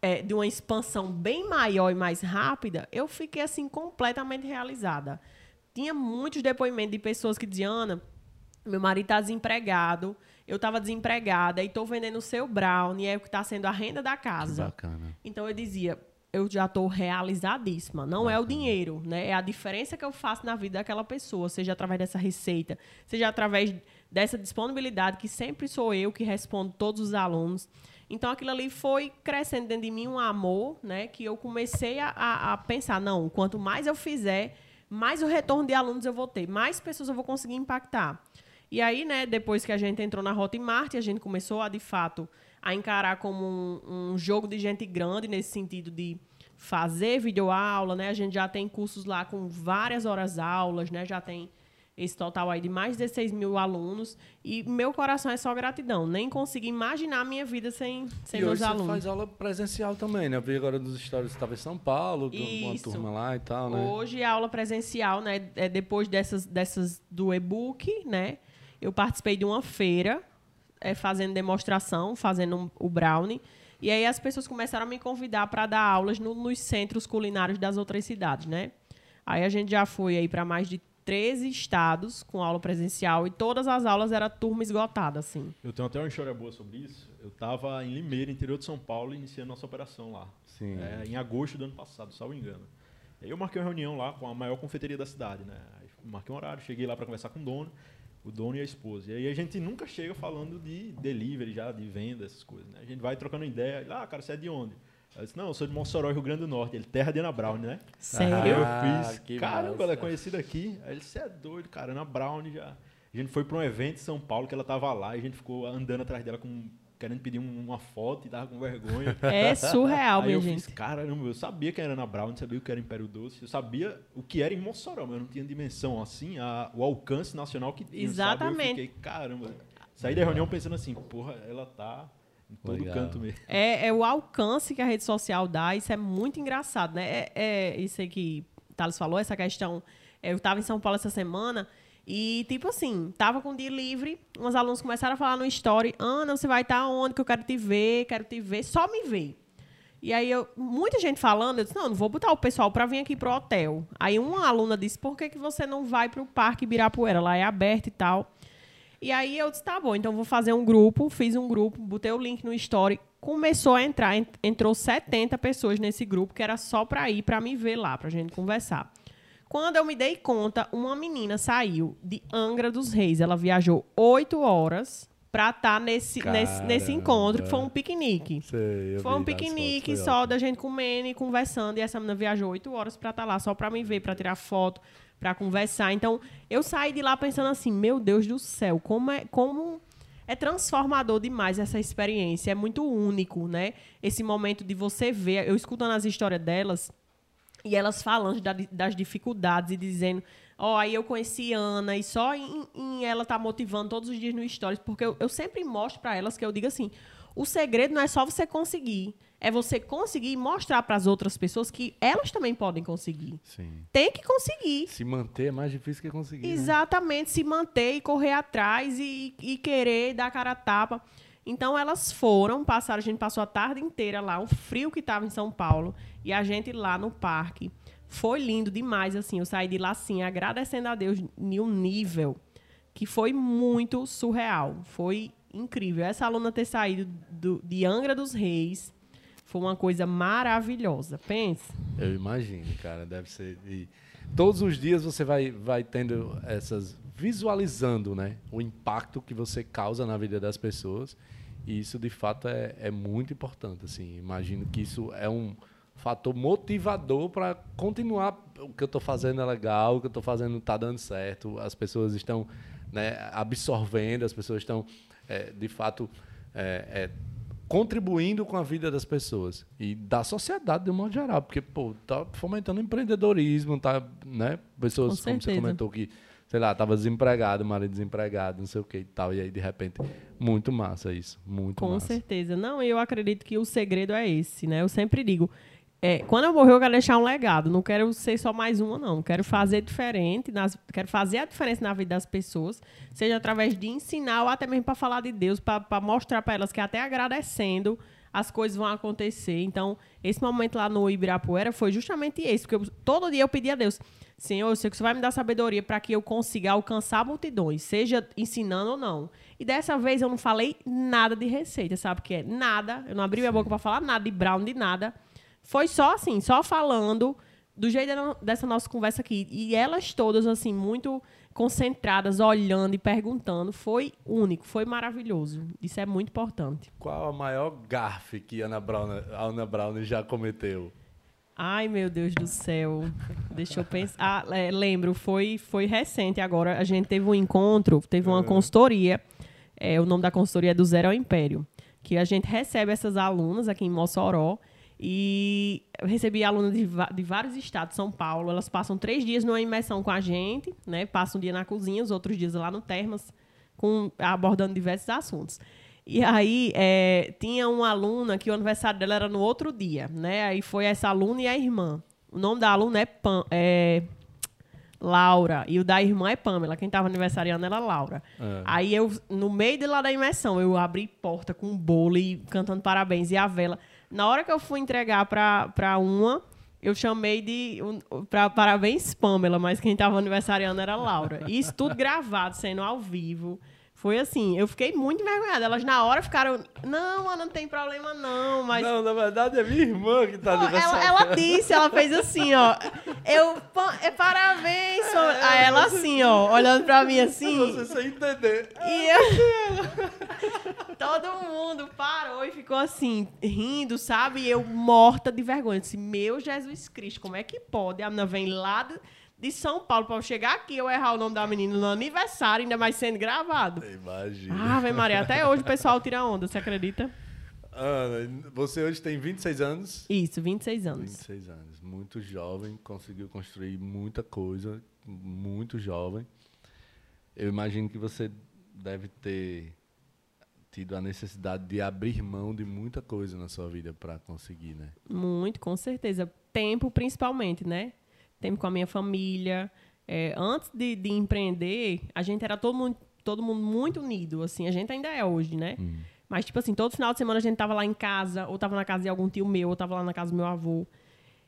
É, de uma expansão bem maior e mais rápida, eu fiquei, assim, completamente realizada. Tinha muitos depoimentos de pessoas que diziam, Ana, meu marido está desempregado, eu estava desempregada e estou vendendo o seu brownie, é o que está sendo a renda da casa. Que bacana. Então eu dizia, eu já estou realizadíssima. Não bacana. é o dinheiro, né? É a diferença que eu faço na vida daquela pessoa, seja através dessa receita, seja através dessa disponibilidade, que sempre sou eu que respondo todos os alunos. Então aquilo ali foi crescendo dentro de mim um amor, né? Que eu comecei a, a, a pensar, não, quanto mais eu fizer, mais o retorno de alunos eu vou ter, mais pessoas eu vou conseguir impactar. E aí, né, depois que a gente entrou na Rota Marte, a gente começou a, de fato, a encarar como um, um jogo de gente grande, nesse sentido de fazer videoaula, né? A gente já tem cursos lá com várias horas aulas, né? Já tem esse total aí de mais de 16 mil alunos. E meu coração é só gratidão. Nem consigo imaginar a minha vida sem, sem e meus hoje alunos. Você faz aula presencial também, né? Eu vi agora dos que estava em São Paulo, uma turma lá e tal, né? Hoje a aula presencial, né? É depois dessas, dessas do e-book, né? eu participei de uma feira, é, fazendo demonstração, fazendo o brownie. E aí as pessoas começaram a me convidar para dar aulas no, nos centros culinários das outras cidades, né? Aí a gente já foi aí para mais de 13 estados com aula presencial e todas as aulas era turma esgotada, assim. Eu tenho até uma história boa sobre isso. Eu estava em Limeira, interior de São Paulo, iniciando nossa operação lá. Sim. É, em agosto do ano passado, salvo engano. E aí eu marquei uma reunião lá com a maior confeiteria da cidade, né? Aí marquei um horário, cheguei lá para conversar com o dono o dono e a esposa. E aí a gente nunca chega falando de delivery já, de venda, essas coisas. Né? A gente vai trocando ideia. Ah, cara, você é de onde? Eu disse, não, eu sou de Mossoró, Rio Grande do Norte. Ele, terra de Ana Brown, né? Sério? Aí eu fiz, caramba, ela é conhecida aqui. Aí ele, você é doido, cara, Ana Brown já... A gente foi para um evento em São Paulo que ela tava lá e a gente ficou andando atrás dela com querendo pedir uma foto e tava com vergonha. (laughs) É surreal, Aí eu gente. fiz, caramba, eu sabia que era Ana Brown, sabia o que era Império Doce, eu sabia o que era em Mossoró, mas eu não tinha dimensão, assim, a, o alcance nacional que tinha, Exatamente. Sabe? Eu fiquei, caramba. Saí da reunião pensando assim, porra, ela tá em todo Legal. canto mesmo. É, é o alcance que a rede social dá, isso é muito engraçado, né? É, é isso aí que Thales falou, essa questão. Eu estava em São Paulo essa semana e, tipo assim, tava com o dia livre, uns alunos começaram a falar no story, Ana, você vai estar onde que eu quero te ver, quero te ver, só me ver. E aí, eu, muita gente falando, eu disse, não, não vou botar o pessoal para vir aqui pro hotel. Aí uma aluna disse, por que, que você não vai pro Parque Ibirapuera? Lá é aberto e tal. E aí eu disse, tá bom, então vou fazer um grupo, fiz um grupo, botei o link no story, começou a entrar, entrou 70 pessoas nesse grupo, que era só para ir para me ver lá, pra gente conversar. Quando eu me dei conta, uma menina saiu de Angra dos Reis. Ela viajou oito horas pra estar nesse, nesse, nesse encontro, que foi um piquenique. Sei, foi um piquenique fotos, só da gente comendo e conversando. E essa menina viajou oito horas pra estar lá, só pra me ver, pra tirar foto, pra conversar. Então, eu saí de lá pensando assim, meu Deus do céu, como é... Como é transformador demais essa experiência, é muito único, né? Esse momento de você ver, eu escutando as histórias delas, e elas falando da, das dificuldades e dizendo, ó, oh, aí eu conheci Ana e só em, em, ela tá motivando todos os dias no Stories, porque eu, eu sempre mostro para elas que eu digo assim, o segredo não é só você conseguir, é você conseguir mostrar para as outras pessoas que elas também podem conseguir. Sim. Tem que conseguir. Se manter é mais difícil que conseguir. Exatamente, né? se manter e correr atrás e, e querer dar cara a tapa. Então elas foram, passaram, a gente passou a tarde inteira lá, o frio que estava em São Paulo, e a gente lá no parque. Foi lindo demais, assim. Eu saí de lá, assim, agradecendo a Deus em um nível que foi muito surreal. Foi incrível. Essa aluna ter saído do, de Angra dos Reis foi uma coisa maravilhosa. Pense. Eu imagino, cara. Deve ser. E todos os dias você vai, vai tendo essas. visualizando, né? O impacto que você causa na vida das pessoas. E isso, de fato, é, é muito importante. Assim. Imagino que isso é um fator motivador para continuar. O que eu estou fazendo é legal, o que eu estou fazendo está dando certo, as pessoas estão né, absorvendo, as pessoas estão, é, de fato, é, contribuindo com a vida das pessoas e da sociedade de um modo geral, porque pô, tá fomentando empreendedorismo, tá, né? Pessoas Com como você comentou que, sei lá, tava desempregado, marido desempregado, não sei o que e tal, e aí de repente muito massa isso, muito Com massa. certeza. Não, eu acredito que o segredo é esse, né? Eu sempre digo, é, quando eu morrer, eu quero deixar um legado. Não quero ser só mais uma, não. Quero fazer diferente, nas- quero fazer a diferença na vida das pessoas, seja através de ensinar ou até mesmo para falar de Deus, para mostrar para elas que até agradecendo as coisas vão acontecer. Então, esse momento lá no Ibirapuera foi justamente esse, porque eu- todo dia eu pedi a Deus, Senhor, eu sei que você vai me dar sabedoria para que eu consiga alcançar multidões, seja ensinando ou não. E dessa vez eu não falei nada de receita, sabe o que é? Nada. Eu não abri minha boca para falar nada de brown, de nada. Foi só assim, só falando do jeito dessa nossa conversa aqui. E elas todas, assim, muito concentradas, olhando e perguntando. Foi único, foi maravilhoso. Isso é muito importante. Qual a maior gafe que Ana Brown, a Ana Brown já cometeu? Ai, meu Deus do céu. Deixa eu pensar. Ah, é, lembro, foi, foi recente agora. A gente teve um encontro, teve uma consultoria. É, o nome da consultoria é do Zero ao Império. Que a gente recebe essas alunas aqui em Mossoró. E eu recebi alunas de, de vários estados, São Paulo. Elas passam três dias numa imersão com a gente, né? Passam um dia na cozinha, os outros dias lá no Termas, com, abordando diversos assuntos. E aí, é, tinha uma aluna que o aniversário dela era no outro dia, né? Aí foi essa aluna e a irmã. O nome da aluna é, Pam, é Laura. E o da irmã é Pamela. Quem estava aniversariando era Laura. É. Aí eu, no meio de lá da imersão, eu abri porta com um bolo e cantando parabéns e a vela. Na hora que eu fui entregar pra uma, eu chamei de. Um, pra parabéns, Pamela, mas quem estava aniversariando era Laura. E isso tudo gravado, sendo ao vivo. Foi assim, eu fiquei muito envergonhada. Elas na hora ficaram. Não, Ana, não tem problema, não. Mas Não, na verdade é minha irmã que tá Pô, ela, (laughs) ela disse, ela fez assim, ó. Eu, é parabéns, sou... Aí ela assim, ó, olhando pra mim assim. (laughs) Você sem entender. E eu... (laughs) Todo mundo parou e ficou assim, rindo, sabe? E eu morta de vergonha. Eu Disse, meu Jesus Cristo, como é que pode? A menina vem lá de, de São Paulo pra eu chegar aqui eu errar o nome da menina no aniversário, ainda mais sendo gravado. Imagina. Ave Maria, até hoje o pessoal tira onda, você acredita? Ana, você hoje tem 26 anos? Isso, 26 anos. 26 anos. Muito jovem, conseguiu construir muita coisa, muito jovem. Eu imagino que você deve ter tido a necessidade de abrir mão de muita coisa na sua vida para conseguir, né? Muito, com certeza. Tempo, principalmente, né? Tempo com a minha família. É, antes de, de empreender, a gente era todo mundo, todo mundo muito unido, assim. A gente ainda é hoje, né? Mas, tipo assim, todo final de semana a gente tava lá em casa, ou tava na casa de algum tio meu, ou tava lá na casa do meu avô.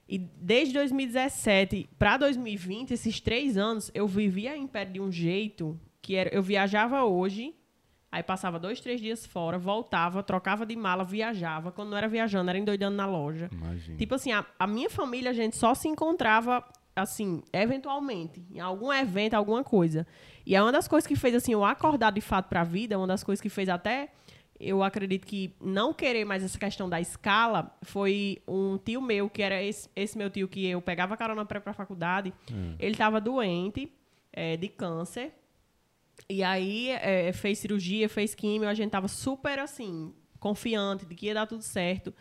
E desde 2017 para 2020, esses três anos, eu vivia em pé de um jeito que era, eu viajava hoje, aí passava dois, três dias fora, voltava, trocava de mala, viajava. Quando não era viajando, era endoidando na loja. Imagina. Tipo assim, a, a minha família, a gente só se encontrava, assim, eventualmente, em algum evento, alguma coisa. E é uma das coisas que fez, assim, eu acordar de fato pra vida, uma das coisas que fez até, eu acredito que não querer mais essa questão da escala, foi um tio meu, que era esse, esse meu tio que eu pegava carona pra ir pra faculdade, ele tava doente, é, de câncer, e aí é, fez cirurgia, fez químio, a gente tava super assim, confiante de que ia dar tudo certo.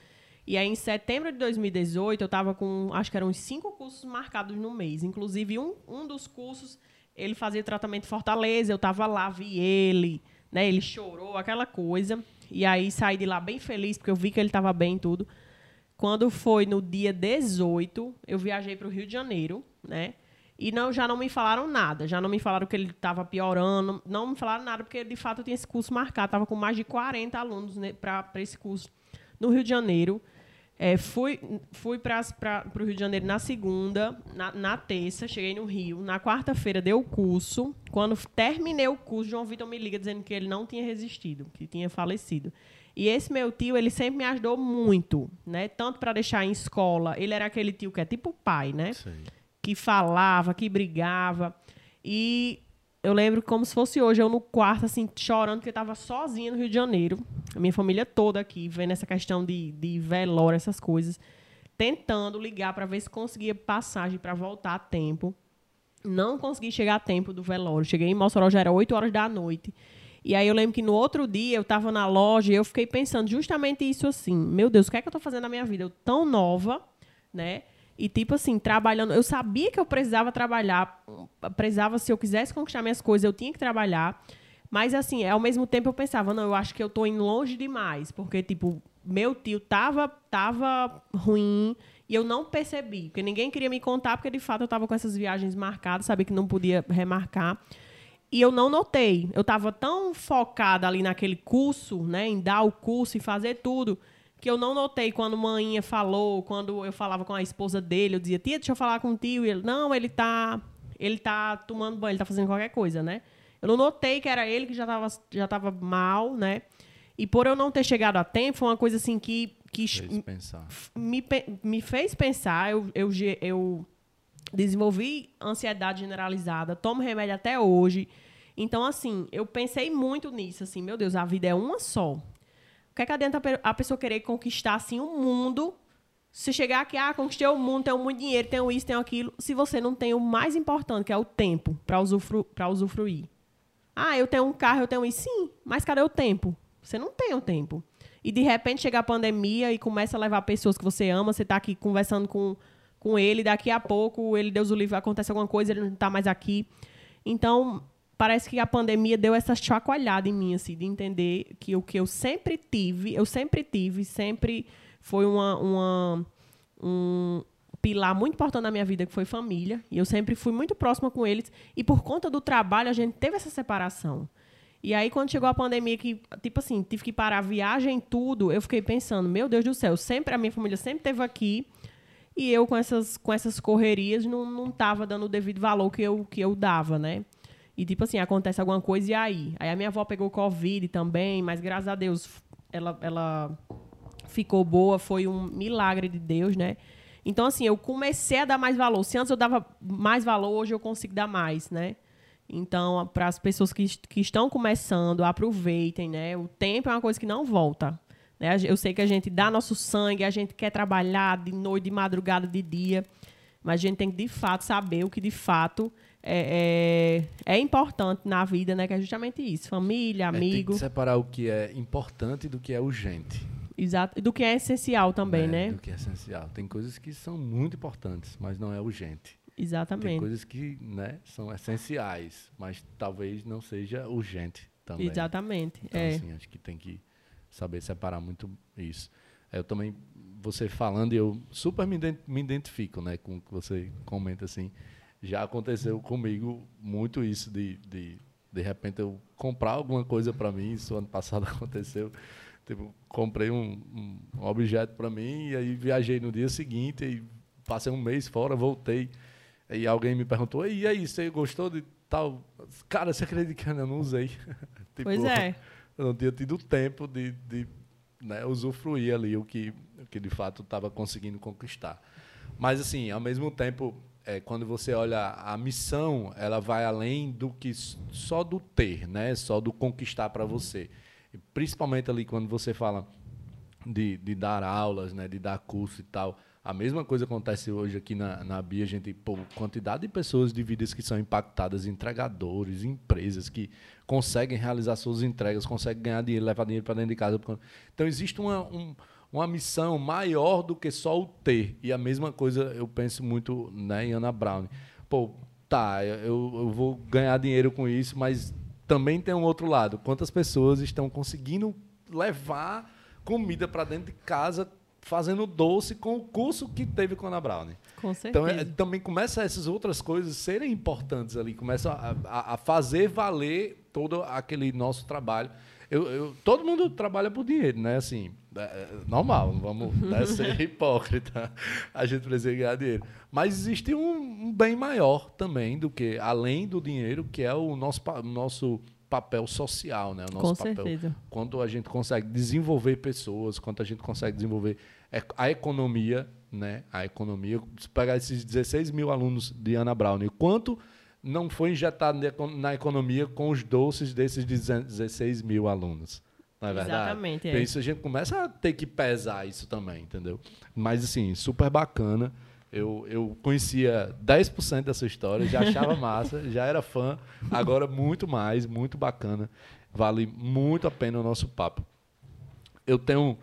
E aí, em setembro de 2018, eu tava com, acho que eram uns cinco cursos marcados no mês. Inclusive, um, um dos cursos, ele fazia tratamento Fortaleza, eu tava lá, vi ele, né? Ele chorou, aquela coisa. E aí, saí de lá bem feliz, porque eu vi que ele tava bem e tudo. Quando foi no dia 18, eu viajei para o Rio de Janeiro, né? E não, já não me falaram nada, já não me falaram que ele estava piorando, não me falaram nada, porque de fato eu tinha esse curso marcado, estava com mais de 40 alunos né, para esse curso no Rio de Janeiro. É, fui fui para o Rio de Janeiro na segunda, na, na terça, cheguei no Rio. Na quarta-feira deu o curso. Quando terminei o curso, João Vitor me liga dizendo que ele não tinha resistido, que tinha falecido. E esse meu tio, ele sempre me ajudou muito, né? Tanto para deixar em escola. Ele era aquele tio que é tipo pai, né? Sei. que falava, que brigava. E eu lembro como se fosse hoje, eu no quarto, assim, chorando, porque eu estava sozinha no Rio de Janeiro. A minha família toda aqui, vendo essa questão de, de velório, essas coisas. Tentando ligar para ver se conseguia passagem para voltar a tempo. Não consegui chegar a tempo do velório. Cheguei em Mossoró, já era 8 horas da noite. E aí eu lembro que no outro dia eu tava na loja e eu fiquei pensando justamente isso assim, meu Deus, o que é que eu tô fazendo na minha vida? Eu tão nova, né? E, tipo assim, trabalhando. Eu sabia que eu precisava trabalhar. Precisava, se eu quisesse conquistar minhas coisas, eu tinha que trabalhar. Mas, assim, ao mesmo tempo eu pensava, não, eu acho que eu tô indo longe demais. Porque, tipo, meu tio tava, tava ruim e eu não percebi. Porque ninguém queria me contar, porque de fato eu tava com essas viagens marcadas, sabia que não podia remarcar. E eu não notei. Eu tava tão focada ali naquele curso, né, em dar o curso e fazer tudo, que eu não notei quando manhinha falou, quando eu falava com a esposa dele, eu dizia, tia, deixa eu falar com o tio. E ele, não, ele tá, ele tá tomando banho, ele tá fazendo qualquer coisa, né? Eu não notei que era ele que já tava, já tava mal, né? E por eu não ter chegado a tempo, foi uma coisa assim que, que Fez pensar. me, me fez pensar. Eu, eu, eu desenvolvi ansiedade generalizada, tomo remédio até hoje. Então, assim, eu pensei muito nisso, assim, meu Deus, a vida é uma só que, é que adianta a pessoa querer conquistar assim o um mundo? Se chegar aqui, ah, conquistei o mundo, tenho muito dinheiro, tenho isso, tenho aquilo, se você não tem o mais importante, que é o tempo para usufru usufruir. Ah, eu tenho um carro, eu tenho isso. Sim, mas cadê o tempo? Você não tem o tempo. E de repente chega a pandemia e começa a levar pessoas que você ama, você está aqui conversando com, com ele, daqui a pouco ele, Deus o livre, acontece alguma coisa, ele não está mais aqui. Então, parece que a pandemia deu essa chacoalhada em mim, assim, de entender que o que eu sempre tive, eu sempre tive, sempre foi uma, uma, um pilar muito importante na minha vida, que foi família. E eu sempre fui muito próxima com eles. E por conta do trabalho, a gente teve essa separação. E aí, quando chegou a pandemia, que, tipo assim, tive que parar a viagem tudo, eu fiquei pensando, meu Deus do céu, sempre a minha família sempre esteve aqui. E eu, com essas, com essas correrias, não, não dando o devido valor que eu, que eu dava, né? E, tipo assim, acontece alguma coisa e aí? Aí a minha avó pegou Covid também, mas graças a Deus ela, ela ficou boa, foi um milagre de Deus, né? Então, assim, eu comecei a dar mais valor. Se antes eu dava mais valor, hoje eu consigo dar mais, né? Então, para as pessoas que, que estão começando, aproveitem, né? O tempo é uma coisa que não volta. Né? Eu sei que a gente dá nosso sangue, a gente quer trabalhar de noite, de madrugada, de dia, mas a gente tem que, de fato, saber o que, de fato, é, é, é, importante na vida, né? Que é justamente isso. Família, amigo. É, tem que separar o que é importante do que é urgente. Exato. E do que é essencial também, é, né? Do que é essencial. Tem coisas que são muito importantes, mas não é urgente. Exatamente. Tem coisas que né, são essenciais, mas talvez não seja urgente também. Exatamente. Então, é. assim, acho que tem que saber separar muito isso. Eu também, você falando, eu super me, identifico né, com o que você comenta assim já aconteceu comigo muito isso de, de de repente eu comprar alguma coisa para mim, isso ano passado (laughs) aconteceu. Tipo, comprei um, um objeto para mim e aí viajei no dia seguinte e passei um mês fora, voltei. E alguém me perguntou: "E aí, você gostou de tal?" Cara, você acredita que eu não usei? (laughs) tipo, pois é. Eu não tinha tido tempo de, de né, usufruir ali o que, o que de fato estava conseguindo conquistar. Mas assim, ao mesmo tempo, é, quando você olha a missão, ela vai além do que só do ter, né? Só do conquistar para você. Principalmente ali quando você fala de, de dar aulas, né? De dar curso e tal. A mesma coisa acontece hoje aqui na, na Bia, gente, pô, quantidade de pessoas de vidas que são impactadas, entregadores, empresas que conseguem realizar suas entregas, conseguem ganhar dinheiro, levar dinheiro para dentro de casa. Então existe uma, um, uma missão maior do que só o ter. E a mesma coisa eu penso muito né, em Ana Brown. Pô, tá, eu, eu vou ganhar dinheiro com isso, mas também tem um outro lado. Quantas pessoas estão conseguindo levar comida para dentro de casa fazendo doce com o curso que teve com a Ana Brown. Com certeza. Então, é, também começa essas outras coisas serem importantes ali, começa a, a, a fazer valer todo aquele nosso trabalho. Eu, eu, todo mundo trabalha por dinheiro, né? Assim, é, é normal, não vamos né, (laughs) ser hipócrita. A gente precisa ganhar dinheiro. Mas existe um, um, bem maior também do que, além do dinheiro, que é o nosso, nosso papel social, né? O nosso Com papel. certeza. Quando a gente consegue desenvolver pessoas, quando a gente consegue desenvolver a economia, né? A economia. Se pegar esses 16 mil alunos de Ana Brown, e quanto não foi injetado na economia com os doces desses 16 mil alunos. Não é verdade? Exatamente. É. Isso a gente começa a ter que pesar isso também, entendeu? Mas, assim, super bacana. Eu, eu conhecia 10% dessa história, já achava (laughs) massa, já era fã, agora muito mais, muito bacana. Vale muito a pena o nosso papo. Eu tenho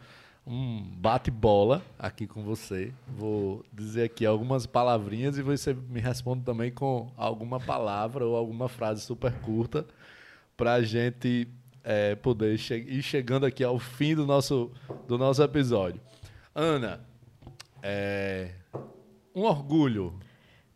um bate-bola aqui com você. Vou dizer aqui algumas palavrinhas e você me responde também com alguma palavra ou alguma frase super curta para a gente é, poder che ir chegando aqui ao fim do nosso, do nosso episódio. Ana, é, um orgulho.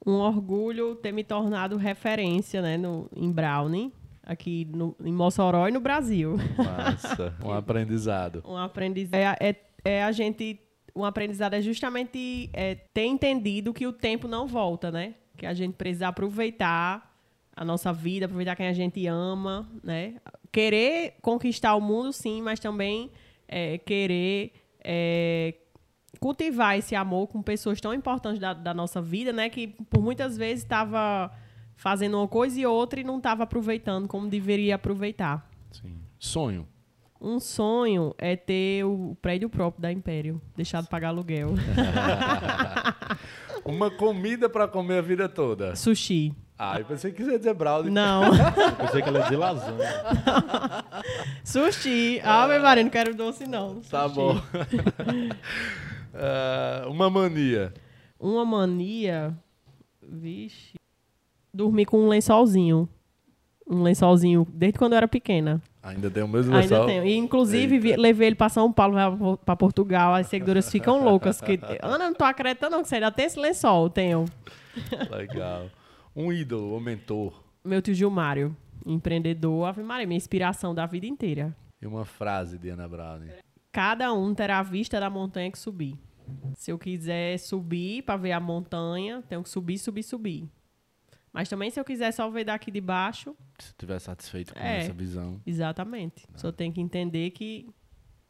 Um orgulho ter me tornado referência né, no, em Brownie, aqui no, em Mossoró e no Brasil. Massa, (laughs) um aprendizado. Um aprendizado. É, é, é, a gente. Um aprendizado é justamente é, ter entendido que o tempo não volta, né? Que a gente precisa aproveitar a nossa vida, aproveitar quem a gente ama, né? Querer conquistar o mundo, sim, mas também é, querer é, cultivar esse amor com pessoas tão importantes da, da nossa vida, né? Que por muitas vezes estava fazendo uma coisa e outra e não estava aproveitando como deveria aproveitar. Sim. Sonho. Um sonho é ter o prédio próprio da Império, deixar de pagar aluguel. (laughs) Uma comida para comer a vida toda. Sushi. Ah, eu pensei que você ia dizer brownie. Não. (laughs) Eu pensei que ela ia dizer lasanha. (laughs) Sushi. Ah, meu marido, não quero doce, não. Tá Sushi. bom. Ah, uma mania. Uma mania. Vixe. Dormir com um lençolzinho. Um lençolzinho desde quando eu era pequena. Ainda tem o mesmo Ainda lençol? tenho. E, inclusive, vi- levei ele para São Paulo, para Portugal. As seguidoras ficam loucas. Que, Ana, não tô acreditando não que você ainda tem esse lençol. Tenho. Legal. Um ídolo, um mentor. Meu tio Gilmário, empreendedor. Ave Maria, minha inspiração da vida inteira. E uma frase de Ana Browne. Cada um terá a vista da montanha que subir. Se eu quiser subir para ver a montanha, tenho que subir, subir, subir. Mas também se eu quiser só ver daqui de baixo, Se estiver satisfeito com É. essa visão. exatamente. Só tem que entender que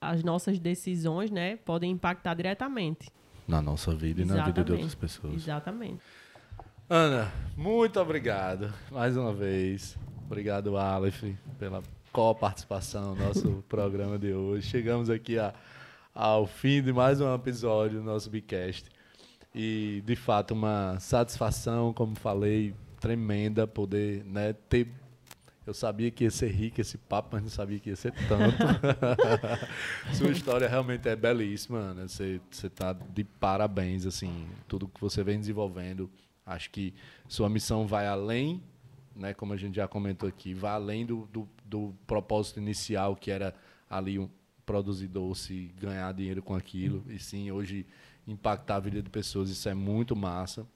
as nossas decisões, né, podem impactar diretamente. Na nossa vida e na vida de Exatamente. outras pessoas. Exatamente. Ana, muito obrigado mais uma vez. Obrigado, Aleph, pela co-participação no nosso (laughs) programa de hoje. Chegamos aqui a- ao fim de mais um episódio do nosso Bicast. E, de fato, uma satisfação, como falei, tremenda poder né, ter. Eu sabia que ia ser rico esse papo, mas não sabia que ia ser tanto. (laughs) Sua história realmente é belíssima, Ana. Você está de parabéns, assim, tudo que você vem desenvolvendo. Acho que sua missão vai além, né, como a gente já comentou aqui, vai além do, do, do propósito inicial, que era ali um, produzir doce ganhar dinheiro com aquilo. E sim, hoje impactar a vida de pessoas, isso é muito massa.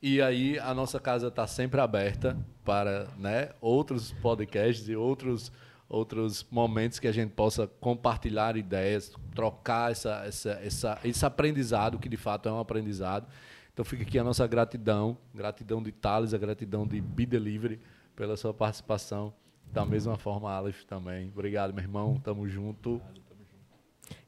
E aí a nossa casa está sempre aberta para né, outros podcasts e outros, outros momentos que a gente possa compartilhar ideias, trocar essa, essa, essa, esse aprendizado, que de fato é um aprendizado. Então fica aqui a nossa gratidão, gratidão de Thales, a gratidão de Be Delivery pela sua participação. Da mesma forma, Aleph também. Obrigado, meu irmão. Tamo junto.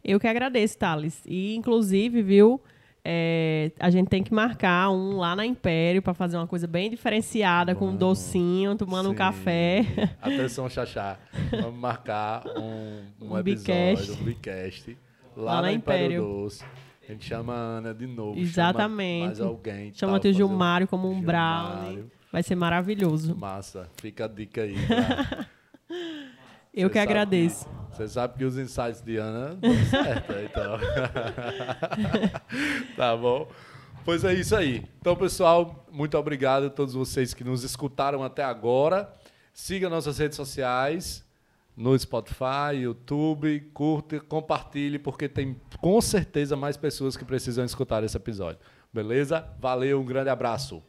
Eu que agradeço, Thales. E, inclusive, viu, é, a gente tem que marcar um lá na Império para fazer uma coisa bem diferenciada, com um Vamos. docinho, tomando um Sim. café. (laughs) Atenção, Xaxá. Vamos marcar um, um Um episódio, um Bicast, lá, Lá na Império, Império. Doce. A gente chama a Ana de novo. Exatamente. Chama mais alguém. Chama um- Gilmário como um Gilmário. brownie. Vai ser maravilhoso. Massa. Fica a dica aí. (laughs) Eu que sabe agradeço. Você sabe que os insights de Ana dão (laughs) certo, então. (laughs) tá bom? Pois é isso aí. Então, pessoal, muito obrigado a todos vocês que nos escutaram até agora. Siga nossas redes sociais no Spotify, YouTube, curta, compartilhe, porque tem com certeza mais pessoas que precisam escutar esse episódio. Beleza? Valeu, um grande abraço.